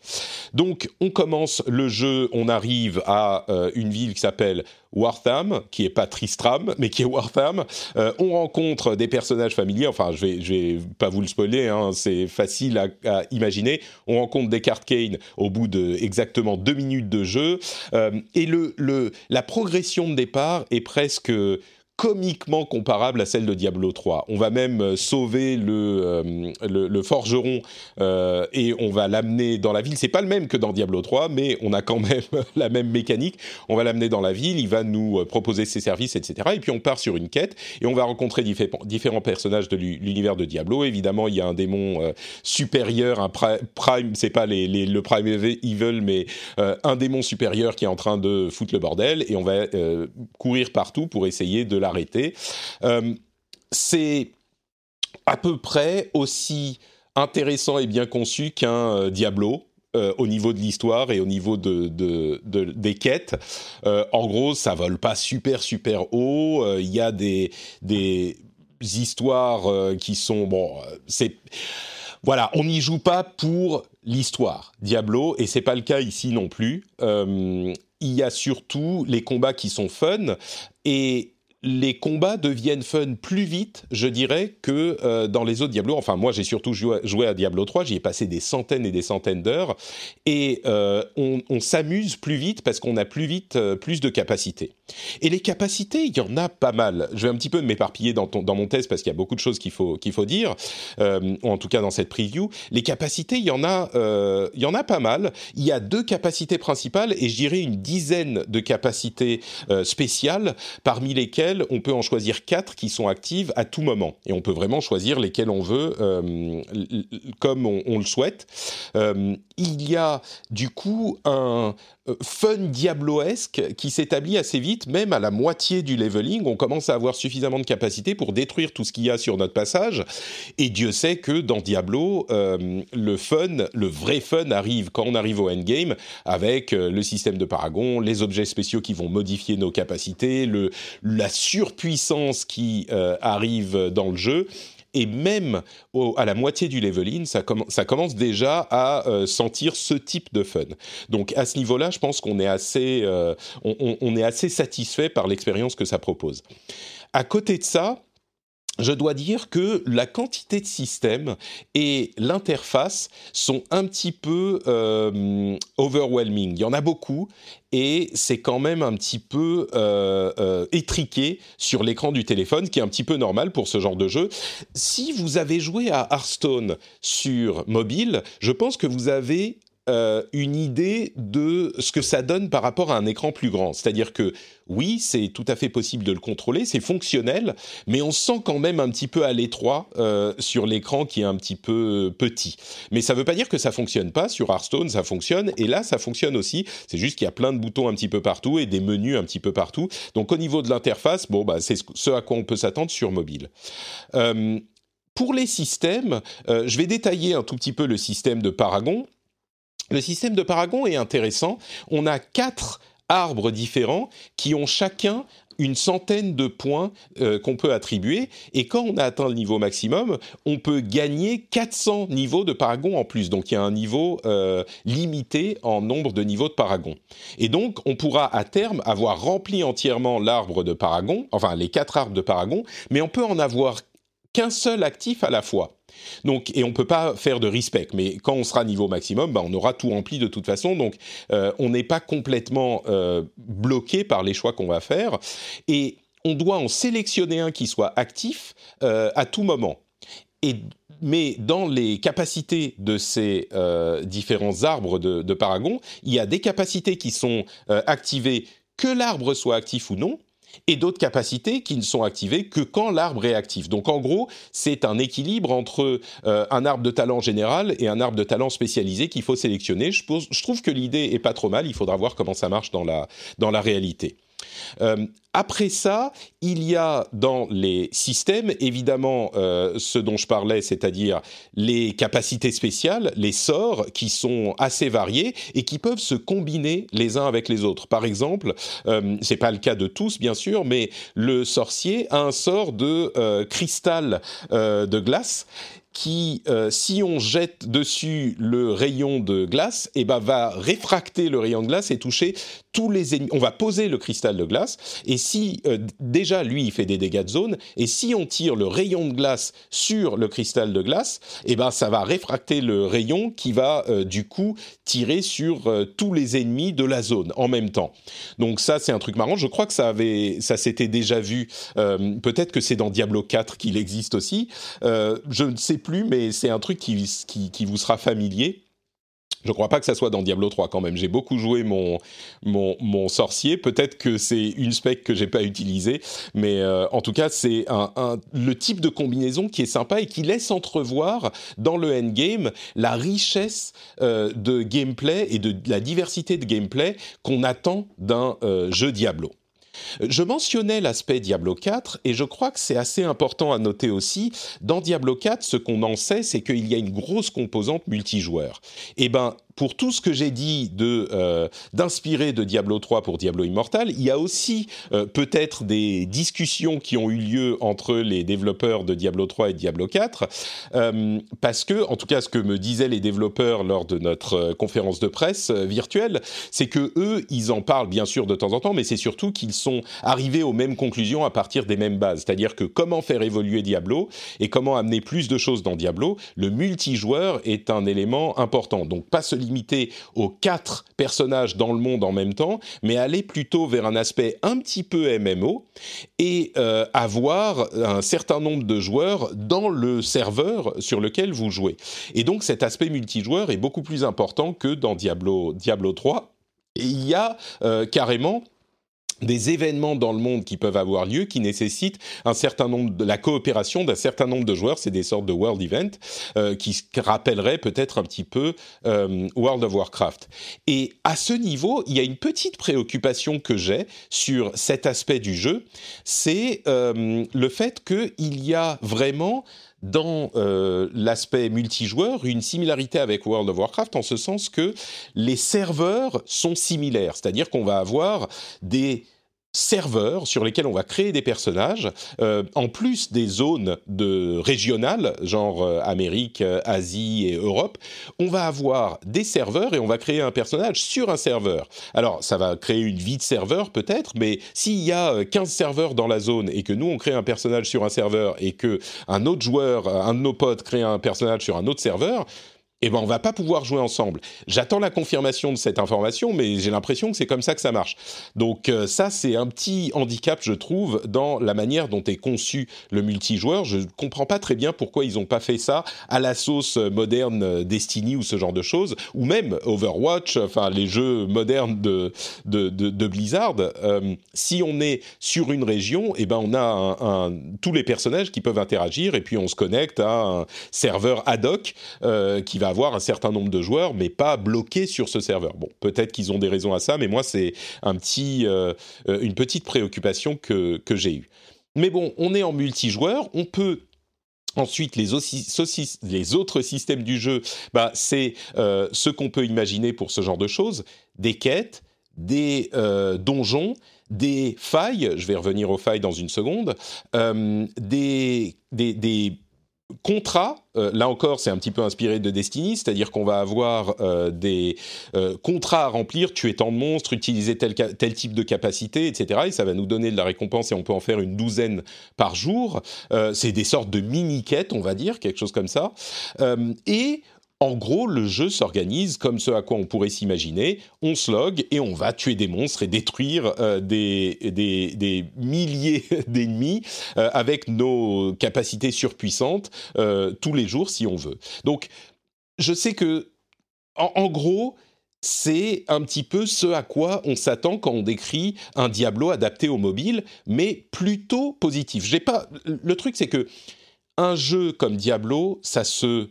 Donc, on commence le jeu, on arrive à une ville qui s'appelle Wartham, qui est pas Tristram, mais qui est Wartham. Euh, on rencontre des personnages familiers. Enfin, je vais, je vais pas vous le spoiler. Hein, c'est facile à, imaginer. On rencontre Descartes Kane au bout de exactement deux minutes de jeu. Euh, et le, le, la progression de départ est presque comiquement comparable à celle de Diablo 3. On va même euh, sauver le, euh, le, forgeron euh, et on va l'amener dans la ville. C'est pas le même que dans Diablo 3, mais on a quand même *laughs* la même mécanique. On va l'amener dans la ville, il va nous proposer ses services, etc. Et puis on part sur une quête et on va rencontrer différents personnages de l'univers de Diablo. Évidemment, il y a un démon supérieur, un prime, c'est pas les, le prime evil, mais un démon supérieur qui est en train de foutre le bordel et on va courir partout pour essayer de arrêter. Euh, c'est à peu près aussi intéressant et bien conçu qu'un euh, Diablo. Euh, au niveau de l'histoire et au niveau de, des quêtes. en gros, ça vole pas super super haut. Il y a des, des histoires qui sont bon. c'est voilà, on n'y joue pas pour l'histoire Diablo et c'est pas le cas ici non plus. il y a surtout les combats qui sont fun et les combats deviennent fun plus vite, je dirais, que euh, dans les autres Diablo. Enfin, moi, j'ai surtout joué, à Diablo 3, j'y ai passé des centaines et des centaines d'heures, et euh, on, s'amuse plus vite parce qu'on a plus vite euh, plus de capacités. Et les capacités, il y en a pas mal. Je vais un petit peu m'éparpiller dans, dans mon test parce qu'il y a beaucoup de choses qu'il faut, qu'il faut dire, ou en tout cas dans cette preview. Les capacités, il y, en a, il y en a pas mal. Il y a deux capacités principales et je dirais une dizaine de capacités spéciales, parmi lesquelles on peut en choisir quatre qui sont actives à tout moment. Et on peut vraiment choisir lesquelles on veut euh, comme on, le souhaite. Euh, il y a du coup un euh, fun diabloesque qui s'établit assez vite, même à la moitié du leveling. On commence à avoir suffisamment de capacité pour détruire tout ce qu'il y a sur notre passage. Et Dieu sait que dans Diablo, le fun, le vrai fun arrive quand on arrive au endgame avec le système de Paragon, les objets spéciaux qui vont modifier nos capacités, la surpuissance qui euh, arrive dans le jeu. Et même à la moitié du leveling, ça, commence déjà à euh, sentir ce type de fun. Donc à ce niveau-là, je pense qu'on est euh, on, est assez satisfait par l'expérience que ça propose. À côté de ça, je dois dire que la quantité de systèmes et l'interface sont un petit peu euh, overwhelming. Il y en a beaucoup et c'est quand même un petit peu euh, euh, étriqué sur l'écran du téléphone, ce qui est un petit peu normal pour ce genre de jeu. Si vous avez joué à Hearthstone sur mobile, je pense que vous avez euh, une idée de ce que ça donne par rapport à un écran plus grand. C'est-à-dire que oui, c'est tout à fait possible de le contrôler, c'est fonctionnel, mais on sent quand même un petit peu à l'étroit euh, sur l'écran qui est un petit peu petit. Mais ça ne veut pas dire que ça fonctionne pas. Sur Hearthstone, ça fonctionne, et là, ça fonctionne aussi. C'est juste qu'il y a plein de boutons un petit peu partout et des menus un petit peu partout. Donc au niveau de l'interface, bon, bah, c'est ce à quoi on peut s'attendre sur mobile. Euh, pour les systèmes, je vais détailler un tout petit peu le système de Paragon. Le système de Paragon est intéressant. On a quatre arbres différents qui ont chacun une centaine de points euh, qu'on peut attribuer. Et quand on a atteint le niveau maximum, on peut gagner 400 niveaux de paragon en plus. Donc il y a un niveau euh, limité en nombre de niveaux de paragon. Et donc on pourra à terme avoir rempli entièrement l'arbre de paragon, enfin les quatre arbres de paragon, mais on peut en avoir qu'un seul actif à la fois. Donc, et on peut pas faire de respect, mais quand on sera niveau maximum, bah, on aura tout rempli de toute façon. Donc, euh, on n'est pas complètement euh, bloqué par les choix qu'on va faire. Et on doit en sélectionner un qui soit actif à tout moment. Et mais dans les capacités de ces euh, différents arbres de, Paragon, il y a des capacités qui sont euh, activées que l'arbre soit actif ou non, et d'autres capacités qui ne sont activées que quand l'arbre est. Donc en gros, c'est un équilibre entre euh, un arbre de talent général et un arbre de talent spécialisé qu'il faut sélectionner. Je, je trouve que l'idée est pas trop mal, il faudra voir comment ça marche dans la, dans la réalité. Euh, après ça, il y a dans les systèmes, évidemment, euh, ce dont je parlais, c'est-à-dire les capacités spéciales, les sorts qui sont assez variés et qui peuvent se combiner les uns avec les autres. Par exemple, euh, c'est pas le cas de tous, bien sûr, mais le sorcier a un sort de euh, cristal de glace qui, si on jette dessus le rayon de glace, eh ben, va réfracter le rayon de glace et toucher tous les ennemis. On va poser le cristal de glace, et si euh, déjà lui il fait des dégâts de zone, et si on tire le rayon de glace sur le cristal de glace, eh ben ça va réfracter le rayon qui va euh, du coup tirer sur tous les ennemis de la zone en même temps. Donc ça c'est un truc marrant. Je crois que ça avait, ça s'était déjà vu. Peut-être que c'est dans Diablo 4 qu'il existe aussi. je ne sais plus, mais c'est un truc qui, vous sera familier. Je ne crois pas que ça soit dans Diablo 3 quand même. J'ai beaucoup joué mon, mon, mon sorcier. Peut-être que c'est une spec que j'ai pas utilisée, mais euh, en tout cas c'est un, le type de combinaison qui est sympa et qui laisse entrevoir dans le endgame la richesse euh, de gameplay et de, la diversité de gameplay qu'on attend d'un euh, jeu Diablo. Je mentionnais l'aspect Diablo 4 et je crois que c'est assez important à noter aussi. Dans Diablo 4, ce qu'on en sait, c'est qu'il y a une grosse composante multijoueur. Eh ben, pour tout ce que j'ai dit de euh, d'inspirer de Diablo 3 pour Diablo Immortal, il y a aussi euh, peut-être des discussions qui ont eu lieu entre les développeurs de Diablo 3 et Diablo 4, euh, parce que, en tout cas, ce que me disaient les développeurs lors de notre conférence de presse virtuelle, c'est que eux, ils en parlent bien sûr de temps en temps, mais c'est surtout qu'ils sont arrivés aux mêmes conclusions à partir des mêmes bases, c'est-à-dire que comment faire évoluer Diablo et comment amener plus de choses dans Diablo, le multijoueur est un élément important. Donc pas celui limiter aux quatre personnages dans le monde en même temps, mais aller plutôt vers un aspect un petit peu MMO et euh, avoir un certain nombre de joueurs dans le serveur sur lequel vous jouez. Et donc cet aspect multijoueur est beaucoup plus important que dans Diablo, Diablo 3. Et il y a euh, carrément des événements dans le monde qui peuvent avoir lieu, qui nécessitent un certain nombre de la coopération d'un certain nombre de joueurs. C'est des sortes de world events euh, qui rappelleraient peut-être un petit peu euh, World of Warcraft. Et à ce niveau, il y a une petite préoccupation que j'ai sur cet aspect du jeu, c'est euh, le fait qu'il y a vraiment dans euh, l'aspect multijoueur une similarité avec World of Warcraft en ce sens que les serveurs sont similaires, c'est-à-dire qu'on va avoir des serveurs sur lesquels on va créer des personnages, euh, en plus des zones de régionales, genre euh, Amérique, euh, Asie et Europe, on va avoir des serveurs et on va créer un personnage sur un serveur. Alors, ça va créer une vie de serveur peut-être, mais s'il y a 15 serveurs dans la zone et que nous on crée un personnage sur un serveur et que un autre joueur, un de nos potes crée un personnage sur un autre serveur, eh ben on va pas pouvoir jouer ensemble. J'attends la confirmation de cette information, mais j'ai l'impression que c'est comme ça que ça marche. Donc euh, ça, c'est un petit handicap, je trouve, dans la manière dont est conçu le multijoueur. Je comprends pas très bien pourquoi ils n'ont pas fait ça à la sauce moderne euh, Destiny ou ce genre de choses, ou même Overwatch, enfin les jeux modernes de, de, de, Blizzard. Euh, si on est sur une région, eh ben on a tous les personnages qui peuvent interagir et puis on se connecte à un serveur ad hoc qui va un certain nombre de joueurs, mais pas bloqués sur ce serveur. Bon, peut-être qu'ils ont des raisons à ça, mais moi, c'est un petit, euh, euh, une petite préoccupation que, que j'ai eue. Mais bon, on est en multijoueur, on peut Ensuite, les, les, autres systèmes du jeu, bah, c'est euh, ce qu'on peut imaginer pour ce genre de choses des quêtes, des donjons, des failles. Je vais revenir aux failles dans une seconde. des, des, des contrat, euh, là encore c'est un petit peu inspiré de Destiny, c'est-à-dire qu'on va avoir euh, des euh, contrats à remplir, tuer tant de monstres, utiliser tel, tel type de capacité, etc. Et ça va nous donner de la récompense et on peut en faire une douzaine par jour. c'est des sortes de mini-quêtes, on va dire, quelque chose comme ça. et en gros, le jeu s'organise comme ce à quoi on pourrait s'imaginer. On se et on va tuer des monstres et détruire euh, des, milliers *laughs* d'ennemis euh, avec nos capacités surpuissantes euh, tous les jours si on veut. Donc, je sais que, en, gros, c'est un petit peu ce à quoi on s'attend quand on décrit un Diablo adapté au mobile, mais plutôt positif. J'ai pas. Le truc, c'est que un jeu comme Diablo, ça se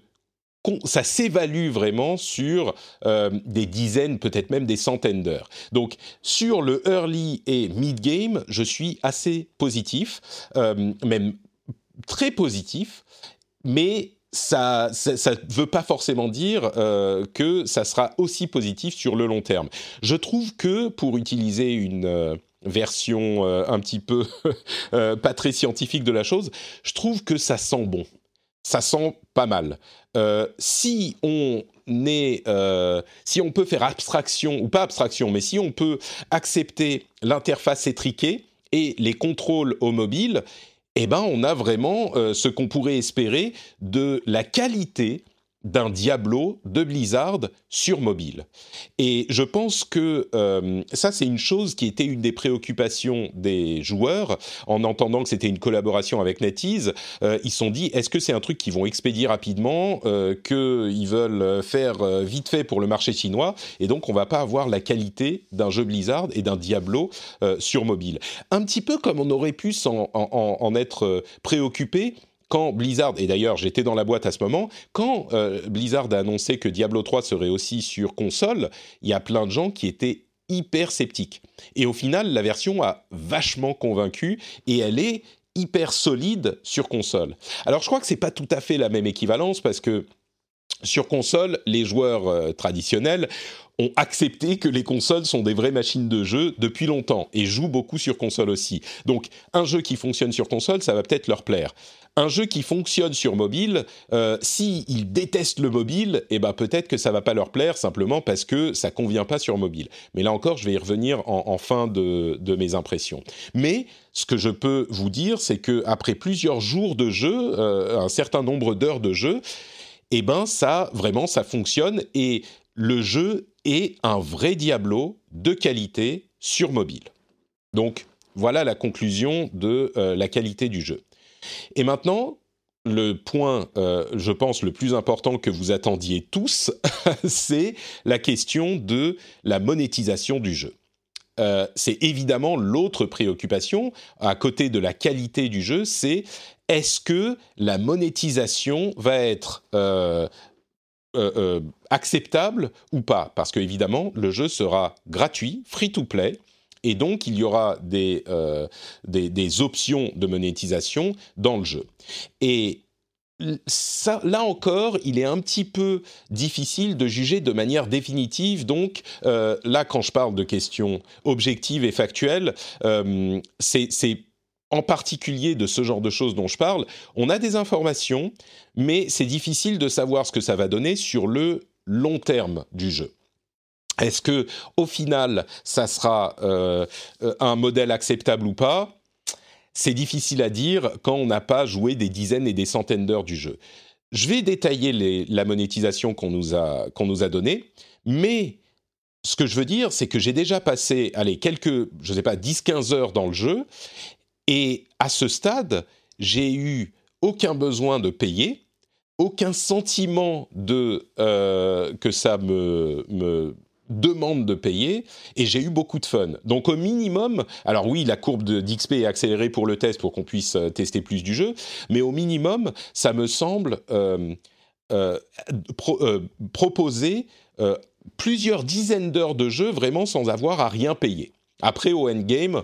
ça s'évalue vraiment sur euh, des dizaines, peut-être même des centaines d'heures. Donc sur le early et mid game, je suis assez positif, euh, même très positif, mais ça ne veut pas forcément dire euh, que ça sera aussi positif sur le long terme. Je trouve que pour utiliser une version un petit peu *laughs* pas très scientifique de la chose, je trouve que ça sent bon ça sent pas mal. Euh, si on est, euh, si on peut faire abstraction ou pas abstraction, mais si on peut accepter l'interface étriquée et les contrôles au mobile, eh ben on a vraiment euh, ce qu'on pourrait espérer de la qualité d'un Diablo de Blizzard sur mobile. Et je pense que euh, ça, c'est une chose qui était une des préoccupations des joueurs en entendant que c'était une collaboration avec NetEase. Euh, ils se sont dit, est-ce que c'est un truc qu'ils vont expédier rapidement, euh, qu'ils veulent faire vite fait pour le marché chinois, et donc on va pas avoir la qualité d'un jeu Blizzard et d'un Diablo sur mobile. Un petit peu comme on aurait pu en, en, en être préoccupé quand Blizzard, et d'ailleurs j'étais dans la boîte à ce moment, quand euh, Blizzard a annoncé que Diablo 3 serait aussi sur console, il y a plein de gens qui étaient hyper sceptiques. Et au final, la version a vachement convaincu et elle est hyper solide sur console. Alors je crois que c'est pas tout à fait la même équivalence parce que sur console, les joueurs euh, traditionnels ont accepté que les consoles sont des vraies machines de jeu depuis longtemps et jouent beaucoup sur console aussi. Donc un jeu qui fonctionne sur console, ça va peut-être leur plaire. Un jeu qui fonctionne sur mobile, euh, s'ils détestent le mobile, eh ben peut-être que ça va pas leur plaire simplement parce que ça convient pas sur mobile. Mais là encore, je vais y revenir en, fin de, mes impressions. Mais ce que je peux vous dire, c'est que après plusieurs jours de jeu, euh, un certain nombre d'heures de jeu, eh ben ça vraiment ça fonctionne et le jeu est un vrai Diablo de qualité sur mobile. Donc voilà la conclusion de euh, la qualité du jeu. Et maintenant, le point, euh, je pense, le plus important que vous attendiez tous, *laughs* c'est la question de la monétisation du jeu. Euh, c'est évidemment l'autre préoccupation, à côté de la qualité du jeu, c'est est-ce que la monétisation va être euh, acceptable ou pas? Parce qu'évidemment, le jeu sera gratuit, free to play, et donc il y aura des, euh, des, des, options de monétisation dans le jeu. Et là encore, il est un petit peu difficile de juger de manière définitive. Donc là, quand je parle de questions objectives et factuelles, c'est en particulier de ce genre de choses dont je parle, on a des informations, mais c'est difficile de savoir ce que ça va donner sur le long terme du jeu. Est-ce que au final, ça sera euh, un modèle acceptable ou pas? C'est difficile à dire quand on n'a pas joué des dizaines et des centaines d'heures du jeu. Je vais détailler la monétisation qu'on nous a donnée, mais ce que je veux dire, c'est que j'ai déjà passé, allez, quelques, je ne sais pas, 10-15 heures dans le jeu, et à ce stade, j'ai eu aucun besoin de payer, aucun sentiment de euh, que ça me demande de payer et j'ai eu beaucoup de fun. Donc au minimum, alors oui, la courbe d'XP est accélérée pour le test pour qu'on puisse euh, tester plus du jeu, mais au minimum, ça me semble euh, proposer plusieurs dizaines d'heures de jeu vraiment sans avoir à rien payer. Après au endgame,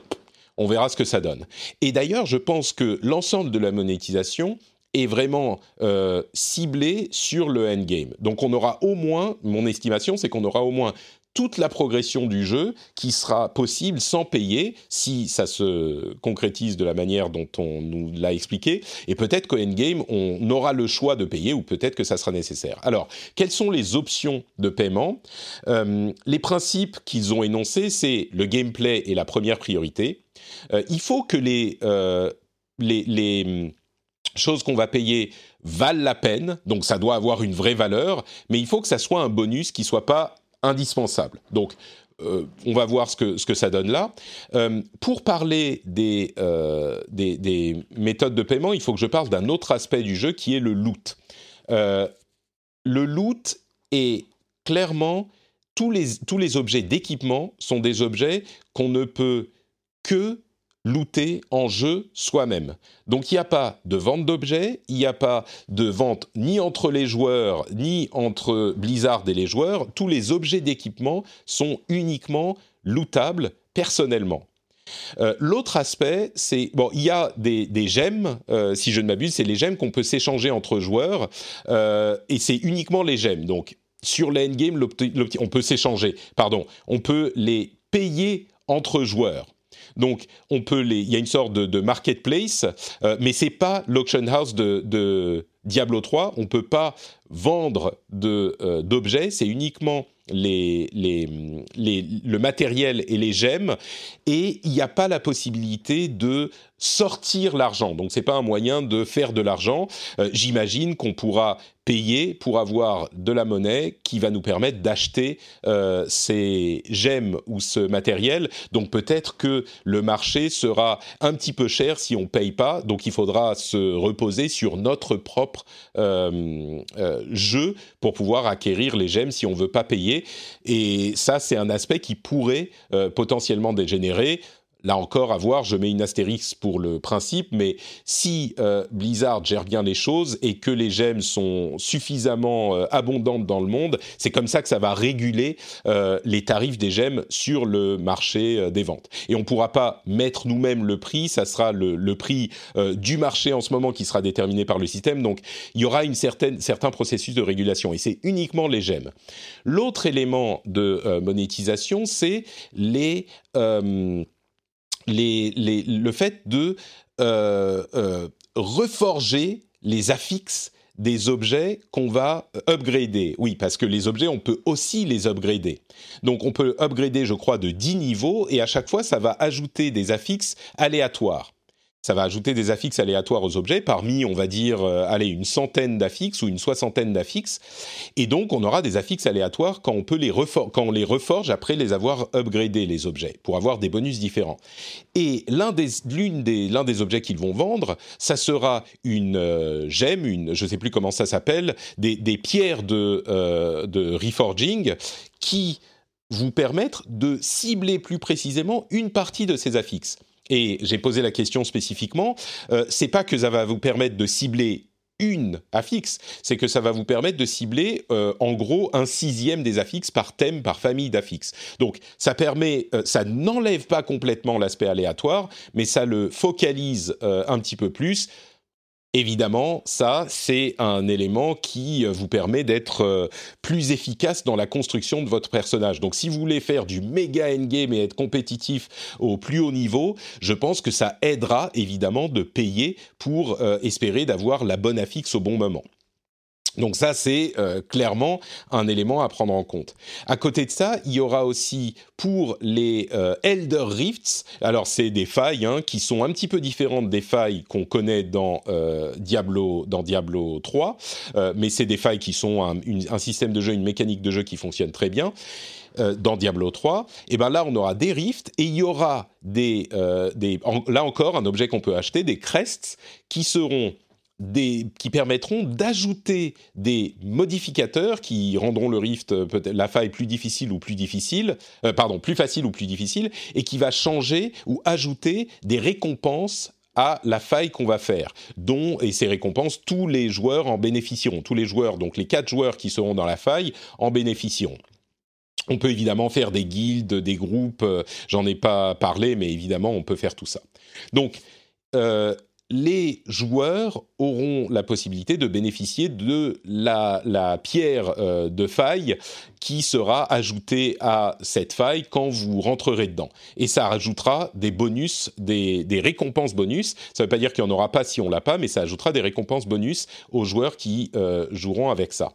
on verra ce que ça donne. Et d'ailleurs, je pense que l'ensemble de la monétisation est vraiment euh, ciblé sur le endgame. Donc on aura au moins, mon estimation, c'est qu'on aura au moins toute la progression du jeu qui sera possible sans payer si ça se concrétise de la manière dont on nous l'a expliqué. Et peut-être qu'au endgame, on aura le choix de payer ou peut-être que ça sera nécessaire. Alors, quelles sont les options de paiement? Euh, Les principes qu'ils ont énoncés, c'est le gameplay est la première priorité. Euh, il faut que les, euh, les, choses qu'on va payer valent la peine, donc ça doit avoir une vraie valeur, mais il faut que ça soit un bonus qui soit pas indispensable. Donc euh, on va voir ce que, ce que ça donne là. Euh, pour parler des, euh, des, des, méthodes de paiement, il faut que je parle d'un autre aspect du jeu qui est le loot. le loot est clairement tous les, tous les objets d'équipement sont des objets qu'on ne peut que looter en jeu soi-même. Donc il n'y a pas de vente d'objets, il n'y a pas de vente ni entre les joueurs, ni entre Blizzard et les joueurs. Tous les objets d'équipement sont uniquement lootables personnellement. Euh, l'autre aspect, c'est bon, il y a des, gemmes, euh, si je ne m'abuse, c'est les gemmes qu'on peut s'échanger entre joueurs, euh, et c'est uniquement les gemmes. Donc sur l'endgame, on peut s'échanger, pardon, on peut les payer entre joueurs. Donc, on peut il y a une sorte de, marketplace, euh, mais c'est pas l'auction house de, Diablo 3. On peut pas vendre euh, d'objets, c'est uniquement le matériel et les gemmes, et il n'y a pas la possibilité de sortir l'argent. Donc c'est pas un moyen de faire de l'argent. Euh, j'imagine qu'on pourra payer pour avoir de la monnaie qui va nous permettre d'acheter euh, ces gemmes ou ce matériel. Donc peut-être que le marché sera un petit peu cher si on paye pas. Donc il faudra se reposer sur notre propre euh, jeu pour pouvoir acquérir les gemmes si on veut pas payer. Et ça c'est un aspect qui pourrait potentiellement dégénérer là encore, à voir, je mets une astérisque pour le principe, mais si euh, Blizzard gère bien les choses et que les gemmes sont suffisamment euh, abondantes dans le monde, c'est comme ça que ça va réguler euh, les tarifs des gemmes sur le marché des ventes. Et on ne pourra pas mettre nous-mêmes le prix, ça sera le, prix du marché en ce moment qui sera déterminé par le système, donc il y aura une certaine, certain processus de régulation, et c'est uniquement les gemmes. L'autre élément de monétisation, c'est les le fait de euh, euh, reforger les affixes des objets qu'on va upgrader. Oui, parce que les objets, on peut aussi les upgrader. Donc on peut upgrader, je crois, de 10 niveaux, et à chaque fois, ça va ajouter des affixes aléatoires ça va ajouter des affixes aléatoires aux objets, parmi, on va dire, euh, allez, une centaine d'affixes ou une soixantaine d'affixes. Et donc, on aura des affixes aléatoires quand on, peut les quand on les reforge après les avoir upgradés, les objets, pour avoir des bonus différents. Et l'un des, des, des objets qu'ils vont vendre, ça sera une euh, gemme, une, je ne sais plus comment ça s'appelle, des, des pierres de, euh, de reforging qui vous permettre de cibler plus précisément une partie de ces affixes et j'ai posé la question spécifiquement, euh, c'est pas que ça va vous permettre de cibler une affixe, c'est que ça va vous permettre de cibler euh, en gros un sixième des affixes par thème, par famille d'affixes. Donc ça permet, euh, ça n'enlève pas complètement l'aspect aléatoire, mais ça le focalise un petit peu plus Évidemment, ça, c'est un élément qui euh, vous permet d'être euh, plus efficace dans la construction de votre personnage. Donc, si vous voulez faire du méga endgame et être compétitif au plus haut niveau, je pense que ça aidera évidemment de payer pour euh, espérer d'avoir la bonne affixe au bon moment. Donc ça, c'est euh, clairement un élément à prendre en compte. À côté de ça, il y aura aussi pour les euh, Elder Rifts, alors c'est des failles hein, qui sont un petit peu différentes des failles qu'on connaît dans, euh, Diablo, dans Diablo 3, mais c'est des failles qui sont un, système de jeu, une mécanique de jeu qui fonctionne très bien. dans Diablo 3, et ben là on aura des rifts et il y aura des, des là encore un objet qu'on peut acheter, des crests qui seront qui permettront d'ajouter des modificateurs qui rendront le Rift euh, la faille plus difficile ou plus difficile, euh, pardon, plus facile ou plus difficile, et qui va changer ou ajouter des récompenses à la faille qu'on va faire, dont, et ces récompenses, tous les joueurs en bénéficieront. Tous les joueurs, donc les quatre joueurs qui seront dans la faille, en bénéficieront. On peut évidemment faire des guildes, des groupes, euh, j'en ai pas parlé, mais évidemment, on peut faire tout ça. Donc, les joueurs auront la possibilité de bénéficier de la, pierre euh, de faille qui sera ajouté à cette faille quand vous rentrerez dedans. Et ça rajoutera des bonus, des, récompenses bonus. Ça ne veut pas dire qu'il n'y en aura pas si on l'a pas, mais ça ajoutera des récompenses bonus aux joueurs qui euh, joueront avec ça.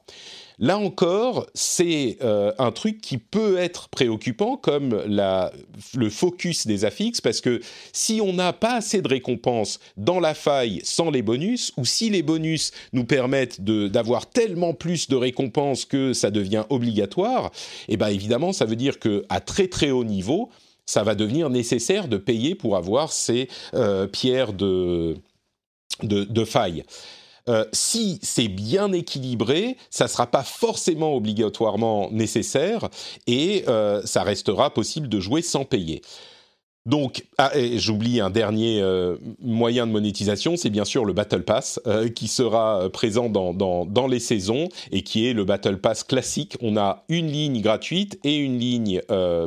Là encore, c'est euh, un truc qui peut être préoccupant comme le focus des affixes, parce que si on n'a pas assez de récompenses dans la faille sans les bonus, ou si les bonus nous permettent d'avoir tellement plus de récompenses que ça devient obligatoire, et eh bien évidemment, ça veut dire qu'à très très haut niveau, ça va devenir nécessaire de payer pour avoir ces euh, pierres de, de faille. Euh, si c'est bien équilibré, ça ne sera pas forcément obligatoirement nécessaire et euh, ça restera possible de jouer sans payer. Donc, ah, j'oublie un dernier euh, moyen de monétisation, c'est bien sûr le Battle Pass qui sera présent dans, les saisons et qui est le Battle Pass classique. On a une ligne gratuite et une ligne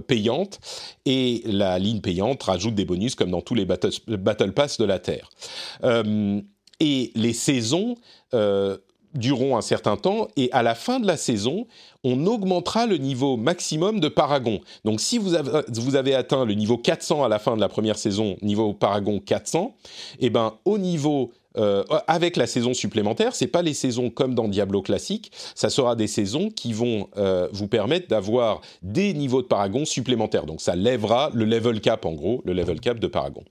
payante et la ligne payante rajoute des bonus comme dans tous les Battle, battle Pass de la Terre et les saisons euh, dureront un certain temps et à la fin de la saison, on augmentera le niveau maximum de Paragon. Donc si vous avez, atteint le niveau 400 à la fin de la première saison, niveau Paragon 400, et eh ben au niveau euh, avec la saison supplémentaire, c'est pas les saisons comme dans Diablo classique, ça sera des saisons qui vont euh, vous permettre d'avoir des niveaux de Paragon supplémentaires. Donc ça lèvera le level cap en gros, le level cap de Paragon.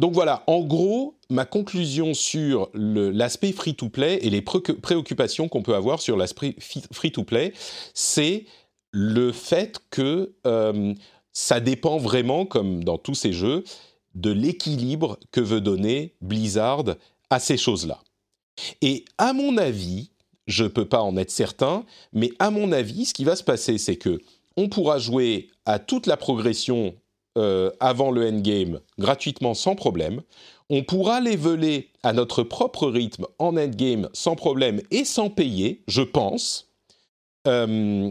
Donc voilà, en gros, ma conclusion sur l'aspect free-to-play et les préoccupations qu'on peut avoir sur l'aspect free-to-play, c'est le fait que euh, ça dépend vraiment, comme dans tous ces jeux, de l'équilibre que veut donner Blizzard à ces choses-là. Et à mon avis, je ne peux pas en être certain, mais à mon avis, ce qui va se passer, c'est que on pourra jouer à toute la progression euh, avant le endgame gratuitement sans problème. On pourra les voler à notre propre rythme en endgame sans problème et sans payer, je pense. Euh,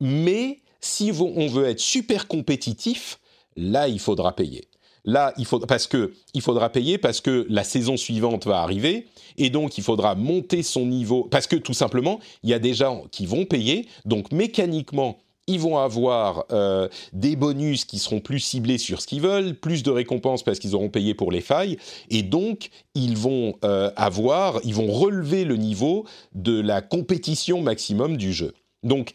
mais si on veut être super compétitif, là, il faudra payer. Là, il faut, parce que il faudra payer parce que la saison suivante va arriver et donc il faudra monter son niveau parce que tout simplement il y a des gens qui vont payer donc mécaniquement ils vont avoir euh, des bonus qui seront plus ciblés sur ce qu'ils veulent, plus de récompenses parce qu'ils auront payé pour les failles, et donc ils vont euh, avoir, ils vont relever le niveau de la compétition maximum du jeu. Donc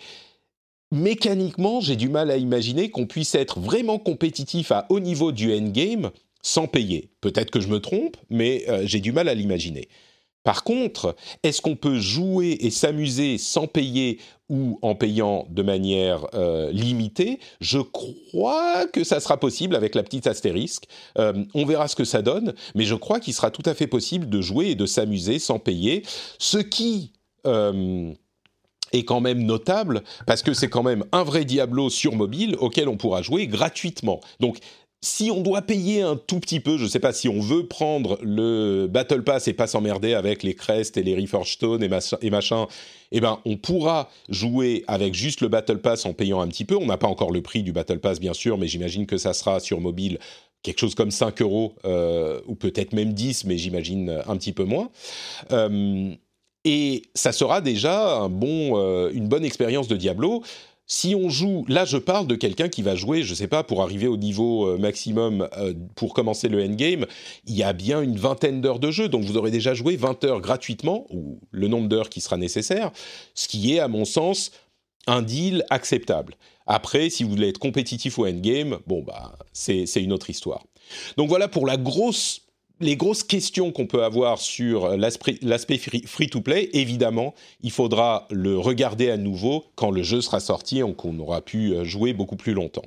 mécaniquement, j'ai du mal à imaginer qu'on puisse être vraiment compétitif à haut niveau du endgame sans payer. Peut-être que je me trompe, mais euh, j'ai du mal à l'imaginer. Par contre, est-ce qu'on peut jouer et s'amuser sans payer ou en payant de manière euh, limitée? Je crois que ça sera possible avec la petite astérisque. Euh, on verra ce que ça donne, mais je crois qu'il sera tout à fait possible de jouer et de s'amuser sans payer, ce qui... Euh, est quand même notable parce que c'est quand même un vrai Diablo sur mobile auquel on pourra jouer gratuitement. Donc si on doit payer un tout petit peu, je ne sais pas si on veut prendre le Battle Pass et pas s'emmerder avec les Crest et les Reforged Stone et, machin, eh ben on pourra jouer avec juste le Battle Pass en payant un petit peu. On n'a pas encore le prix du Battle Pass bien sûr, mais j'imagine que ça sera sur mobile quelque chose comme 5 euros euh, ou peut-être même 10, mais j'imagine un petit peu moins. Euh, et ça sera déjà euh, une bonne expérience de Diablo si on joue, là je parle de quelqu'un qui va jouer, je ne sais pas, pour arriver au niveau euh, maximum euh, pour commencer le endgame, il y a bien une vingtaine d'heures de jeu, donc vous aurez déjà joué 20 heures gratuitement, ou le nombre d'heures qui sera nécessaire, ce qui est à mon sens un deal acceptable. Après, si vous voulez être compétitif au endgame, bon bah c'est une autre histoire. Donc voilà pour la grosse les grosses questions qu'on peut avoir sur l'aspect free-to-play, évidemment, il faudra le regarder à nouveau quand le jeu sera sorti et qu'on aura pu euh, jouer beaucoup plus longtemps.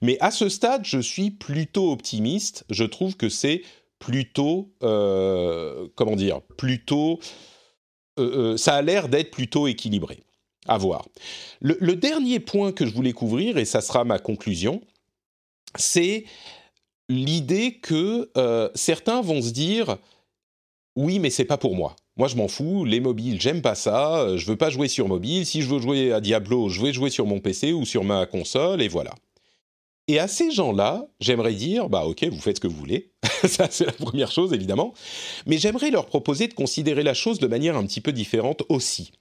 Mais à ce stade, je suis plutôt optimiste. Je trouve que c'est plutôt, euh, comment dire, plutôt, euh, ça a l'air d'être plutôt équilibré. À voir. le dernier point que je voulais couvrir, et ça sera ma conclusion, c'est l'idée que euh, certains vont se dire oui, mais c'est pas pour moi. Moi, je m'en fous. Les mobiles, j'aime pas ça. Euh, je veux pas jouer sur mobile. Si je veux jouer à Diablo, je vais jouer sur mon PC ou sur ma console, et voilà. Et à ces gens-là, j'aimerais dire, bah ok, vous faites ce que vous voulez. *laughs* ça, c'est la première chose, évidemment. Mais j'aimerais leur proposer de considérer la chose de manière un petit peu différente aussi.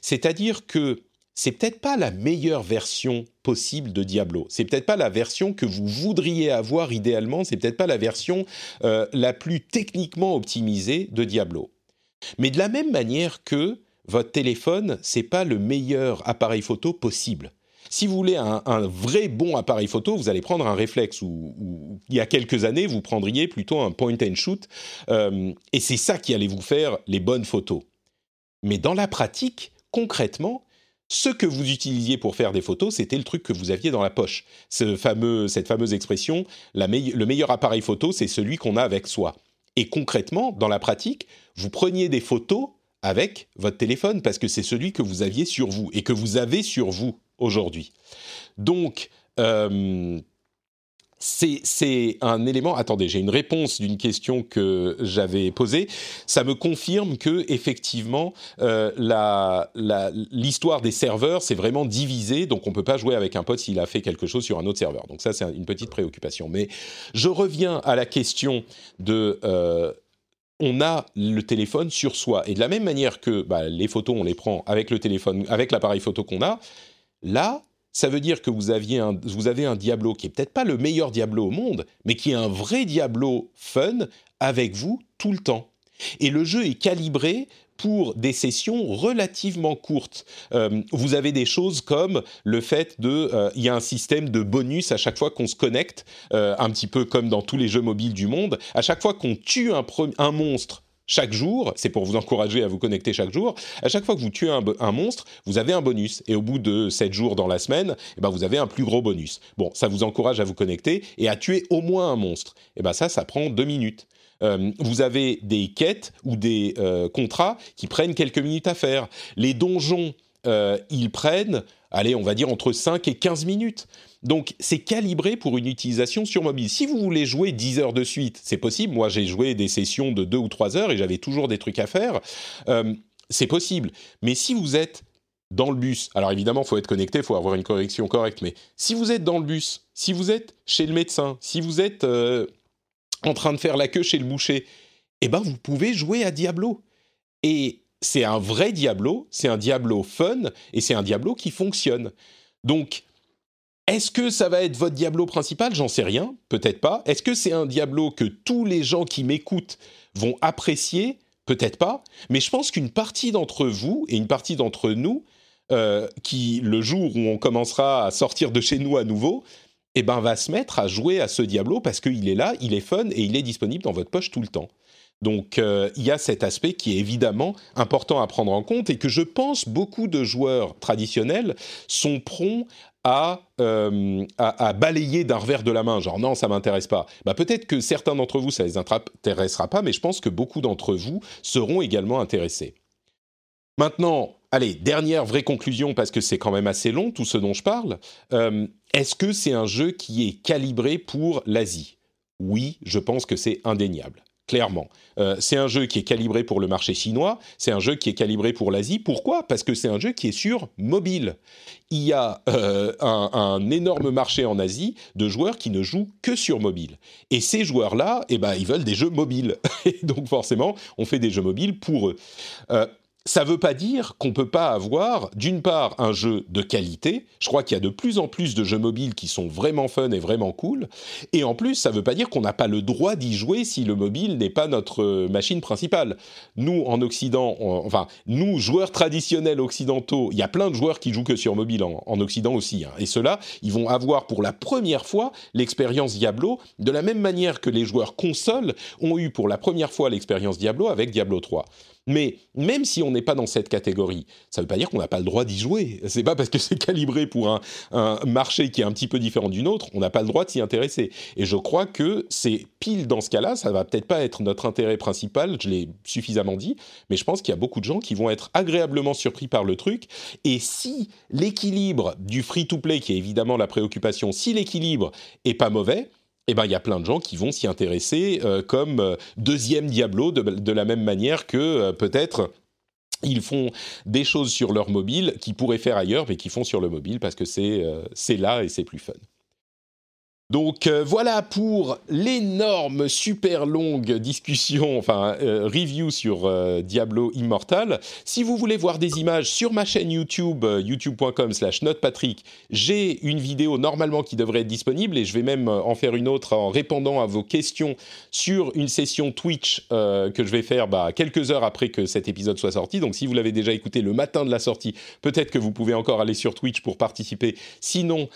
C'est-à-dire que c'est peut-être pas la meilleure version possible de Diablo. C'est peut-être pas la version que vous voudriez avoir idéalement. C'est peut-être pas la version euh, la plus techniquement optimisée de Diablo. Mais de la même manière que votre téléphone, c'est pas le meilleur appareil photo possible. Si vous voulez un, vrai bon appareil photo, vous allez prendre un réflexe ou, il y a quelques années, vous prendriez plutôt un point and shoot. Euh, et c'est ça qui allait vous faire les bonnes photos. Mais dans la pratique, concrètement, ce que vous utilisiez pour faire des photos, c'était le truc que vous aviez dans la poche. Ce fameux, cette fameuse expression, le meilleur appareil photo, c'est celui qu'on a avec soi. Et concrètement, dans la pratique, vous preniez des photos avec votre téléphone parce que c'est celui que vous aviez sur vous et que vous avez sur vous aujourd'hui. Donc, euh, c'est un élément. Attendez, j'ai une réponse d'une question que j'avais posée. Ça me confirme que effectivement, euh, l'histoire des serveurs c'est vraiment divisé, donc on peut pas jouer avec un pote s'il a fait quelque chose sur un autre serveur. Donc ça, c'est une petite préoccupation. Mais je reviens à la question de euh, on a le téléphone sur soi. Et de la même manière que bah, les photos, on les prend avec le téléphone, avec l'appareil photo qu'on a, là, ça veut dire que vous, aviez vous avez un Diablo qui est peut-être pas le meilleur Diablo au monde, mais qui est un vrai Diablo fun avec vous tout le temps. Et le jeu est calibré pour des sessions relativement courtes. Euh, vous avez des choses comme le fait de, euh, il y a un système de bonus à chaque fois qu'on se connecte, euh, un petit peu comme dans tous les jeux mobiles du monde. À chaque fois qu'on tue un monstre chaque jour, c'est pour vous encourager à vous connecter chaque jour, à chaque fois que vous tuez un, monstre, vous avez un bonus. Et au bout de 7 jours dans la semaine, eh ben vous avez un plus gros bonus. Bon, ça vous encourage à vous connecter et à tuer au moins un monstre. Et eh ben ça, ça prend 2 minutes. Euh, vous avez des quêtes ou des euh, contrats qui prennent quelques minutes à faire. Les donjons, euh, ils prennent, allez, on va dire entre 5 et 15 minutes. Donc c'est calibré pour une utilisation sur mobile. Si vous voulez jouer 10 heures de suite, c'est possible. Moi j'ai joué des sessions de 2 ou 3 heures et j'avais toujours des trucs à faire. Euh, c'est possible. Mais si vous êtes dans le bus, alors évidemment, il faut être connecté, il faut avoir une correction correcte, mais si vous êtes dans le bus, si vous êtes chez le médecin, si vous êtes euh, en train de faire la queue chez le boucher, eh ben vous pouvez jouer à Diablo. Et c'est un vrai Diablo, c'est un Diablo fun, et c'est un Diablo qui fonctionne. Donc, est-ce que ça va être votre Diablo principal? J'en sais rien, peut-être pas. Est-ce que c'est un Diablo que tous les gens qui m'écoutent vont apprécier? Peut-être pas. Mais je pense qu'une partie d'entre vous et une partie d'entre nous, euh, qui le jour où on commencera à sortir de chez nous à nouveau, eh ben va se mettre à jouer à ce Diablo parce qu'il est là, il est fun et il est disponible dans votre poche tout le temps. Donc euh, il y a cet aspect qui est évidemment important à prendre en compte et que je pense beaucoup de joueurs traditionnels sont prompts euh, à, à, balayer d'un revers de la main, genre non, ça m'intéresse pas. Bah, peut-être que certains d'entre vous, ça les intéressera pas, mais je pense que beaucoup d'entre vous seront également intéressés. Maintenant, allez, dernière vraie conclusion, parce que c'est quand même assez long tout ce dont je parle. Euh, est-ce que c'est un jeu qui est calibré pour l'Asie? Oui, je pense que c'est indéniable clairement. Euh, c'est un jeu qui est calibré pour le marché chinois, c'est un jeu qui est calibré pour l'Asie. Pourquoi? Parce que c'est un jeu qui est sur mobile. Il y a euh, un, énorme marché en Asie de joueurs qui ne jouent que sur mobile. Et ces joueurs-là, eh ben, ils veulent des jeux mobiles. *laughs* Et donc forcément, on fait des jeux mobiles pour eux. Euh, ça ne veut pas dire qu'on ne peut pas avoir, d'une part, un jeu de qualité. Je crois qu'il y a de plus en plus de jeux mobiles qui sont vraiment fun et vraiment cool. Et en plus, ça ne veut pas dire qu'on n'a pas le droit d'y jouer si le mobile n'est pas notre euh, machine principale. Nous, en Occident, enfin, nous, joueurs traditionnels occidentaux, il y a plein de joueurs qui jouent que sur mobile en, Occident aussi. Hein. Et ceux-là, ils vont avoir pour la première fois l'expérience Diablo, de la même manière que les joueurs consoles ont eu pour la première fois l'expérience Diablo avec Diablo 3. Mais même si on n'est pas dans cette catégorie, ça ne veut pas dire qu'on n'a pas le droit d'y jouer. C'est pas parce que c'est calibré pour un, marché qui est un petit peu différent d'une autre, on n'a pas le droit de s'y intéresser. Et je crois que c'est pile dans ce cas-là, ça va peut-être pas être notre intérêt principal, je l'ai suffisamment dit, mais je pense qu'il y a beaucoup de gens qui vont être agréablement surpris par le truc. Et si l'équilibre du free-to-play, qui est évidemment la préoccupation, si l'équilibre est pas mauvais, eh ben, il y a plein de gens qui vont s'y intéresser euh, comme euh, deuxième Diablo, de, la même manière que euh, peut-être ils font des choses sur leur mobile qui pourraient faire ailleurs, mais qui font sur le mobile parce que c'est là et c'est plus fun. Donc euh, voilà pour l'énorme, super longue discussion, enfin euh, review sur euh, Diablo Immortal. Si vous voulez voir des images sur ma chaîne YouTube, youtube.com slash notepatrick, j'ai une vidéo normalement qui devrait être disponible et je vais même en faire une autre en répondant à vos questions sur une session Twitch que je vais faire bah, quelques heures après que cet épisode soit sorti. Donc si vous l'avez déjà écouté le matin de la sortie, peut-être que vous pouvez encore aller sur Twitch pour participer. Sinon,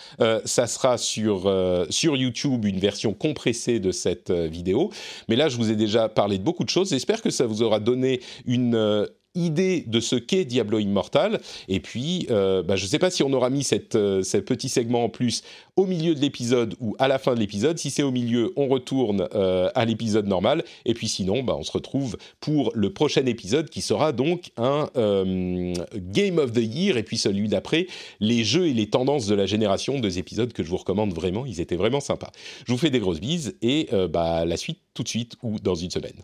ça sera sur, sur YouTube une version compressée de cette euh, vidéo. Mais là, je vous ai déjà parlé de beaucoup de choses. J'espère que ça vous aura donné une euh, idée de ce qu'est Diablo Immortal. Et puis, euh, bah, je ne sais pas si on aura mis cette, euh, ce petit segment en plus au milieu de l'épisode ou à la fin de l'épisode. Si c'est au milieu, on retourne euh, à l'épisode normal. Et puis sinon, bah, on se retrouve pour le prochain épisode qui sera donc un Game of the Year. Et puis celui d'après, les jeux et les tendances de la génération. Deux épisodes que je vous recommande vraiment. Ils étaient vraiment sympas. Je vous fais des grosses bises et bah, la suite tout de suite ou dans une semaine.